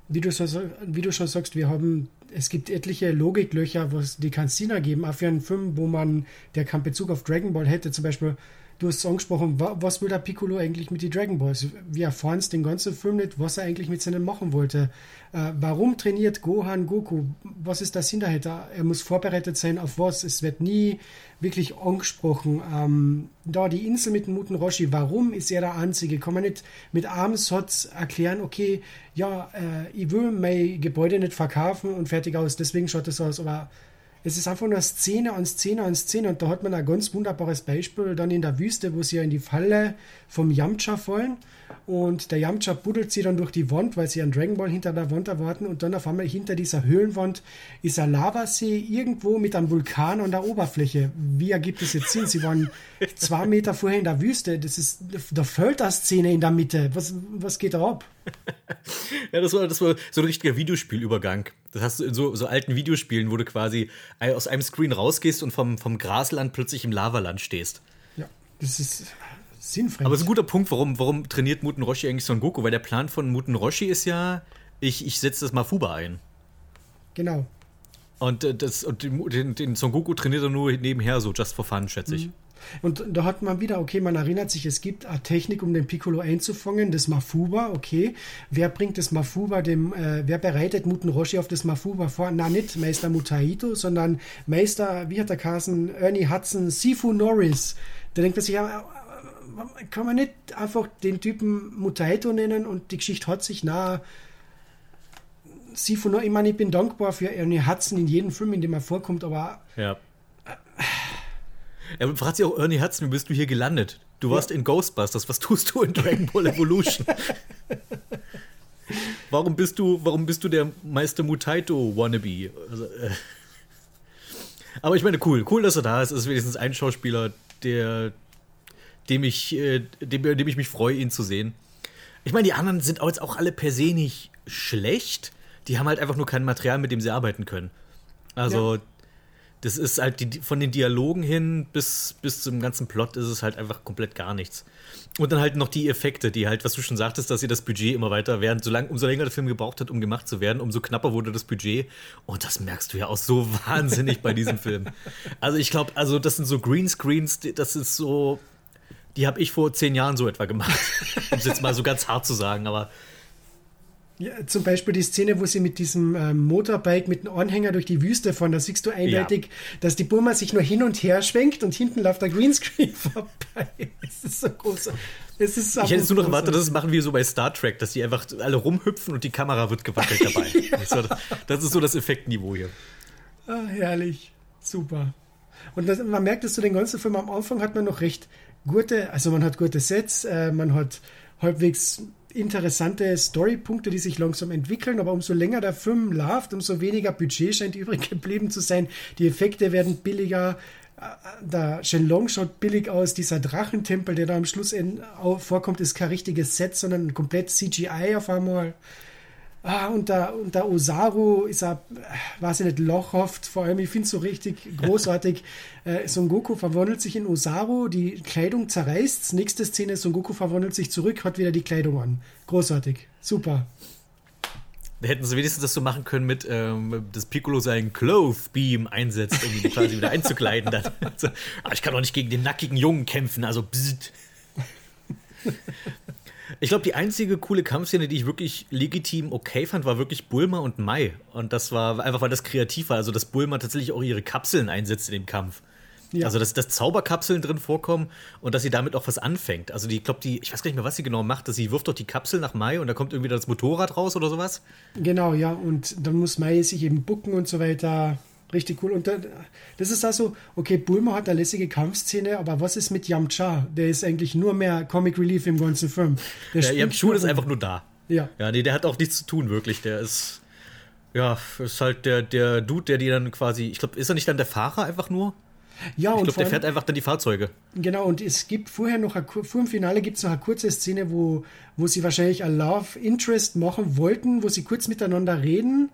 wie du, so, wie du schon sagst, wir haben, es gibt etliche Logiklöcher, was die keinen Sinn ergeben. Auch für einen Film, wo man, der keinen Bezug auf Dragon Ball hätte, zum Beispiel, du hast es angesprochen, wa, was will der Piccolo eigentlich mit den Dragon Balls? Wir erfahren es den ganzen Film nicht, was er eigentlich mit seinen machen wollte. Äh, warum trainiert Gohan Goku? Was ist der Sinn? Er muss vorbereitet sein auf was? Es wird nie wirklich angesprochen. Ähm, da die Insel mit dem Muten Roshi, warum ist er der Einzige? Kann man nicht mit einem erklären, okay, ja, äh, ich will mein Gebäude nicht verkaufen und fertig aus, deswegen schaut das aus. Aber es ist einfach nur Szene an Szene an Szene und da hat man ein ganz wunderbares Beispiel dann in der Wüste, wo sie ja in die Falle vom Yamcha fallen und der Yamcha buddelt sie dann durch die Wand, weil sie einen Dragon Ball hinter der Wand erwarten und dann auf einmal hinter dieser Höhlenwand ist ein Lavasee irgendwo mit einem Vulkan an der Oberfläche. Wie ergibt es jetzt Sinn? Sie waren zwei Meter vorher in der Wüste, das ist, da fällt eine Szene in der Mitte. Was, was geht da ab? Ja, das war, das war so ein richtiger Videospielübergang. Das hast du in so, so alten Videospielen, wo du quasi aus einem Screen rausgehst und vom, vom Grasland plötzlich im Lavaland stehst. Ja, das ist sinnfrei. Aber es ist ein guter Punkt, warum, warum trainiert Muten Roshi eigentlich Son Goku? Weil der Plan von Muten Roshi ist ja, ich, ich setze das Mafuba ein. Genau. Und, äh, das, und den, den, den Son Goku trainiert er nur nebenher, so just for fun, schätze ich. Und da hat man wieder, okay, man erinnert sich, es gibt eine Technik, um den Piccolo einzufangen, das Mafuba, okay. Wer bringt das Mafuba dem, äh, wer bereitet Muten Roshi auf das Mafuba vor? Na, nicht Meister Mutaito, sondern Meister, wie hat der Carson, Ernie Hudson, Sifu Norris. Da denkt man sich, ja, äh, kann man nicht einfach den Typen Mutaito nennen und die Geschichte hat sich na Sifu Norris, ich meine, ich bin dankbar für Ernie Hudson in jedem Film, in dem er vorkommt, aber Ja. Er fragt sich auch Ernie Hudson, wie bist du hier gelandet? Du warst in Ghostbusters, was tust du in Dragon Ball Evolution? warum bist du, warum bist du der Meister Mutaito Wannabe? Also, äh. Aber ich meine, cool, cool, dass er da ist. Es ist wenigstens ein Schauspieler, der, dem ich, äh, dem, dem ich mich freue, ihn zu sehen. Ich meine, die anderen sind auch jetzt auch alle per se nicht schlecht. Die haben halt einfach nur kein Material, mit dem sie arbeiten können. Also, Das ist halt die, von den Dialogen hin bis, bis zum ganzen Plot ist es halt einfach komplett gar nichts. Und dann halt noch die Effekte, die halt, was du schon sagtest, dass sie das Budget immer weiter während, so lang, umso länger der Film gebraucht hat, um gemacht zu werden, umso knapper wurde das Budget. Und das merkst du ja auch so wahnsinnig bei diesem Film. Also ich glaube, also das sind so Greenscreens, das ist so, die habe ich vor zehn Jahren so etwa gemacht. Um es jetzt mal so ganz hart zu sagen, aber Ja, zum Beispiel die Szene, wo sie mit diesem ähm, Motorbike mit dem Anhänger durch die Wüste fahren, da siehst du eindeutig, dass die Burma sich nur hin und her schwenkt und hinten läuft der Greenscreen vorbei. Es ist so groß. Es ist ich hätte jetzt nur noch erwartet, dass es machen wir so bei Star Trek, dass die einfach alle rumhüpfen und die Kamera wird gewackelt dabei. so, das ist so das Effektniveau hier. Ah, herrlich. Super. Und das, man merkt, dass du den ganzen Film am Anfang hat man noch recht gute, also man hat gute Sets, äh, man hat halbwegs interessante Storypunkte, die sich langsam entwickeln, aber umso länger der Film läuft, umso weniger Budget scheint übrig geblieben zu sein. Die Effekte werden billiger. Äh, Der Shenlong schaut billig aus. Dieser Drachentempel, der da am Schluss vorkommt, ist kein richtiges Set, sondern komplett CGI auf einmal. Ah, und der, und der Osaru ist er, weiß ich nicht, lochhaft. Vor allem, ich finde es so richtig großartig. äh, Son Goku verwandelt sich in Osaru, die Kleidung zerreißt. Nächste Szene, Son Goku verwandelt sich zurück, hat wieder die Kleidung an. Großartig. Super. Da hätten sie wenigstens das so machen können mit, ähm, dass Piccolo seinen Cloth Beam einsetzt, um ihn quasi wieder einzukleiden. Dann. Also, aber ich kann doch nicht gegen den nackigen Jungen kämpfen, also bzzzt. Ich glaube, die einzige coole Kampfszene, die ich wirklich legitim okay fand, war wirklich Bulma und Mai. Und das war einfach, weil das kreativ war. Also, dass Bulma tatsächlich auch ihre Kapseln einsetzt in dem Kampf. Ja. Also, dass, dass Zauberkapseln drin vorkommen und dass sie damit auch was anfängt. Also, die, ich glaube, die, ich weiß gar nicht mehr, was sie genau macht, dass sie wirft doch die Kapsel nach Mai und da kommt irgendwie das Motorrad raus oder sowas. Genau, ja. Und dann muss Mai sich eben bucken und so weiter. Richtig cool. Und da, das ist also, okay, Bulma hat eine lässige Kampfszene, aber was ist mit Yamcha? Der ist eigentlich nur mehr Comic Relief im ganzen Film. Der Ja, Schuh ist einfach nur da. Ja. Ja, nee, der hat auch nichts zu tun, wirklich. Der ist. Ja, ist halt der, der Dude, der die dann quasi. Ich glaube, ist er nicht dann der Fahrer einfach nur? Ja, Ich und glaube, der fährt einfach dann die Fahrzeuge. Genau, und es gibt vorher noch, eine, vor dem Finale gibt es noch eine kurze Szene, wo, wo sie wahrscheinlich ein Love Interest machen wollten, wo sie kurz miteinander reden,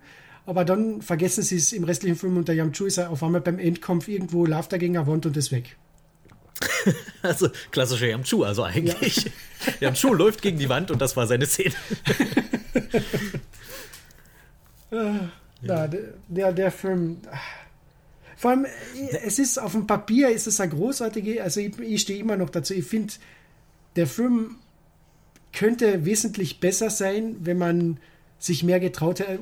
aber dann vergessen sie es im restlichen Film und der Yamchu ist auf einmal beim Endkampf irgendwo, läuft er gegen eine Wand und ist weg. Also klassischer Yamchu, also eigentlich. Yamchu läuft gegen die Wand und das war seine Szene. Ja, der, der, der Film. ah. Vor allem, es ist auf dem Papier, ist es eine großartige, also ich, ich stehe immer noch dazu, ich finde, der Film könnte wesentlich besser sein, wenn man sich mehr getraut hätte,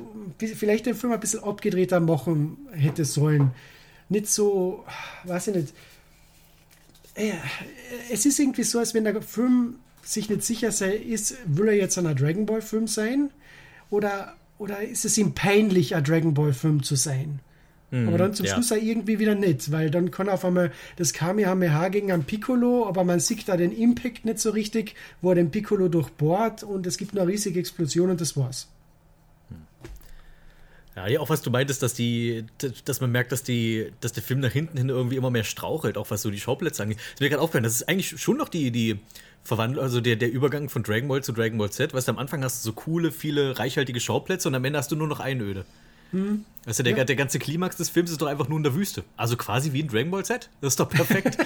vielleicht den Film ein bisschen abgedrehter machen hätte sollen. Nicht so, weiß ich nicht. Äh, Es ist irgendwie so, als wenn der Film sich nicht sicher sei, ist, will er jetzt ein Dragon Ball Film sein? Oder, oder ist es ihm peinlich, ein Dragon Ball Film zu sein? aber dann zum ja. Schluss auch irgendwie wieder nicht, weil dann kann auf einmal das Kamehameha gegen einen Piccolo, aber man sieht da den Impact nicht so richtig, wo er den Piccolo durchbohrt und es gibt eine riesige Explosion und das war's. Ja, ja, auch was du meintest, dass die, dass man merkt, dass die, dass der Film nach hinten hin irgendwie immer mehr strauchelt, auch was so die Schauplätze angeht. Ist mir gerade aufgefallen, das ist eigentlich schon noch die, die Verwandlung, also der, der Übergang von Dragon Ball zu Dragon Ball Z. Weißt du, am Anfang hast du so coole, viele, reichhaltige Schauplätze und am Ende hast du nur noch Einöde. Weißt du, der, der ganze Klimax des Films ist doch einfach nur in der Wüste. Also quasi wie in Dragon Ball Z. Das ist doch perfekt.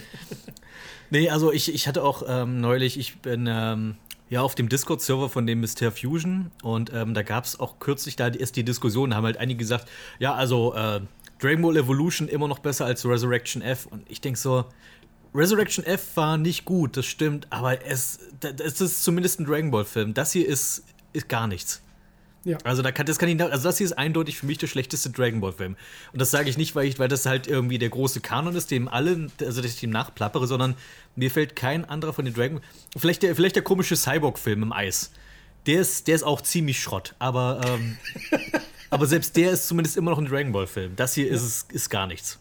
nee, also ich, ich hatte auch ähm, neulich, ich bin ähm, ja auf dem Discord-Server von dem Mr. Fusion und ähm, da gab es auch kürzlich da erst die Diskussion, da haben halt einige gesagt, ja, also äh, Dragon Ball Evolution immer noch besser als Resurrection F. Und ich denke so, Resurrection F war nicht gut, das stimmt, aber es, es ist zumindest ein Dragon Ball-Film. Das hier ist, ist gar nichts. Ja. Also da kann, das kann ich, also das hier ist eindeutig für mich der schlechteste Dragon Ball Film. Und das sage ich nicht, weil ich, weil das halt irgendwie der große Kanon ist, dem alle, also dass ich dem nachplappere, sondern mir fällt kein anderer von den Dragon, vielleicht der, vielleicht der komische Cyborg Film im Eis. Der ist, der ist auch ziemlich Schrott, aber, ähm, aber selbst der ist zumindest immer noch ein Dragon Ball Film. Das hier ist, es- ist gar nichts.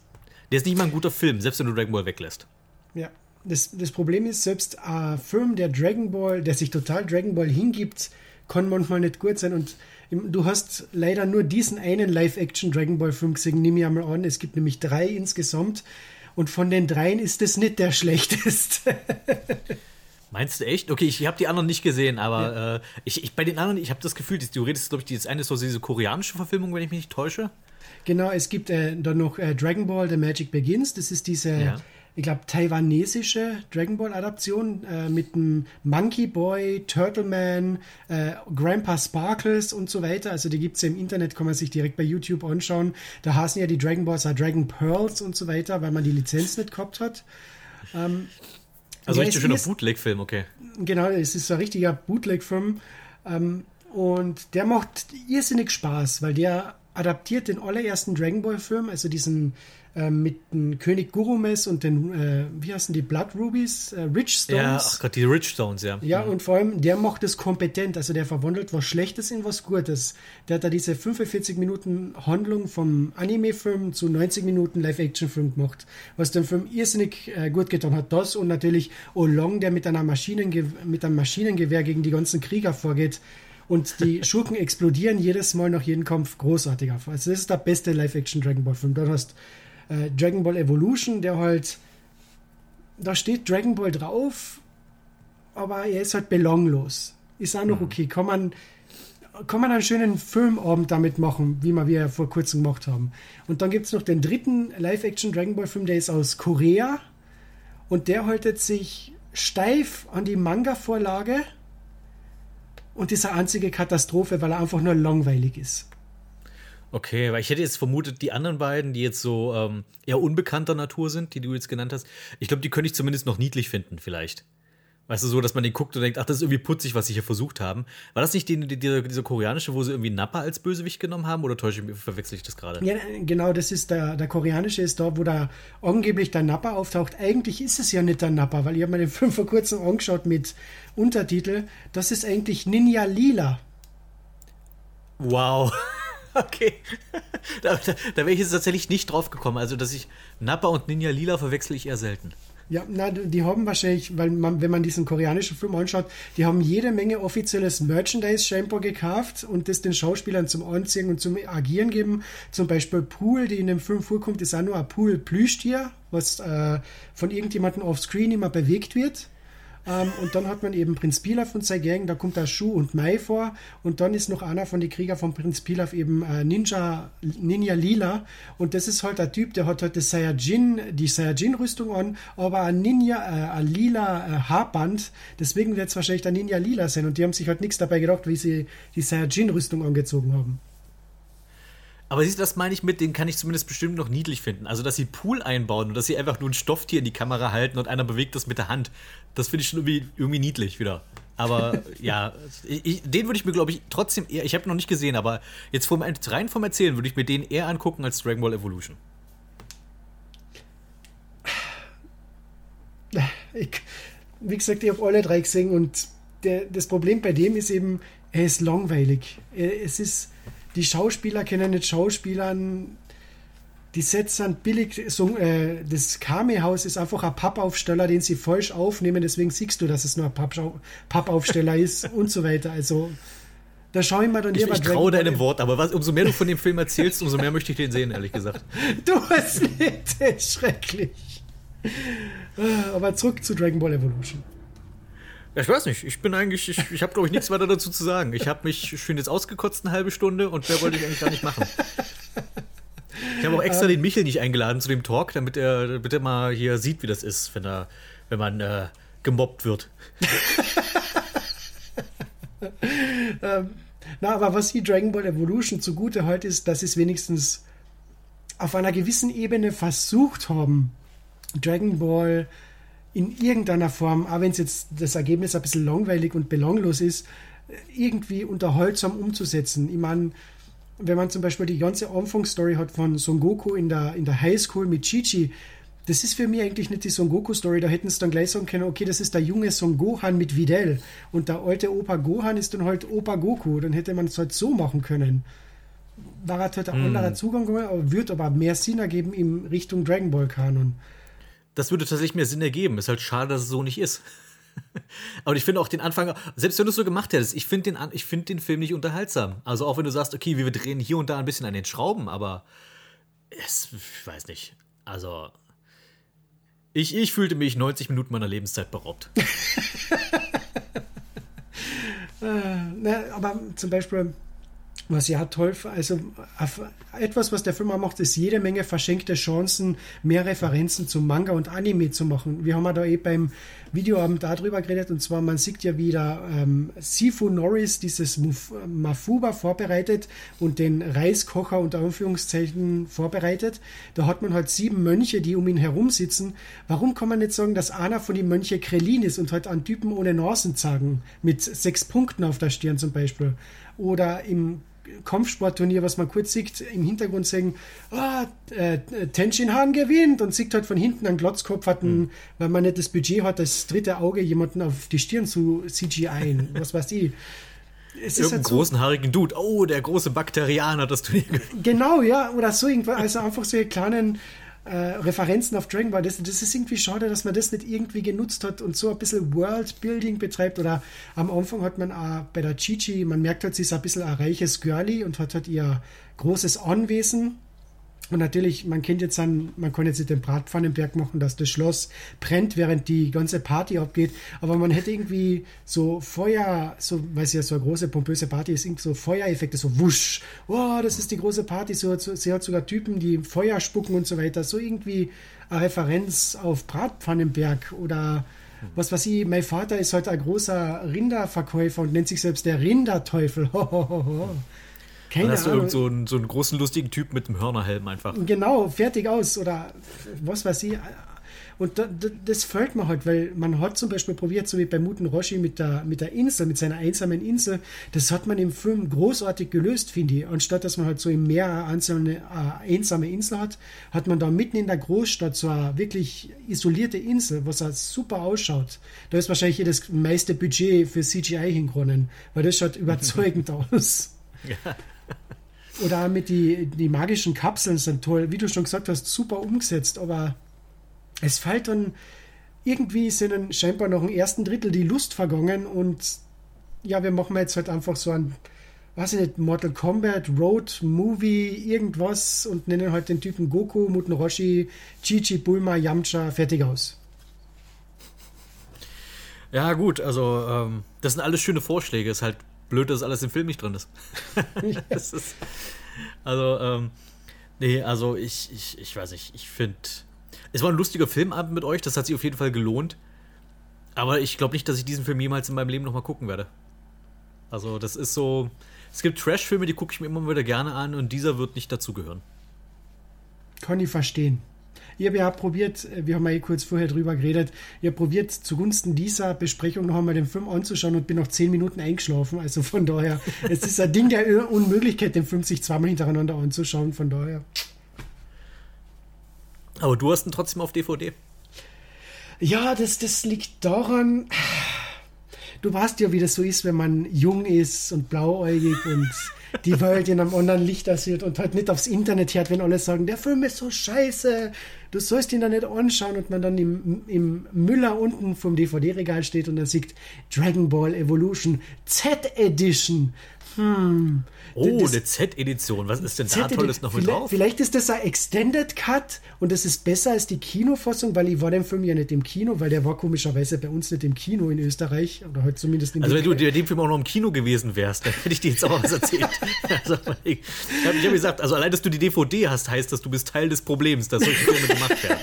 Der ist nicht mal ein guter Film, selbst wenn du Dragon Ball weglässt. Ja. Das, das Problem ist, selbst ein Film, der Dragon Ball, der sich total Dragon Ball hingibt, kann manchmal nicht gut sein. Und du hast leider nur diesen einen Live-Action Dragon Ball Film gesehen, nehme ich einmal an. Es gibt nämlich drei insgesamt. Und von den dreien ist es nicht der schlechteste. Meinst du echt? Okay, ich habe die anderen nicht gesehen, aber äh, ich, ich bei den anderen, ich habe das Gefühl, die- du redest, glaube ich, das eine ist so diese koreanische Verfilmung, wenn ich mich nicht täusche. Genau, es gibt äh, dann noch äh, Dragon Ball The Magic Begins. Das ist diese, Ja. Ich glaube, taiwanesische Dragon Ball Adaption äh, mit dem Monkey Boy, Turtle Man, äh, Grandpa Sparkles und so weiter. Also die gibt es ja im Internet, kann man sich direkt bei YouTube anschauen. Da heißen ja die Dragon Balls auch Dragon Pearls und so weiter, weil man die Lizenz nicht gehabt hat. Ähm, Also richtig schöner Bootleg-Film, okay. Genau, es ist so ein richtiger Bootleg-Film. Ähm, und der macht irrsinnig Spaß, weil der adaptiert den allerersten Dragon Ball-Film, also diesen mit dem König Gurumes und den, äh, wie heißen die, Blood Rubies, äh, Rich Stones. Ja, ach Gott, die Rich Stones, ja. Ja, und vor allem, der macht es kompetent. Also der verwandelt was Schlechtes in was Gutes. Der hat da diese 45 Minuten Handlung vom Anime-Film zu 90 Minuten Live-Action-Film gemacht, was dem Film irrsinnig äh, gut getan hat. Das und natürlich Olong, der mit, einer Maschinenge mit einem Maschinengewehr gegen die ganzen Krieger vorgeht. Und die Schurken explodieren jedes Mal nach jedem Kampf großartig auf. Also das ist der beste Live-Action-Dragon Ball-Film. Dann hast äh, Dragon Ball Evolution, der halt da steht Dragon Ball drauf, aber er ist halt belanglos. Ist auch noch okay. Kann man, kann man einen schönen Filmabend damit machen, wie wir wir vor kurzem gemacht haben. Und dann gibt es noch den dritten Live-Action Dragon Ball Film, der ist aus Korea und der haltet sich steif an die Manga-Vorlage und ist eine einzige Katastrophe, weil er einfach nur langweilig ist. Okay, weil ich hätte jetzt vermutet, die anderen beiden, die jetzt so ähm, eher unbekannter Natur sind, die du jetzt genannt hast, ich glaube, die könnte ich zumindest noch niedlich finden, vielleicht. Weißt du, so, dass man den guckt und denkt, ach, das ist irgendwie putzig, was sie hier versucht haben. War das nicht die, die, dieser, dieser koreanische, wo sie irgendwie Nappa als Bösewicht genommen haben? Oder täusche ich mich, verwechsel ich das gerade? Ja, genau, das ist der, der koreanische ist da, wo da angeblich der Nappa auftaucht. Eigentlich ist es ja nicht der Nappa, weil ich habe mir den Film vor kurzem angeschaut mit Untertitel. Das ist eigentlich Ninja Lila. Wow. Okay. da da, da wäre ich jetzt tatsächlich nicht drauf gekommen. Also, dass ich Nappa und Ninja Lila verwechsel ich eher selten. Ja, na, die haben wahrscheinlich, weil man, wenn man diesen koreanischen Film anschaut, die haben jede Menge offizielles Merchandise scheinbar gekauft und das den Schauspielern zum Anziehen und zum Agieren geben. Zum Beispiel Pool, die in dem Film vorkommt, ist auch nur ein Pool-Plüschtier, was äh, von irgendjemandem offscreen immer bewegt wird. Ähm, und dann hat man eben Prinz Pilaf und seine Gang, da kommt da Shu und Mai vor. Und dann ist noch einer von den Krieger von Prinz Pilaf eben äh, Ninja, Ninja Lila. Und das ist halt der Typ, der hat halt Saiyajin, die Saiyajin-Rüstung an, aber ein Ninja, äh, ein lila äh, Haarband. Deswegen wird es wahrscheinlich der Ninja Lila sein. Und die haben sich halt nichts dabei gedacht, wie sie die Saiyajin-Rüstung angezogen haben. Aber siehst du, das meine ich mit, den kann ich zumindest bestimmt noch niedlich finden. Also, dass sie Pool einbauen und dass sie einfach nur ein Stofftier in die Kamera halten und einer bewegt das mit der Hand. Das finde ich schon irgendwie, irgendwie niedlich wieder. Aber ja, ich, den würde ich mir, glaube ich, trotzdem eher, ich habe noch nicht gesehen, aber jetzt vom, rein vom Erzählen würde ich mir den eher angucken als Dragon Ball Evolution. Ich, wie gesagt, ich habe alle drei gesehen und der, das Problem bei dem ist eben, er ist langweilig. Er, es ist, die Schauspieler können nicht Schauspielern, die Sets sind billig. So, äh, das Kame-Haus ist einfach ein Pappaufsteller, den sie falsch aufnehmen, deswegen siehst du, dass es nur ein Pappaufsteller ist und so weiter. Also, da schaue ich mir dann Ich, ich traue deinem Wort, aber was, umso mehr du von dem Film erzählst, umso mehr möchte ich den sehen, ehrlich gesagt. Du hast nicht, schrecklich. Äh, Aber zurück zu Dragon Ball Evolution. Ja, ich weiß nicht. Ich bin eigentlich, ich, ich habe, glaube ich, nichts weiter dazu zu sagen. Ich habe mich schön jetzt ausgekotzt eine halbe Stunde und mehr wollte ich eigentlich gar nicht machen. Ich habe auch extra den Michel nicht eingeladen zu dem Talk, damit er, damit mal hier sieht, wie das ist, wenn, er, wenn man äh, gemobbt wird. Na, aber was die Dragon Ball Evolution zugute halt ist, dass sie es wenigstens auf einer gewissen Ebene versucht haben, Dragon Ball in irgendeiner Form, auch wenn es jetzt das Ergebnis ein bisschen langweilig und belanglos ist, irgendwie unterhaltsam umzusetzen. Ich meine, wenn man zum Beispiel die ganze Anfangsstory hat von Son Goku in der, in der Highschool mit Chi-Chi, das ist für mich eigentlich nicht die Son Goku-Story. Da hätten sie dann gleich sagen können, okay, das ist der junge Son Gohan mit Videl. Und der alte Opa Gohan ist dann halt Opa Goku. Dann hätte man es halt so machen können. War halt ein anderer Zugang, aber wird aber mehr Sinn ergeben in Richtung Dragon Ball-Kanon. Das würde tatsächlich mehr Sinn ergeben. Ist halt schade, dass es so nicht ist. Aber ich finde auch den Anfang, selbst wenn du es so gemacht hättest, ich finde den, find den Film nicht unterhaltsam. Also auch wenn du sagst, okay, wir drehen hier und da ein bisschen an den Schrauben, aber es, ich weiß nicht. Also ich, ich fühlte mich 90 Minuten meiner Lebenszeit beraubt. Na, aber zum Beispiel, Was ja toll, also etwas, was der Film auch macht, ist jede Menge verschenkte Chancen, mehr Referenzen zu Manga und Anime zu machen. Wir haben ja da eh beim Videoabend darüber geredet und zwar, man sieht ja wieder ähm, Sifu Norris dieses Muf- Mafuba vorbereitet und den Reiskocher unter Anführungszeichen vorbereitet. Da hat man halt sieben Mönche, die um ihn herum sitzen. Warum kann man nicht sagen, dass einer von den Mönche Krellin ist und halt einen Typen ohne Nasen zeigen, mit sechs Punkten auf der Stirn zum Beispiel? Oder im Kampfsportturnier, was man kurz sieht, im Hintergrund sagen, ah, äh, Tenshin Han gewinnt und sieht halt von hinten einen Glotzkopf, hat einen, weil man nicht das Budget hat, das dritte Auge jemanden auf die Stirn zu CGI. Was weiß ich. Es ist Irgendeinen halt so, großen haarigen Dude. Oh, der große Bakterianer, das Turnier. gewonnen. Genau, ja, oder so irgendwas, also einfach solche kleinen äh, Referenzen auf Dragon Ball. Das, das ist irgendwie schade, dass man das nicht irgendwie genutzt hat und so ein bisschen Worldbuilding betreibt. Oder am Anfang hat man auch bei der Chichi, man merkt halt, sie ist ein bisschen ein reiches Girlie und hat halt ihr großes Anwesen. Und natürlich, man kennt jetzt an, man kann jetzt nicht den Bratpfannenberg machen, dass das Schloss brennt, während die ganze Party abgeht. Aber man hätte irgendwie so Feuer, so, weil es ja so eine große, pompöse Party ist, irgendwie so Feuereffekte, so wusch. Oh, das ist die große Party. So, so, sie hat sogar Typen, die Feuer spucken und so weiter. So irgendwie eine Referenz auf Bratpfannenberg oder was weiß ich, mein Vater ist heute ein großer Rinderverkäufer und nennt sich selbst der Rinderteufel. Ho, ho, ho. Keine Dann hast du Ahnung. irgend so einen, so einen großen, lustigen Typ mit einem Hörnerhelm einfach. Genau, fertig aus oder was weiß ich. Und da, da, das fällt mir halt, weil man hat zum Beispiel probiert, so wie bei Muten Roshi mit der, mit der Insel, mit seiner einsamen Insel, das hat man im Film großartig gelöst, finde ich. Anstatt dass man halt so im Meer eine einzelne, äh, einsame Insel hat, hat man da mitten in der Großstadt so eine wirklich isolierte Insel, was halt super ausschaut. Da ist wahrscheinlich hier das meiste Budget für CGI hingeronnen, weil das schaut überzeugend aus. Oder mit die, die magischen Kapseln sind toll. Wie du schon gesagt hast, super umgesetzt, aber es fällt dann irgendwie sind dann scheinbar noch im ersten Drittel die Lust vergangen und ja, wir machen jetzt halt einfach so ein, weiß ich nicht, Mortal Kombat, Road, Movie, irgendwas und nennen halt den Typen Goku, Muten Roshi, Chichi, Bulma, Yamcha, fertig aus. Ja, gut, also ähm, das sind alles schöne Vorschläge. Ist halt blöd, dass alles im Film nicht drin ist. das ist also, ähm, nee, also ich, ich, ich weiß nicht, ich finde, es war ein lustiger Filmabend mit euch, das hat sich auf jeden Fall gelohnt. Aber ich glaube nicht, dass ich diesen Film jemals in meinem Leben nochmal gucken werde. Also, das ist so. Es gibt Trash-Filme, die gucke ich mir immer wieder gerne an und dieser wird nicht dazugehören. Ich verstehen. Ich habe ja probiert, äh, wir haben ja eh kurz vorher drüber geredet, ich habe probiert, zugunsten dieser Besprechung noch einmal den Film anzuschauen und bin noch zehn Minuten eingeschlafen. Also von daher, es ist ein Ding der Unmöglichkeit, den Film sich zweimal hintereinander anzuschauen. Von daher. Aber du hast ihn trotzdem auf DVD. Ja, das, das liegt daran, du weißt ja, wie das so ist, wenn man jung ist und blauäugig und die Welt in einem anderen Licht sieht und halt nicht aufs Internet hört, wenn alle sagen, der Film ist so scheiße, du sollst ihn da nicht anschauen und man dann im, im Müller unten vom DVD-Regal steht und dann sieht Dragon Ball Evolution Z-Edition. Hm. Oh, Das- eine Z-Edition. Was ist denn da. Tolles noch mit vielleicht, drauf? Vielleicht ist das ein Extended Cut und das ist besser als die Kinofassung, weil ich war den Film ja nicht im Kino, weil der war komischerweise bei uns nicht im Kino in Österreich oder halt zumindest in Also wenn du dir dem Film auch noch im Kino gewesen wärst, dann hätte ich dir jetzt auch was erzählt. also, ich ich habe hab gesagt, also allein, dass du die DVD hast, heißt, dass du bist Teil des Problems, dass solche Filme gemacht werden.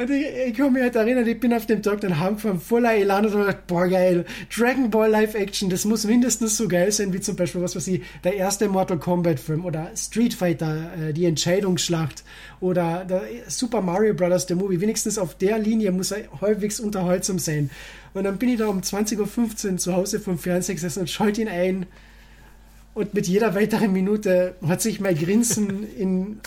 Und ich, ich mich halt erinnern, ich bin auf dem Tag dann heimgefahren, voller Elan und hab gedacht, boah geil, Dragon Ball Live Action, das muss mindestens so geil sein wie zum Beispiel, was weiß ich, der erste Mortal Kombat Film oder Street Fighter, äh, die Entscheidungsschlacht oder der Super Mario Brothers, der Movie, wenigstens auf der Linie muss er halbwegs unterhaltsam sein. Und dann bin ich da um 20.15 Uhr zu Hause vom Fernseher gesessen und schalte ihn ein und mit jeder weiteren Minute hat sich mein Grinsen in,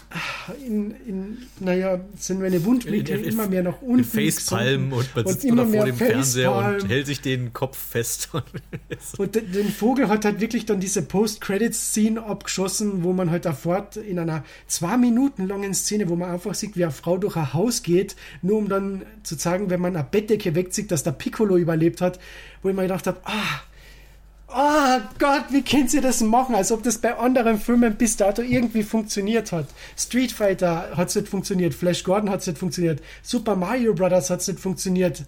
in, in naja, sind meine in- immer mehr Mit unten Facepalm und man sitzt immer immer vor dem Fernseher Facepalm. und hält sich den Kopf fest. Und de- den Vogel hat halt wirklich dann diese Post-Credit-Scene abgeschossen, wo man halt sofort in einer zwei Minuten langen Szene, wo man einfach sieht, wie eine Frau durch ein Haus geht, nur um dann zu sagen, wenn man eine Bettdecke wegzieht, dass der Piccolo überlebt hat, wo ich mir gedacht habe, ah, Oh Gott, wie können sie das machen? Als ob das bei anderen Filmen bis dato irgendwie funktioniert hat. Street Fighter hat es nicht funktioniert, Flash Gordon hat es nicht funktioniert, Super Mario Brothers hat es nicht funktioniert.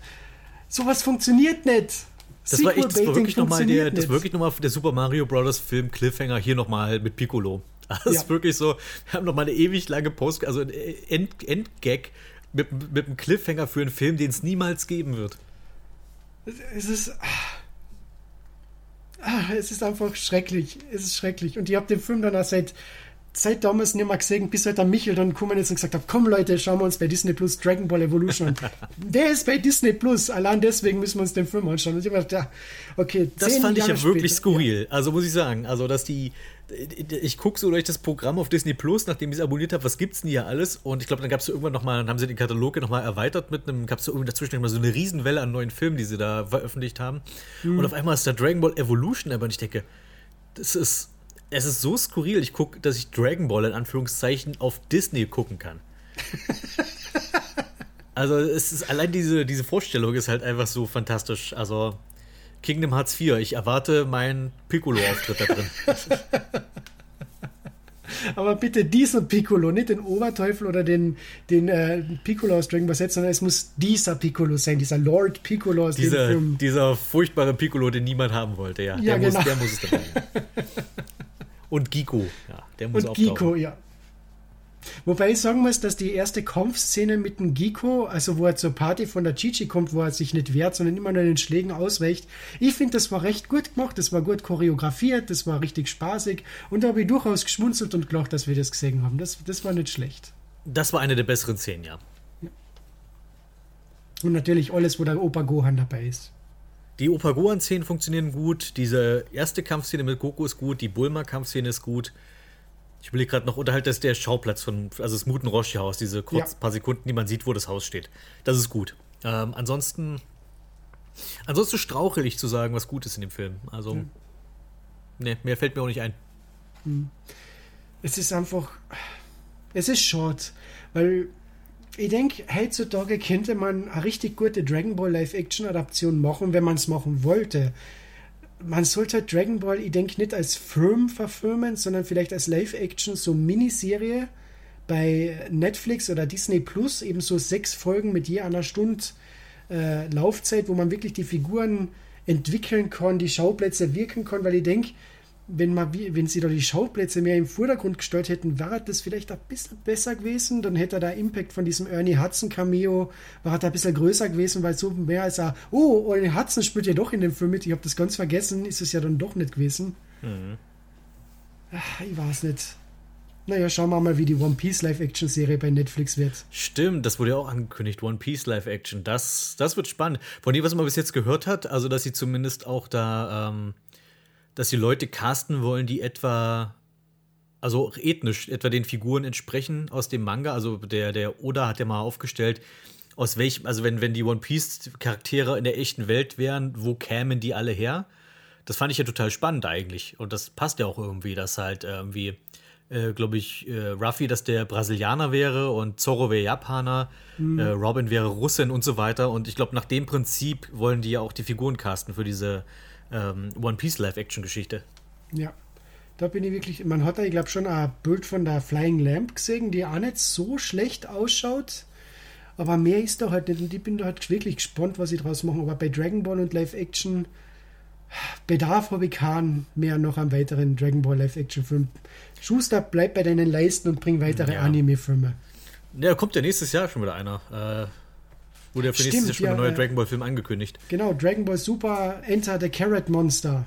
Sowas funktioniert nicht. Das war, echt, das war wirklich nochmal der, das wirklich noch mal der Super Mario Bros. Film Cliffhanger hier nochmal mit Piccolo. Das Ja. ist wirklich so, wir haben nochmal eine ewig lange Post, also ein End, Endgag mit, mit einem Cliffhanger für einen Film, den es niemals geben wird. Es ist. ah. Ah, es ist einfach schrecklich. Es ist schrecklich. Und ich habe den Film dann auch seit, seit damals nicht mehr gesehen, bis halt der Michel dann gekommen ist und gesagt hat: Komm Leute, schauen wir uns bei Disney Plus Dragon Ball Evolution an. der ist bei Disney Plus. Allein deswegen müssen wir uns den Film anschauen. Und ich hab gedacht, ja, okay, Das fand ich Jahre ja wirklich später- skurril. Also muss ich sagen, also dass die, ich gucke so durch das Programm auf Disney Plus, nachdem ich es abonniert habe, was gibt's denn hier alles? Und ich glaube, dann gab es irgendwann nochmal, dann haben sie den Katalog nochmal erweitert mit einem, gab es irgendwie dazwischen immer so eine Riesenwelle an neuen Filmen, die sie da veröffentlicht haben. Mhm. Und auf einmal ist da Dragon Ball Evolution, aber ich denke, das ist, es ist so skurril. Ich gucke, dass ich Dragon Ball in Anführungszeichen auf Disney gucken kann. Also es ist allein diese, diese Vorstellung ist halt einfach so fantastisch. Also Kingdom Hearts 4, ich erwarte meinen Piccolo-Auftritt da drin. Aber bitte diesen Piccolo, nicht den Oberteufel oder den, den äh, Piccolo aus Dragon Ball Z, sondern es muss dieser Piccolo sein, dieser Lord Piccolo aus dem dieser, Film. dieser furchtbare Piccolo, den niemand haben wollte, ja. Ja, der, genau. muss, der muss es dabei sein. Und Giko, ja, der muss Und auftauchen. Giko, ja. Wobei ich sagen muss, dass die erste Kampfszene mit dem Giko, also wo er zur Party von der Chichi kommt, wo er sich nicht wehrt, sondern immer nur den Schlägen ausweicht, ich finde, das war recht gut gemacht, das war gut choreografiert, das war richtig spaßig und da habe ich durchaus geschmunzelt und gelacht, dass wir das gesehen haben. Das, das war nicht schlecht. Das war eine der besseren Szenen, ja. Und natürlich alles, wo der Opa Gohan dabei ist. Die Opa Gohan-Szenen funktionieren gut, diese erste Kampfszene mit Goku ist gut, die Bulma-Kampfszene ist gut. Ich überlege gerade noch, halt das der Schauplatz von, also das Muten Roshi Haus, diese kurz Ja. paar Sekunden, die man sieht, wo das Haus steht. Das ist gut. Ähm, ansonsten, ansonsten strauchel ich zu sagen, was gut ist in dem Film. Also, ne, mehr fällt mir auch nicht ein. es ist einfach, es ist schade, weil ich denke, heutzutage könnte man eine richtig gute Dragon Ball Live-Action-Adaption machen, wenn man es machen wollte. Man sollte Dragon Ball, ich denke, nicht als Film verfilmen, sondern vielleicht als Live-Action, so Miniserie bei Netflix oder Disney Plus, eben so sechs Folgen mit je einer Stunde äh, Laufzeit, wo man wirklich die Figuren entwickeln kann, die Schauplätze wirken kann, weil ich denke, wenn, man, wenn sie da die Schauplätze mehr im Vordergrund gestellt hätten, wäre das vielleicht ein bisschen besser gewesen. Dann hätte der Impact von diesem Ernie Hudson Cameo war ein bisschen größer gewesen, weil so mehr als er, oh, Ernie Hudson spielt ja doch in dem Film mit, ich habe das ganz vergessen, ist es ja dann doch nicht gewesen. Ach, ich weiß nicht. Naja, schauen wir mal, wie die One Piece Live-Action-Serie bei Netflix wird. Stimmt, das wurde ja auch angekündigt, One Piece Live Action. Das, das wird spannend. Von dem, was man bis jetzt gehört hat, also dass sie zumindest auch da, ähm, dass die Leute casten wollen, die etwa, also ethnisch, etwa den Figuren entsprechen aus dem Manga. Also der, der Oda hat ja mal aufgestellt, aus welchem, also wenn, wenn die One Piece Charaktere in der echten Welt wären, wo kämen die alle her? Das fand ich ja total spannend eigentlich. Und das passt ja auch irgendwie, dass halt irgendwie, äh, glaube ich, äh, Ruffy, dass der Brasilianer wäre und Zorro wäre Japaner, äh, Robin wäre Russin und so weiter. Und ich glaube, nach dem Prinzip wollen die ja auch die Figuren casten für diese ähm, One Piece Live-Action-Geschichte. Ja. Da bin ich wirklich, man hat da, ich glaube, schon ein Bild von der Flying Lamp gesehen, die auch nicht so schlecht ausschaut. Aber mehr ist da halt nicht. Und ich bin da halt wirklich gespannt, was sie draus machen. Aber bei Dragon Ball und Live Action Bedarf habe ich keinen mehr noch einen weiteren Dragon Ball Live Action Film. Schuster, bleib bei deinen Leisten und bring weitere Ja. Anime-Filme. Ja, kommt ja nächstes Jahr schon wieder einer. Äh, wurde ja für nächstes Jahr schon ein neuer äh, Dragon Ball-Film angekündigt. Genau, Dragon Ball Super Enter the Carrot Monster.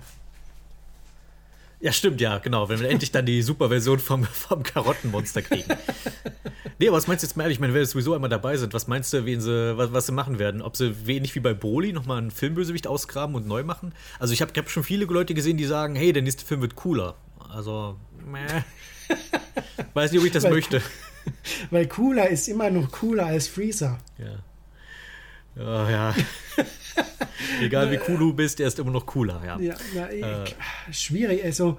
Ja, stimmt, ja, genau. Wenn wir endlich dann die Superversion vom, vom Karottenmonster kriegen. nee, aber was meinst du jetzt mal ehrlich? Ich meine, wenn wir sowieso einmal dabei sind, was meinst du, wen sie, was, was sie machen werden? Ob sie wenig wie bei Broly nochmal einen Filmbösewicht ausgraben und neu machen? Also, ich habe hab schon viele Leute gesehen, die sagen, hey, der nächste Film wird cooler. Also, meh. Weiß nicht, ob ich das Weil- möchte. Weil cooler ist immer noch cooler als Freezer. Ja. Ja, ja. Egal wie cool du bist, er ist immer noch cooler, ja. Ja, na, ich, schwierig. Also,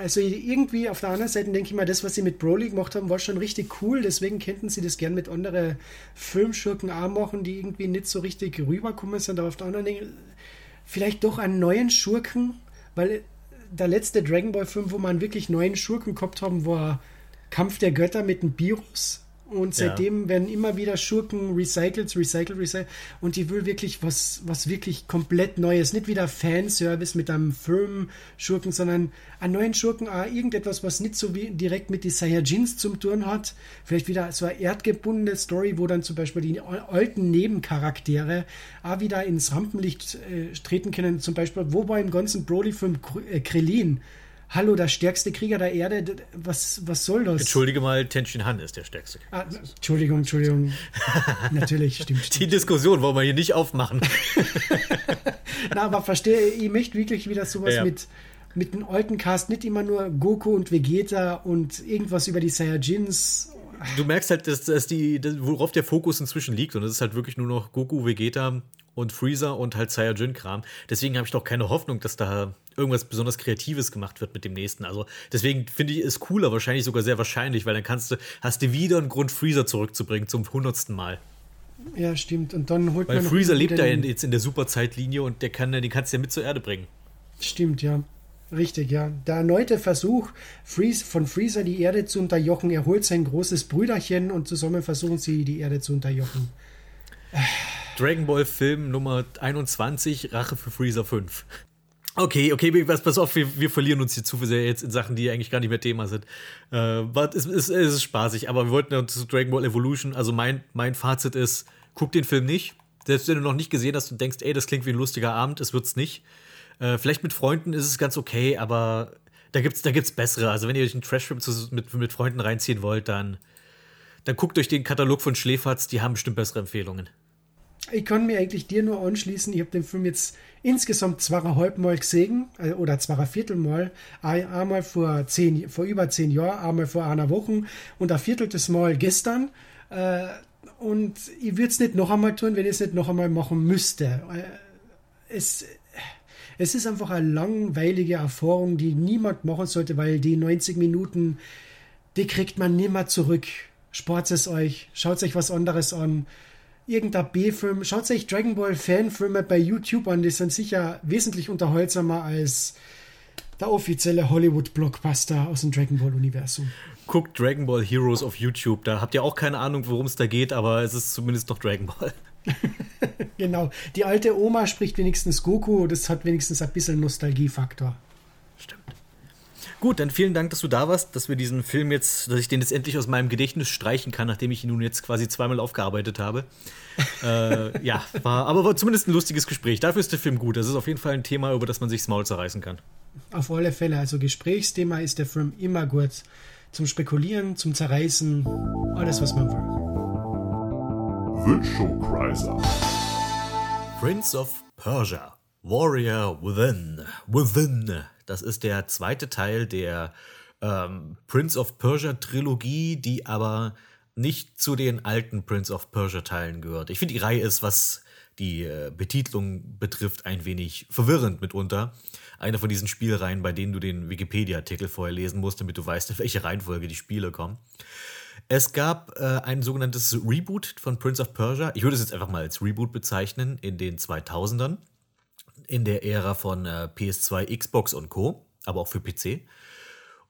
also irgendwie auf der anderen Seite denke ich mal, das, was sie mit Broly gemacht haben, war schon richtig cool. Deswegen könnten sie das gern mit anderen Filmschurken auch machen, die irgendwie nicht so richtig rüberkommen sind. Aber auf der anderen Seite vielleicht doch einen neuen Schurken, weil der letzte Dragon Ball Film, wo man wirklich neuen Schurken gehabt haben, war Kampf der Götter mit dem Virus. Und Ja. seitdem werden immer wieder Schurken recycelt, recycelt, recycelt. Und die will wirklich was, was wirklich komplett Neues. Nicht wieder Fanservice mit einem Firmen-Schurken, sondern einen neuen Schurken, auch irgendetwas, was nicht so wie direkt mit die Saiyajins zum tun hat. Vielleicht wieder so eine erdgebundene Story, wo dann zum Beispiel die alten Nebencharaktere auch wieder ins Rampenlicht äh, treten können. Zum Beispiel, wo war im ganzen Broly-Film äh, Krillin? Hallo, der stärkste Krieger der Erde, was, was soll das? Entschuldige mal, Tenshin Han ist der stärkste. Ah, Entschuldigung, Entschuldigung. Natürlich, stimmt. Die stimmt. Diskussion wollen wir hier nicht aufmachen. Na, aber verstehe, ich möchte wirklich wieder sowas Ja. mit, mit einem alten Cast, nicht immer nur Goku und Vegeta und irgendwas über die Saiyajins. Du merkst halt, dass, dass die, worauf der Fokus inzwischen liegt. Und das ist halt wirklich nur noch Goku, Vegeta und Freezer und halt Saiyajin-Kram. Deswegen habe ich doch keine Hoffnung, dass da irgendwas besonders Kreatives gemacht wird mit dem nächsten. Also deswegen finde ich es cooler, wahrscheinlich sogar sehr wahrscheinlich, weil dann kannst du, hast du wieder einen Grund, Freezer zurückzubringen zum hundertsten Mal. Ja, stimmt. Und dann holt Weil man Freezer lebt ja jetzt in der Superzeitlinie und der kann, den kannst du ja mit zur Erde bringen. Stimmt, ja. Richtig, ja. Der erneute Versuch Freeze, von Freezer die Erde zu unterjochen. Er holt sein großes Brüderchen und zusammen versuchen sie, die Erde zu unterjochen. Dragon Ball Film Nummer 21, Rache für Freezer 5. Okay, okay, pass, auf, wir, wir verlieren uns hier zu sehr jetzt in Sachen, die eigentlich gar nicht mehr Thema sind. Äh, es, es, es ist spaßig, aber wir wollten ja zu Dragon Ball Evolution, also mein, mein Fazit ist, guck den Film nicht. Selbst wenn du noch nicht gesehen hast und denkst, ey, das klingt wie ein lustiger Abend, es wird's nicht. Äh, vielleicht mit Freunden ist es ganz okay, aber da gibt's, da gibt's bessere. Also wenn ihr euch einen Trashfilm mit, mit Freunden reinziehen wollt, dann, dann guckt euch den Katalog von Schläferz, die haben bestimmt bessere Empfehlungen. Ich kann mir eigentlich dir nur anschließen. Ich habe den Film jetzt insgesamt zweieinhalb Mal gesehen, äh, oder zweier Viertelmal. Ein- Einmal vor, zehn, vor über zehn Jahren, einmal vor einer Woche und ein vierteltes Mal gestern. Äh, und ich würde es nicht noch einmal tun, wenn ich es nicht noch einmal machen müsste. Äh, Es, es ist einfach eine langweilige Erfahrung, die niemand machen sollte, weil die 90 Minuten, die kriegt man nimmer zurück. Spart es euch, schaut euch was anderes an irgendein B-Film. Schaut euch Dragon Ball Fanfilme bei YouTube an, die sind sicher wesentlich unterhaltsamer als der offizielle Hollywood-Blockbuster aus dem Dragon Ball-Universum. guckt Dragon Ball Heroes auf YouTube. Da habt ihr auch keine Ahnung, worum es da geht, aber es ist zumindest noch Dragon Ball. Genau. Die alte Oma spricht wenigstens Goku, das hat wenigstens ein bisschen Nostalgiefaktor. Gut, dann vielen Dank, dass du da warst, dass wir diesen Film jetzt, dass ich den jetzt endlich aus meinem Gedächtnis streichen kann, nachdem ich ihn nun jetzt quasi zweimal aufgearbeitet habe. äh, ja, war, aber war zumindest ein lustiges Gespräch. Dafür ist der Film gut. Das ist auf jeden Fall ein Thema, über das man sich das Maul zerreißen kann. Auf alle Fälle, also Gesprächsthema ist der Film immer gut. Zum Spekulieren, zum Zerreißen, alles, was man will. The Showcreiser. Prince of Persia, Warrior Within. Within. Das ist der zweite Teil der ähm, Prince of Persia Trilogie, die aber nicht zu den alten Prince of Persia Teilen gehört. Ich finde, die Reihe ist, was die äh, Betitlung betrifft, ein wenig verwirrend mitunter. Eine von diesen Spielreihen, bei denen du den Wikipedia-Artikel vorher lesen musst, damit du weißt, in welche Reihenfolge die Spiele kommen. Es gab äh, ein sogenanntes Reboot von Prince of Persia. Ich würde es jetzt einfach mal als Reboot bezeichnen in den 2000ern. In der Ära von äh, PS2, Xbox und Co., aber auch für PC.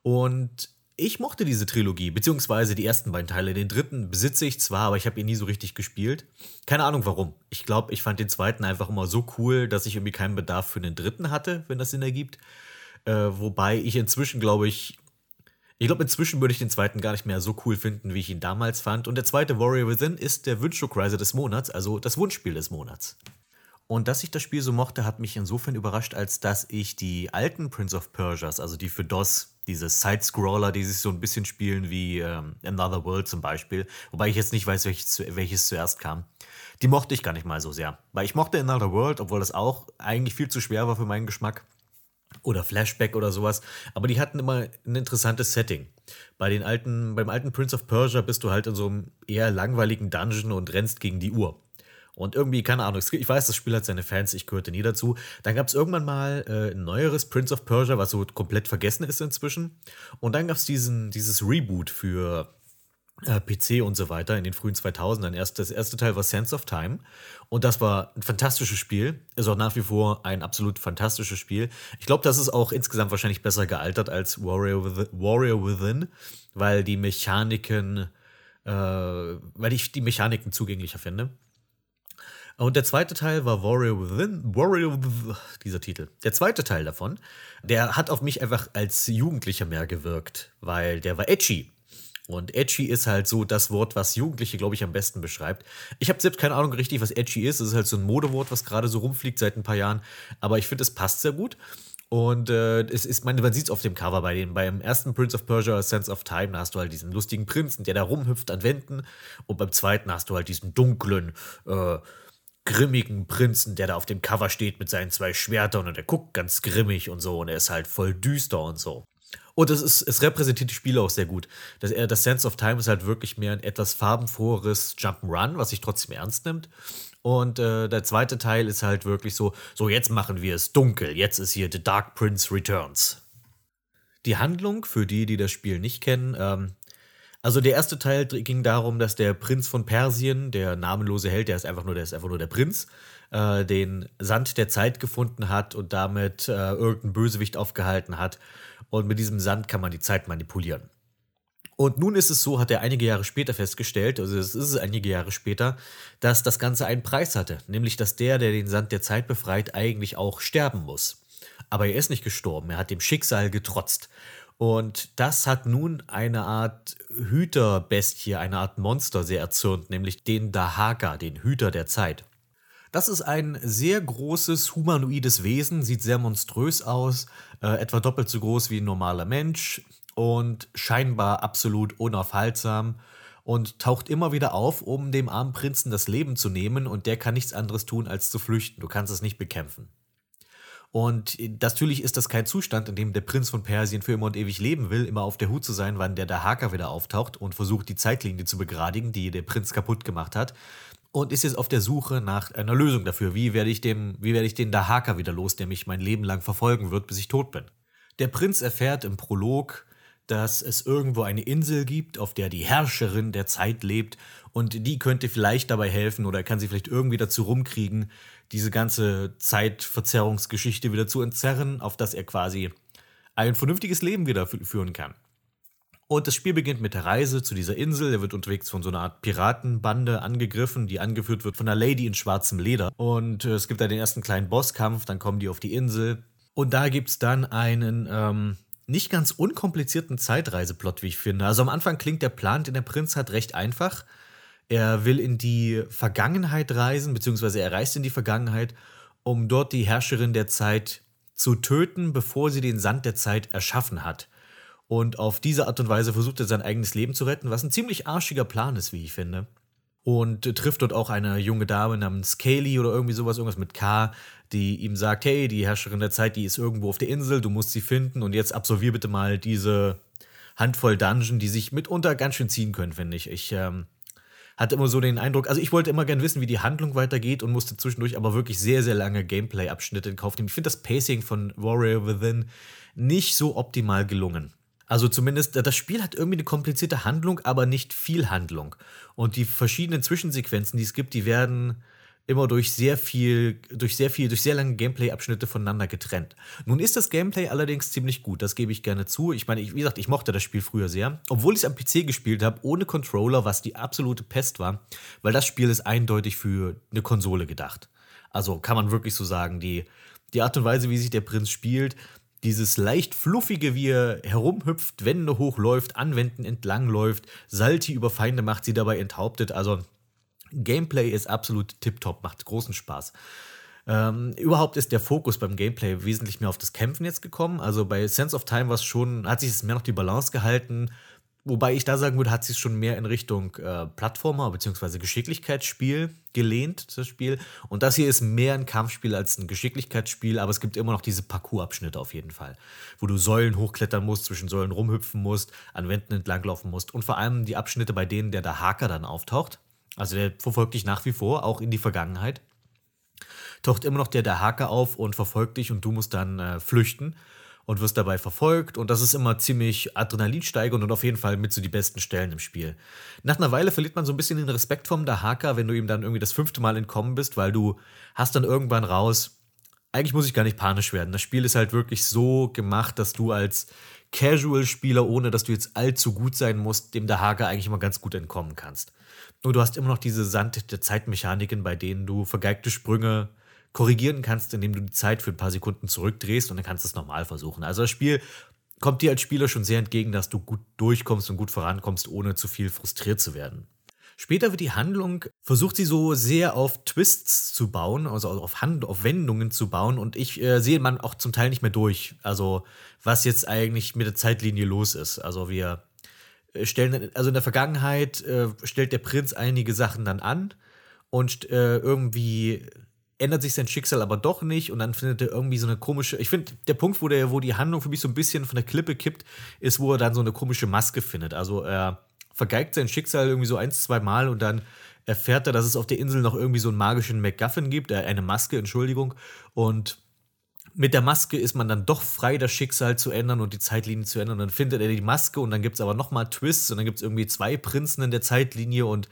Und ich mochte diese Trilogie, beziehungsweise die ersten beiden Teile. Den dritten besitze ich zwar, aber ich habe ihn nie so richtig gespielt. Keine Ahnung warum. Ich glaube, ich fand den zweiten einfach immer so cool, dass ich irgendwie keinen Bedarf für den dritten hatte, wenn das Sinn ergibt. Äh, wobei ich inzwischen, glaube ich, ich glaube, inzwischen würde ich den zweiten gar nicht mehr so cool finden, wie ich ihn damals fand. Und der zweite Warrior Within ist der Wünschokreiser des Monats, also das Wunschspiel des Monats. Und dass ich das Spiel so mochte, hat mich insofern überrascht, als dass ich die alten Prince of Persias, also die für DOS, diese Side-Scroller, die sich so ein bisschen spielen wie ähm, Another World zum Beispiel, wobei ich jetzt nicht weiß, welches, welches zuerst kam, die mochte ich gar nicht mal so sehr. Weil ich mochte Another World, obwohl das auch eigentlich viel zu schwer war für meinen Geschmack oder Flashback oder sowas, aber die hatten immer ein interessantes Setting. Bei den alten, beim alten Prince of Persia bist du halt in so einem eher langweiligen Dungeon und rennst gegen die Uhr. Und irgendwie, keine Ahnung, ich weiß, das Spiel hat seine Fans, ich gehörte nie dazu. Dann gab es irgendwann mal äh, ein neueres Prince of Persia, was so komplett vergessen ist inzwischen. Und dann gab es dieses Reboot für äh, PC und so weiter in den frühen 2000ern. Erst, das erste Teil war Sense of Time und das war ein fantastisches Spiel. Ist auch nach wie vor ein absolut fantastisches Spiel. Ich glaube, das ist auch insgesamt wahrscheinlich besser gealtert als Warrior Within, Warrior Within weil die Mechaniken äh, weil ich die Mechaniken zugänglicher finde. Und der zweite Teil war Warrior Within. Warrior, dieser Titel. Der zweite Teil davon, der hat auf mich einfach als Jugendlicher mehr gewirkt, weil der war edgy. Und edgy ist halt so das Wort, was Jugendliche, glaube ich, am besten beschreibt. Ich habe selbst keine Ahnung richtig, was edgy ist. Es ist halt so ein Modewort, was gerade so rumfliegt seit ein paar Jahren. Aber ich finde, es passt sehr gut. Und äh, es ist, man, man sieht es auf dem Cover bei dem, beim ersten Prince of Persia, Sense of Time, da hast du halt diesen lustigen Prinzen, der da rumhüpft an Wänden. Und beim zweiten hast du halt diesen dunklen, äh, grimmigen Prinzen, der da auf dem Cover steht mit seinen zwei Schwertern und er guckt ganz grimmig und so und er ist halt voll düster und so. Und es, ist, es repräsentiert die Spiele auch sehr gut. Das, äh, das Sense of Time ist halt wirklich mehr ein etwas farbenfroheres Jump'n'Run, was sich trotzdem ernst nimmt. Und äh, der zweite Teil ist halt wirklich so, so jetzt machen wir es dunkel, jetzt ist hier The Dark Prince Returns. Die Handlung, für die, die das Spiel nicht kennen, ähm, also der erste Teil ging darum, dass der Prinz von Persien, der namenlose Held, der ist einfach nur, der ist einfach nur der Prinz, äh, den Sand der Zeit gefunden hat und damit äh, irgendeinen Bösewicht aufgehalten hat. Und mit diesem Sand kann man die Zeit manipulieren. Und nun ist es so, hat er einige Jahre später festgestellt, also es ist einige Jahre später, dass das Ganze einen Preis hatte, nämlich dass der, der den Sand der Zeit befreit, eigentlich auch sterben muss. Aber er ist nicht gestorben, er hat dem Schicksal getrotzt. Und das hat nun eine Art Hüterbestie, eine Art Monster sehr erzürnt, nämlich den Dahaka, den Hüter der Zeit. Das ist ein sehr großes humanoides Wesen, sieht sehr monströs aus, äh, etwa doppelt so groß wie ein normaler Mensch und scheinbar absolut unaufhaltsam und taucht immer wieder auf, um dem armen Prinzen das Leben zu nehmen und der kann nichts anderes tun, als zu flüchten. Du kannst es nicht bekämpfen. Und natürlich ist das kein Zustand, in dem der Prinz von Persien für immer und ewig leben will, immer auf der Hut zu sein, wann der Dahaka wieder auftaucht und versucht, die Zeitlinie zu begradigen, die der Prinz kaputt gemacht hat. Und ist jetzt auf der Suche nach einer Lösung dafür. Wie werde ich, dem, wie werde ich den Dahaka wieder los, der mich mein Leben lang verfolgen wird, bis ich tot bin? Der Prinz erfährt im Prolog, dass es irgendwo eine Insel gibt, auf der die Herrscherin der Zeit lebt und die könnte vielleicht dabei helfen oder kann sie vielleicht irgendwie dazu rumkriegen, diese ganze Zeitverzerrungsgeschichte wieder zu entzerren, auf dass er quasi ein vernünftiges Leben wieder führen kann. Und das Spiel beginnt mit der Reise zu dieser Insel. Er wird unterwegs von so einer Art Piratenbande angegriffen, die angeführt wird von einer Lady in schwarzem Leder. Und äh, es gibt da den ersten kleinen Bosskampf, dann kommen die auf die Insel. Und da gibt es dann einen ähm, nicht ganz unkomplizierten Zeitreiseplot, wie ich finde. Also am Anfang klingt der Plan, den der Prinz hat, recht einfach. Er will in die Vergangenheit reisen, beziehungsweise er reist in die Vergangenheit, um dort die Herrscherin der Zeit zu töten, bevor sie den Sand der Zeit erschaffen hat. Und auf diese Art und Weise versucht er sein eigenes Leben zu retten, was ein ziemlich arschiger Plan ist, wie ich finde. Und trifft dort auch eine junge Dame namens Kaylee oder irgendwie sowas, irgendwas mit K, die ihm sagt, hey, die Herrscherin der Zeit, die ist irgendwo auf der Insel, du musst sie finden und jetzt absolvier bitte mal diese Handvoll Dungeon, die sich mitunter ganz schön ziehen können, finde ich. Ich ähm, hatte immer so den Eindruck, also ich wollte immer gerne wissen, wie die Handlung weitergeht und musste zwischendurch aber wirklich sehr, sehr lange Gameplay-Abschnitte in Kauf nehmen. Ich finde das Pacing von Warrior Within nicht so optimal gelungen. Also zumindest, das Spiel hat irgendwie eine komplizierte Handlung, aber nicht viel Handlung. Und die verschiedenen Zwischensequenzen, die es gibt, die werden immer durch sehr viel, durch sehr viel, durch sehr lange Gameplay-Abschnitte voneinander getrennt. Nun ist das Gameplay allerdings ziemlich gut, das gebe ich gerne zu. Ich meine, ich, wie gesagt, ich mochte das Spiel früher sehr, obwohl ich es am PC gespielt habe, ohne Controller, was die absolute Pest war, weil das Spiel ist eindeutig für eine Konsole gedacht. Also kann man wirklich so sagen, die, die Art und Weise, wie sich der Prinz spielt, dieses leicht fluffige, wie er herumhüpft, Wände hochläuft, an Wänden entlangläuft, Salti über Feinde macht, sie dabei enthauptet. Also Gameplay ist absolut tipptopp, macht großen Spaß. Ähm, überhaupt ist der Fokus beim Gameplay wesentlich mehr auf das Kämpfen jetzt gekommen. Also bei Sense of Time war schon, hat sich es mehr noch die Balance gehalten. Wobei ich da sagen würde, hat sich schon mehr in Richtung äh, Plattformer bzw. Geschicklichkeitsspiel gelehnt, das Spiel. Und das hier ist mehr ein Kampfspiel als ein Geschicklichkeitsspiel, aber es gibt immer noch diese Parcours-Abschnitte auf jeden Fall, wo du Säulen hochklettern musst, zwischen Säulen rumhüpfen musst, an Wänden entlanglaufen musst und vor allem die Abschnitte, bei denen der da Haker dann auftaucht. Also der verfolgt dich nach wie vor, auch in die Vergangenheit. Taucht immer noch der, Haker auf und verfolgt dich und du musst dann äh, flüchten und wirst dabei verfolgt. Und das ist immer ziemlich adrenalinsteigend und auf jeden Fall mit so die besten Stellen im Spiel. Nach einer Weile verliert man so ein bisschen den Respekt vom Dahaka, wenn du ihm dann irgendwie das fünfte Mal entkommen bist, weil du hast dann irgendwann raus, eigentlich muss ich gar nicht panisch werden. Das Spiel ist halt wirklich so gemacht, dass du als Casual-Spieler, ohne dass du jetzt allzu gut sein musst, dem Dahaka eigentlich immer ganz gut entkommen kannst. Nur du hast immer noch diese Sand der Zeitmechaniken, bei denen du vergeigte Sprünge korrigieren kannst, indem du die Zeit für ein paar Sekunden zurückdrehst und dann kannst du es normal versuchen. Also das Spiel kommt dir als Spieler schon sehr entgegen, dass du gut durchkommst und gut vorankommst, ohne zu viel frustriert zu werden. Später wird die Handlung, versucht sie so sehr auf Twists zu bauen, also auf, Hand, auf Wendungen zu bauen und ich äh, sehe man auch zum Teil nicht mehr durch, also was jetzt eigentlich mit der Zeitlinie los ist. Also wir stellen, also in der Vergangenheit äh, stellt der Prinz einige Sachen dann an und äh, irgendwie ändert sich sein Schicksal aber doch nicht und dann findet er irgendwie so eine komische. Ich finde, der Punkt, wo, der, wo die Handlung für mich so ein bisschen von der Klippe kippt, ist, wo er dann so eine komische Maske findet. Also er vergeigt sein Schicksal irgendwie so ein, zwei Mal und dann erfährt er, dass es auf der Insel noch irgendwie so einen magischen MacGuffin gibt, äh, eine Maske, Entschuldigung. Und mit der Maske ist man dann doch frei, das Schicksal zu ändern und die Zeitlinie zu ändern. Und dann findet er die Maske und dann gibt es aber nochmal Twists und dann gibt es irgendwie zwei Prinzen in der Zeitlinie und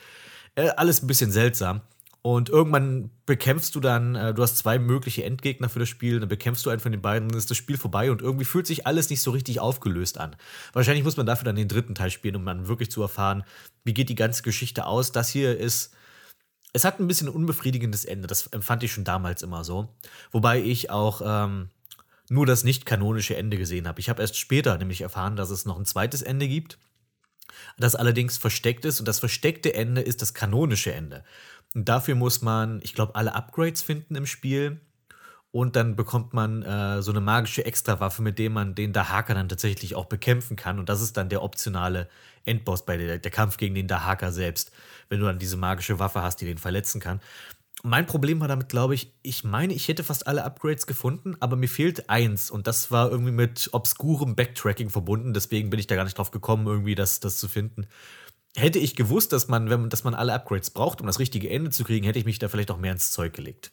äh, alles ein bisschen seltsam. Und irgendwann bekämpfst du dann, äh, du hast zwei mögliche Endgegner für das Spiel, dann bekämpfst du einen von den beiden, dann ist das Spiel vorbei und irgendwie fühlt sich alles nicht so richtig aufgelöst an. Wahrscheinlich muss man dafür dann den dritten Teil spielen, um dann wirklich zu erfahren, wie geht die ganze Geschichte aus. Das hier ist, es hat ein bisschen ein unbefriedigendes Ende, das empfand ich schon damals immer so. Wobei ich auch ähm, nur das nicht kanonische Ende gesehen habe. Ich habe erst später nämlich erfahren, dass es noch ein zweites Ende gibt, das allerdings versteckt ist und das versteckte Ende ist das kanonische Ende. Und dafür muss man, ich glaube, alle Upgrades finden im Spiel. Und dann bekommt man äh, so eine magische Extrawaffe, mit der man den Dahaka dann tatsächlich auch bekämpfen kann. Und das ist dann der optionale Endboss bei der, der Kampf gegen den Dahaka selbst, wenn du dann diese magische Waffe hast, die den verletzen kann. Mein Problem war damit, glaube ich, ich meine, ich hätte fast alle Upgrades gefunden, aber mir fehlt eins und das war irgendwie mit obskurem Backtracking verbunden. Deswegen bin ich da gar nicht drauf gekommen, irgendwie das, das zu finden hätte ich gewusst, dass man, wenn dass man alle Upgrades braucht, um das richtige Ende zu kriegen, hätte ich mich da vielleicht auch mehr ins Zeug gelegt.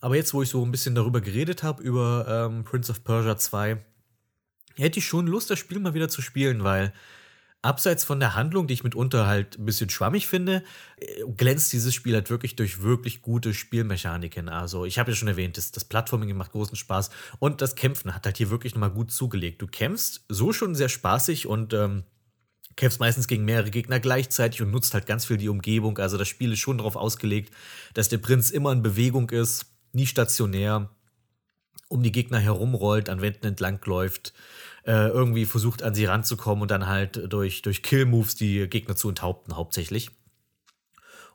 Aber jetzt, wo ich so ein bisschen darüber geredet habe, über ähm, Prince of Persia 2, hätte ich schon Lust, das Spiel mal wieder zu spielen, weil abseits von der Handlung, die ich mitunter halt ein bisschen schwammig finde, äh, glänzt dieses Spiel halt wirklich durch wirklich gute Spielmechaniken. Also, ich habe ja schon erwähnt, das, das Plattforming macht großen Spaß und das Kämpfen hat halt hier wirklich nochmal gut zugelegt. Du kämpfst so schon sehr spaßig und ähm, kämpfst meistens gegen mehrere Gegner gleichzeitig und nutzt halt ganz viel die Umgebung. Also das Spiel ist schon darauf ausgelegt, dass der Prinz immer in Bewegung ist, nie stationär, um die Gegner herumrollt, an Wänden entlang läuft, äh, irgendwie versucht an sie ranzukommen und dann halt durch, durch Kill-Moves die Gegner zu enthaupten hauptsächlich.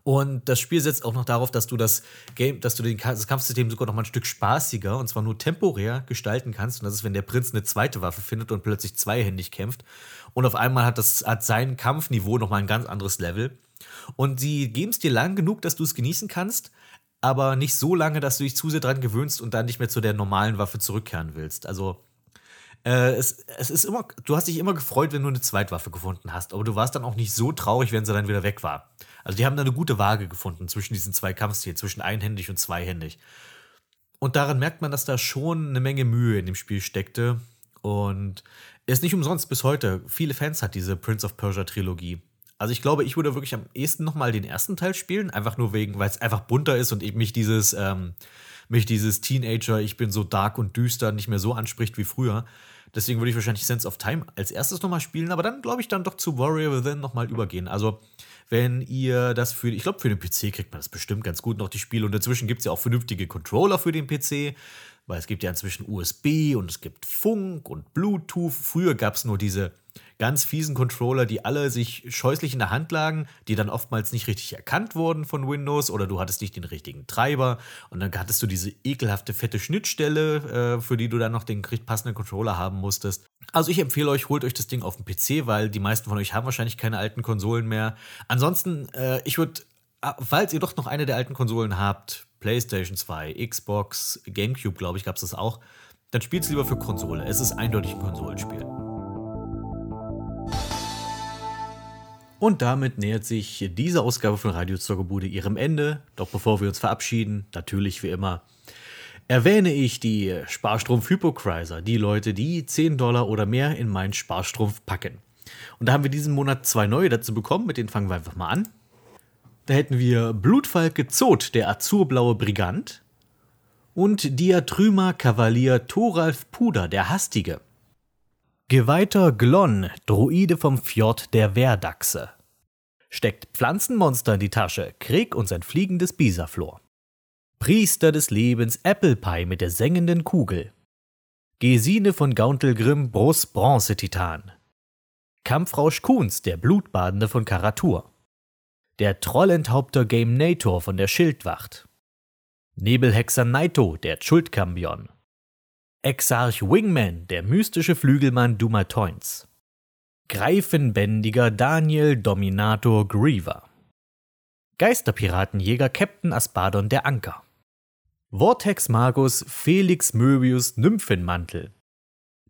Und das Spiel setzt auch noch darauf, dass du das Game, dass du den, das Kampfsystem sogar noch mal ein Stück spaßiger und zwar nur temporär gestalten kannst. Und das ist, wenn der Prinz eine zweite Waffe findet und plötzlich zweihändig kämpft. Und auf einmal hat, das, hat sein Kampfniveau noch mal ein ganz anderes Level. Und sie geben es dir lang genug, dass du es genießen kannst, aber nicht so lange, dass du dich zu sehr dran gewöhnst und dann nicht mehr zu der normalen Waffe zurückkehren willst. Also äh, es, es ist immer, du hast dich immer gefreut, wenn du eine Zweitwaffe gefunden hast, aber du warst dann auch nicht so traurig, wenn sie dann wieder weg war. Also die haben da eine gute Waage gefunden zwischen diesen zwei Kampfstilen, zwischen einhändig und zweihändig. Und daran merkt man, dass da schon eine Menge Mühe in dem Spiel steckte. Und ist nicht umsonst bis heute. Viele Fans hat diese Prince of Persia Trilogie. Also ich glaube, ich würde wirklich am ehesten nochmal den ersten Teil spielen, einfach nur wegen, weil es einfach bunter ist und eben mich dieses, ähm, mich dieses Teenager, ich bin so dark und düster, nicht mehr so anspricht wie früher. Deswegen würde ich wahrscheinlich Sense of Time als erstes nochmal spielen, aber dann glaube ich dann doch zu Warrior Within nochmal übergehen. Also, wenn ihr das für, ich glaube, für den PC kriegt man das bestimmt ganz gut noch, die Spiele. Und dazwischen gibt es ja auch vernünftige Controller für den PC, weil es gibt ja inzwischen USB und es gibt Funk und Bluetooth. Früher gab es nur diese ganz fiesen Controller, die alle sich scheußlich in der Hand lagen, die dann oftmals nicht richtig erkannt wurden von Windows oder du hattest nicht den richtigen Treiber und dann hattest du diese ekelhafte fette Schnittstelle, äh, für die du dann noch den passenden Controller haben musstest. Also ich empfehle euch, holt euch das Ding auf dem PC, weil die meisten von euch haben wahrscheinlich keine alten Konsolen mehr. Ansonsten, äh, ich würde, äh, falls ihr doch noch eine der alten Konsolen habt, PlayStation 2, Xbox, GameCube, glaube ich, gab es das auch, dann spielt es lieber für Konsole. Es ist eindeutig ein Konsolenspiel. Und damit nähert sich diese Ausgabe von Radio Zockerbude ihrem Ende. Doch bevor wir uns verabschieden, natürlich wie immer, erwähne ich die Sparstrumpf Hypocriser, die Leute, die 10 Dollar oder mehr in meinen Sparstrumpf packen. Und da haben wir diesen Monat zwei neue dazu bekommen, mit denen fangen wir einfach mal an. Da hätten wir Blutfalke Zot, der azurblaue Brigant, und Diatryma Kavalier Thoralf Puder, der Hastige. Geweihter Glon, Druide vom Fjord der Wehrdachse. Steckt Pflanzenmonster in die Tasche, Krieg und sein fliegendes Bisaflor. Priester des Lebens Apple Pie mit der sengenden Kugel. Gesine von Gauntelgrimm Brus Bronze-Titan. Kampfrausch Kuhns, der Blutbadende von Karatur. Der Trollenthaupter Game Nator von der Schildwacht. Nebelhexer Naito, der Schuldkambion. Exarch Wingman, der mystische Flügelmann Dumatoins. Greifenbändiger Daniel Dominator Griever. Geisterpiratenjäger Captain Aspadon der Anker. Vortex Magus Felix Möbius Nymphenmantel.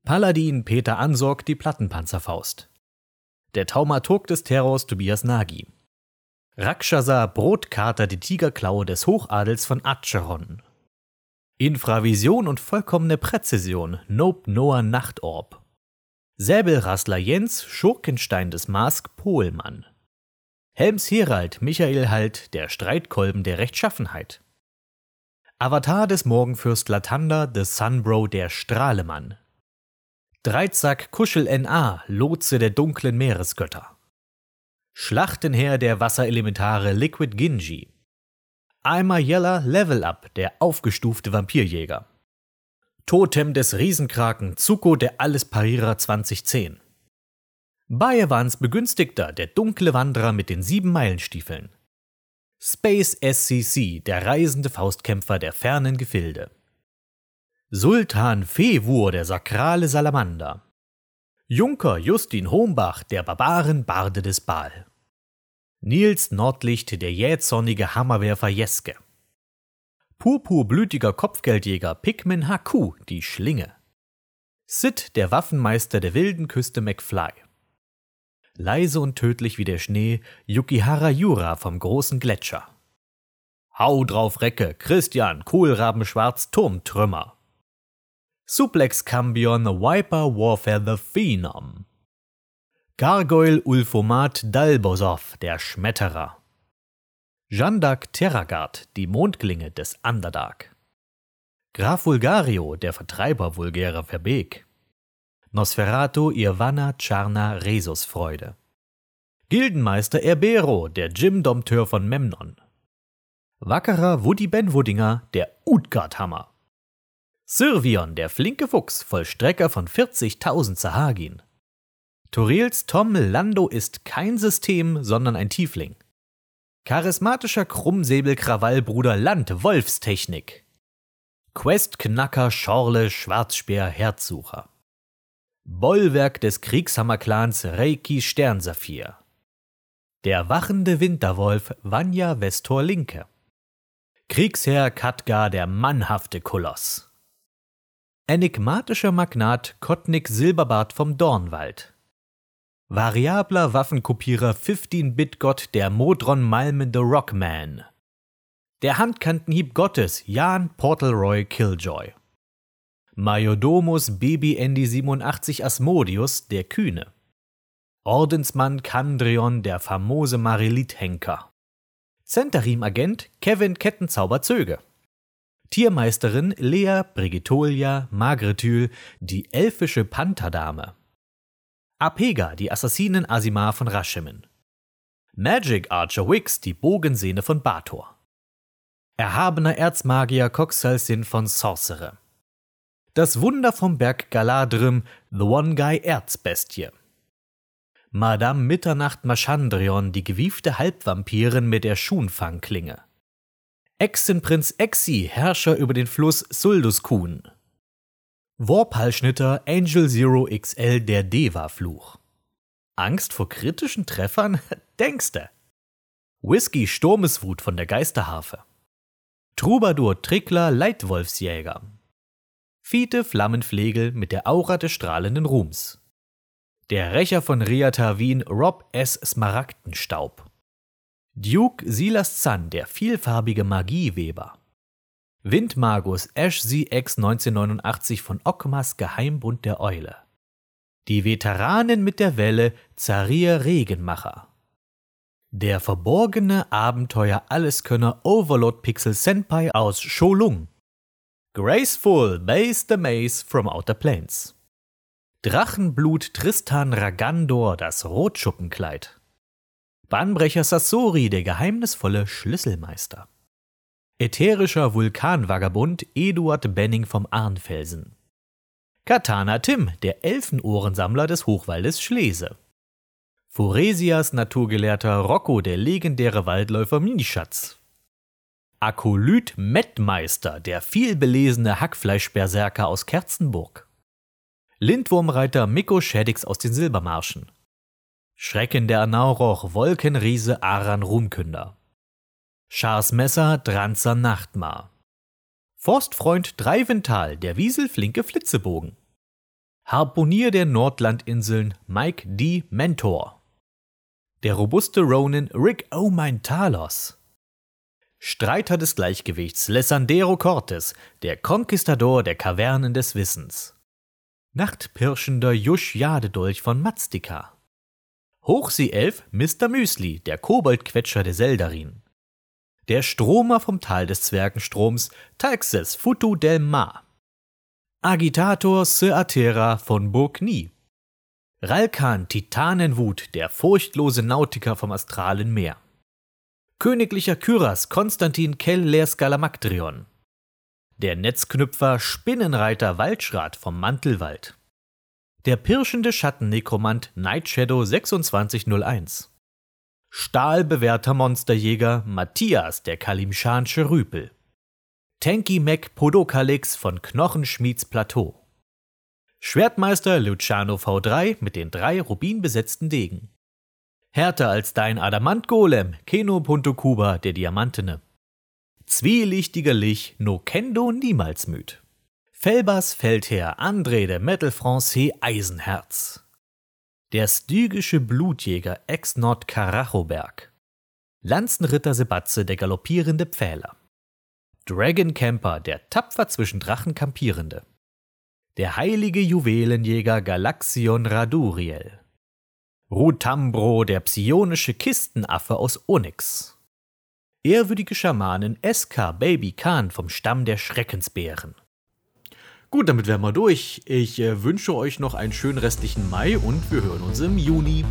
Paladin Peter Ansorg die Plattenpanzerfaust. Der Taumaturg des Terrors Tobias Nagy. Rakshasa Brotkater die Tigerklaue des Hochadels von Acheron. Infravision und vollkommene Präzision Nope Noah Nachtorb. Säbelrassler Jens Schurkenstein des Mask Pohlmann. Helms Herald Michael Halt der Streitkolben der Rechtschaffenheit. Avatar des Morgenfürst Latanda des Sunbro der Strahlemann. Dreizack Kuschel NA Lotse der dunklen Meeresgötter. Schlachtenherr der Wasserelementare Liquid Ginji. Eimer Yeller Level Up, der aufgestufte Vampirjäger. Totem des Riesenkraken Zuko der Allesparierer 2010. Bayewans Begünstigter, der dunkle Wanderer mit den sieben Meilenstiefeln. Space SCC, der reisende Faustkämpfer der fernen Gefilde. Sultan Fewur, der sakrale Salamander. Junker Justin Hombach, der Barbaren-Barde des Baal. Nils Nordlicht, der jähzornige Hammerwerfer Jeske. Purpurblütiger Kopfgeldjäger Pikmin Haku, die Schlinge. Sid, der Waffenmeister der wilden Küste McFly. Leise und tödlich wie der Schnee, Yukihara Yura vom großen Gletscher. Hau drauf Recke, Christian, Kohlrabenschwarz, Turmtrümmer. Suplex Cambion Viper Warfare the Phenom. Gargoyle Ulfomat Dalbosov, der Schmetterer. Jandak Terragard, die Mondklinge des Underdark. Graf Vulgario, der Vertreiber vulgärer Verbeek. Nosferatu Irvana Charna Resusfreude. Gildenmeister Erbero, der Jim-Dompteur von Memnon. Wackerer Woody Benwudinger, der Utgard-Hammer. Sirvion, der flinke Fuchs, Vollstrecker von 40.000 Sahagin. Torils Tom Lando ist kein System, sondern ein Tiefling. Charismatischer Krummsäbelkrawallbruder Land Wolfstechnik. Questknacker Schorle Schwarzspeer Herzsucher. Bollwerk des Kriegshammerclans Reiki Sternsaphir. Der wachende Winterwolf Vanya Vestor Linke. Kriegsherr Katgar der mannhafte Koloss. Enigmatischer Magnat Kottnik Silberbart vom Dornwald. Variabler Waffenkopierer 15-Bit-Gott der Modron malmende Rockman. Der Handkantenhieb Gottes Jan Portalroy Killjoy. Majordomus Baby Andy 87 Asmodius der Kühne. Ordensmann Kandrion der famose Marilit-Henker. Zentarim-Agent Kevin Kettenzauber Zöge. Tiermeisterin Lea Brigitolia Magretyl, die elfische Pantherdame. Apega, die Assassinen Asimar von Rashimen. Magic Archer Wix, die Bogensehne von Bator. Erhabener Erzmagier Coxalsin von Sorcerer. Das Wunder vom Berg Galadrim, The One Guy Erzbestie. Madame Mitternacht Maschandrion, die gewiefte Halbvampirin mit der Schunfangklinge. Echsenprinz Exi, Herrscher über den Fluss Sulduskun. Warphalschnitter Angel Zero XL, der Deva-Fluch. Angst vor kritischen Treffern? Denkste. Whisky Sturmeswut von der Geisterharfe. Troubadour Trickler Leitwolfsjäger. Fiete Flammenflegel mit der Aura des strahlenden Ruhms. Der Rächer von Riatavin Rob S. Smaragdenstaub. Duke Silas Zahn, der vielfarbige Magieweber. Windmagus Ash ZX 1989 von Ockmas Geheimbund der Eule. Die Veteranen mit der Welle Zarir Regenmacher. Der verborgene Abenteuer Alleskönner Overlord Pixel Senpai aus Sholung. Graceful Base the Maze from Outer Planes. Drachenblut Tristan Ragandor, das Rotschuppenkleid. Bahnbrecher Sassori, der geheimnisvolle Schlüsselmeister. Ätherischer Vulkanvagabund Eduard Benning vom Arnfelsen. Katana Tim, der Elfenohrensammler des Hochwaldes Schlese. Foresias Naturgelehrter Rocco, der legendäre Waldläufer Minischatz. Akolyt Mettmeister, der vielbelesene Hackfleischberserker aus Kerzenburg. Lindwurmreiter Mikko Schädix aus den Silbermarschen. Schrecken der Anauroch, Wolkenriese Aran Ruhmkünder. Scharsmesser Dranzer Nachtmar. Forstfreund Dreivental, der Wieselflinke Flitzebogen. Harponier der Nordlandinseln Mike D. Mentor. Der robuste Ronin Rick Oh mein Talos. Streiter des Gleichgewichts Lessandero Cortes, der Konquistador der Kavernen des Wissens. Nachtpirschender Jusch Jadedolch von Mazdika. Hochseeelf Mr. Müsli, der Koboldquetscher der Seldarin. Der Stromer vom Tal des Zwergenstroms Taxes Futu del Mar. Agitator Sir Atera von Burgny. Ralkan Titanenwut, der furchtlose Nautiker vom astralen Meer. Königlicher Kyras Konstantin Kell Skalamaktrion. Der Netzknüpfer Spinnenreiter Waldschrat vom Mantelwald. Der pirschende Schattennekromant Nightshadow 2601. Stahlbewährter Monsterjäger Matthias der Kalimschansche Rüpel. Tanky Mac Podokalix von Knochenschmieds Plateau. Schwertmeister Luciano V3 mit den drei rubinbesetzten Degen. Härter als dein Adamantgolem, Keno Punto Kuba, der Diamantene. Zwielichtiger Lich, no kendo niemals müd. Felbers Feldherr André der Metal Francais Eisenherz. Der stygische Blutjäger Ex-Nord Karachoberg. Lanzenritter Sebatze der galoppierende Pfähler. Dragon Camper, der tapfer zwischen Drachen kampierende. Der heilige Juwelenjäger Galaxion Raduriel. Rutambro, der psionische Kistenaffe aus Onyx. Ehrwürdige Schamanin SK Baby Khan vom Stamm der Schreckensbären. Gut, damit wären wir durch. Ich äh, wünsche euch noch einen schönen restlichen Mai und wir hören uns im Juni.